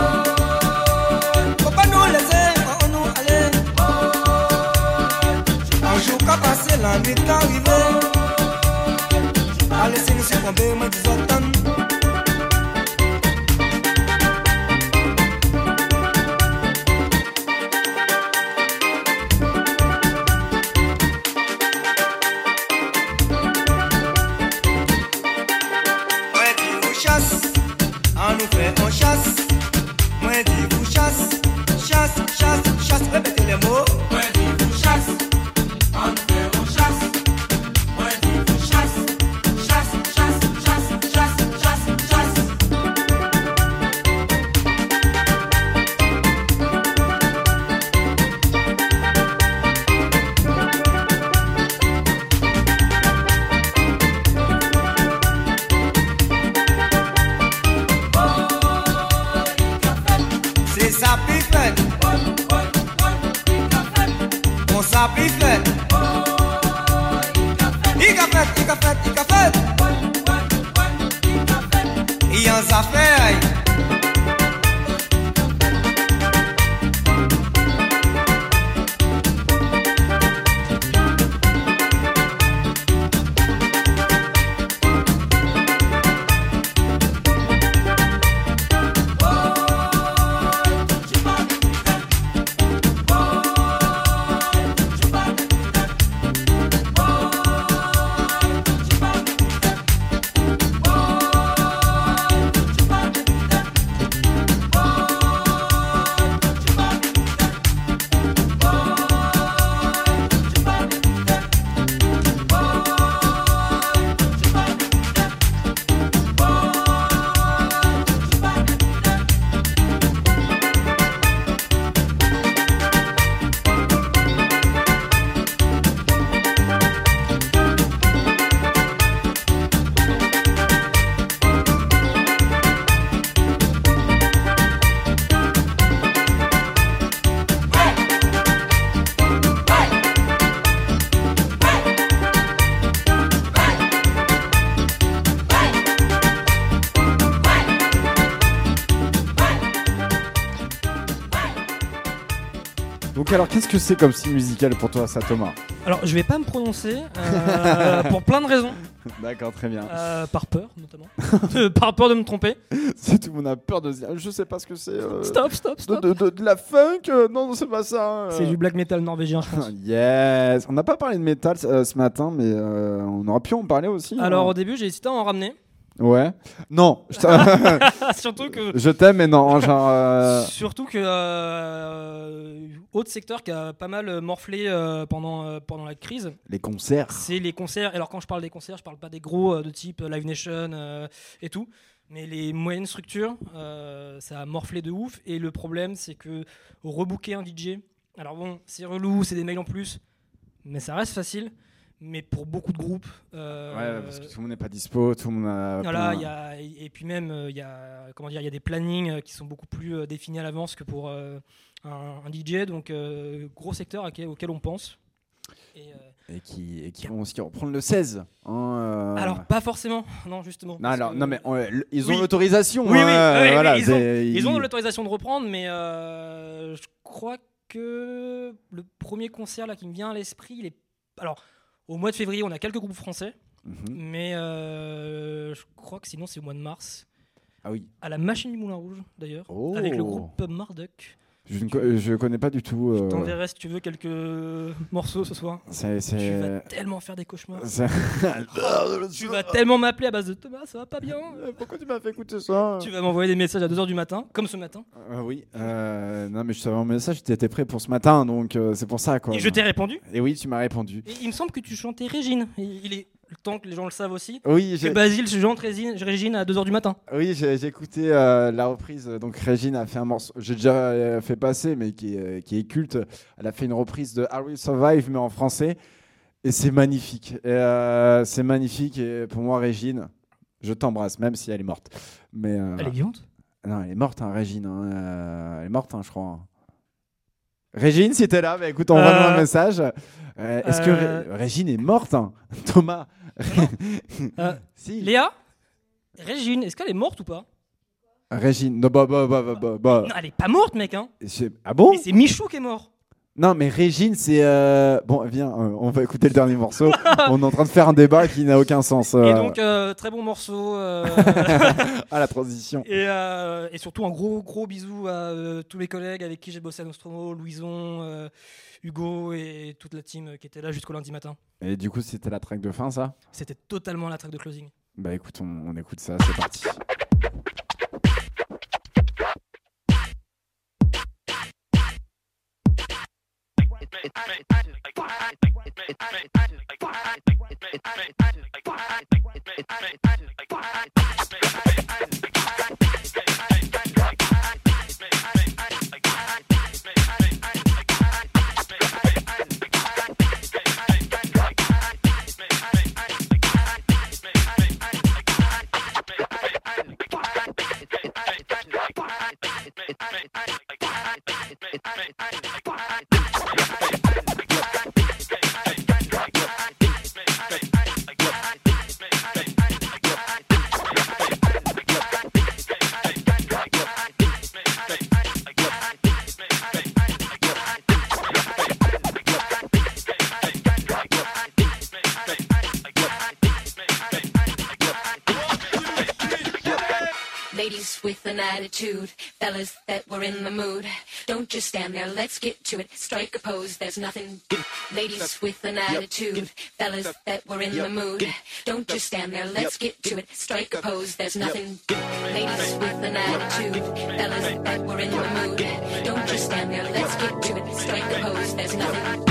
Speaker 1: Alors, qu'est-ce que c'est comme style musical pour toi, ça, Thomas
Speaker 2: Alors, je vais pas me prononcer euh, pour plein de raisons. (laughs)
Speaker 1: D'accord, très bien.
Speaker 2: Euh, par peur, notamment. Euh, (laughs) par peur de me tromper. (laughs)
Speaker 1: C'est tout, on a peur de se dire, je sais pas ce que c'est. euh,
Speaker 2: Stop, stop, stop.
Speaker 1: De, de- de la funk euh, Non, c'est pas ça. euh.
Speaker 2: C'est du black metal norvégien, je pense.
Speaker 1: Yes On n'a pas parlé de métal ce matin, mais euh, on aurait pu en parler aussi.
Speaker 2: Alors,
Speaker 1: hein.
Speaker 2: au début, j'ai hésité à en ramener.
Speaker 1: Ouais. Non. (laughs)
Speaker 2: Surtout que.
Speaker 1: je t'aime, mais non. Genre. euh,
Speaker 2: Surtout que euh, autre secteur qui a pas mal morflé euh, pendant, pendant la crise,
Speaker 1: Les concerts.
Speaker 2: c'est les concerts. Alors quand je parle des concerts, je parle pas des gros de type Live Nation et tout, mais les moyennes structures, ça a morflé de ouf. Et le problème, c'est que rebooker un DJ, alors bon, c'est relou, c'est des mails en plus, mais ça reste facile. Mais pour beaucoup de groupes, euh,
Speaker 1: Ouais, parce que tout le monde n'est pas dispo, tout le monde a.
Speaker 2: voilà,
Speaker 1: plein-
Speaker 2: il y a, et puis même, euh, il y a, comment dire, il y a des plannings euh, qui sont beaucoup plus définis à l'avance que pour euh, un, un DJ. Donc, euh, gros secteur auquel, on pense. Et,
Speaker 1: Et qui, et qui vont aussi reprendre le 16. hein.
Speaker 2: Alors, pas forcément, non, justement.
Speaker 1: Non, alors,
Speaker 2: que-
Speaker 1: non, mais on- ils ont
Speaker 2: Oui.
Speaker 1: l'autorisation.
Speaker 2: Oui, oui, oui,
Speaker 1: voilà,
Speaker 2: ils, ont, ils ont l'autorisation de reprendre, mais je crois que le premier concert là qui me vient à l'esprit, il est. Alors, au mois de février, on a quelques groupes français,
Speaker 1: Mhm.
Speaker 2: mais euh, je crois que sinon c'est au mois de mars.
Speaker 1: Ah oui.
Speaker 2: À la machine du Moulin Rouge, d'ailleurs,
Speaker 1: Oh.
Speaker 2: avec le groupe Marduk.
Speaker 1: Je ne co- je connais pas du tout. euh,
Speaker 2: T'enverrai si tu veux quelques morceaux ce soir.
Speaker 1: C'est. c'est-
Speaker 2: Tu vas tellement faire des cauchemars. (laughs) tu vas tellement m'appeler à base de Thomas, ça va pas bien.
Speaker 1: Pourquoi tu m'as fait écouter ça?
Speaker 2: Tu vas m'envoyer des messages à 2h du matin, comme ce matin.
Speaker 1: Euh, oui. euh, non, mais je savais un message, tu étais prêt pour ce matin, donc euh, c'est pour ça quoi.
Speaker 2: Et je t'ai répondu.
Speaker 1: Et oui, tu m'as répondu.
Speaker 2: Et il me semble que tu chantais Régine. Il est le temps que les gens le savent aussi.
Speaker 1: Oui,
Speaker 2: que
Speaker 1: j'ai-
Speaker 2: Basile chante Régine, Régine à 2h du matin.
Speaker 1: Oui, j'ai écouté euh, la reprise. Donc Régine a fait un morceau, j'ai déjà euh, fait passer, mais qui est, qui est culte. Elle a fait une reprise de Are We Survive, mais en français. Et c'est magnifique. Euh, c'est magnifique. Et pour moi, Régine, je t'embrasse, même si elle est morte. Mais, euh,
Speaker 2: Elle est vivante?
Speaker 1: Non, elle est morte, hein, Régine. hein, euh, elle est morte, hein, je crois. Régine, si t'es là, bah, écoute, envoie-nous
Speaker 2: Euh,
Speaker 1: un message. Euh, Est-ce que
Speaker 2: euh,
Speaker 1: Ré- Régine est morte hein Thomas? (laughs)
Speaker 2: Euh, (laughs)
Speaker 1: Si.
Speaker 2: Léa? Régine, est-ce qu'elle est morte ou pas?
Speaker 1: Régine, non, bah, bah, bah, bah, bah.
Speaker 2: Non, elle est pas morte, mec. Hein.
Speaker 1: Ah bon?
Speaker 2: C'est Michou qui est mort.
Speaker 1: Non, mais Régine, c'est. euh, Bon, viens, euh, on va écouter le dernier morceau. (laughs) on est en train de faire un débat qui n'a aucun sens. euh,
Speaker 2: Et donc, euh, très bon morceau. euh, (laughs)
Speaker 1: à la transition.
Speaker 2: et, euh, et surtout, un gros, gros bisou à euh, tous mes collègues avec qui j'ai bossé à Nostromo, Louison, euh, Hugo et toute la team qui était là jusqu'au lundi matin.
Speaker 1: Et du coup, c'était la track de fin, ça?
Speaker 2: C'était totalement la track de closing.
Speaker 1: Bah écoute, on, on écoute ça, c'est parti.
Speaker 12: it, it, it, it, it, it, it, it, it, attitude, fellas that were in the mood. Don't just stand there, let's get to it. Strike a pose, there's nothing. Ladies with an attitude, fellas that were in the mood. Don't just stand there, let's get to it. Strike a pose, there's nothing. Ladies with an attitude, fellas that were in the mood. Don't just stand there, let's get to it. Strike a pose, there's nothing.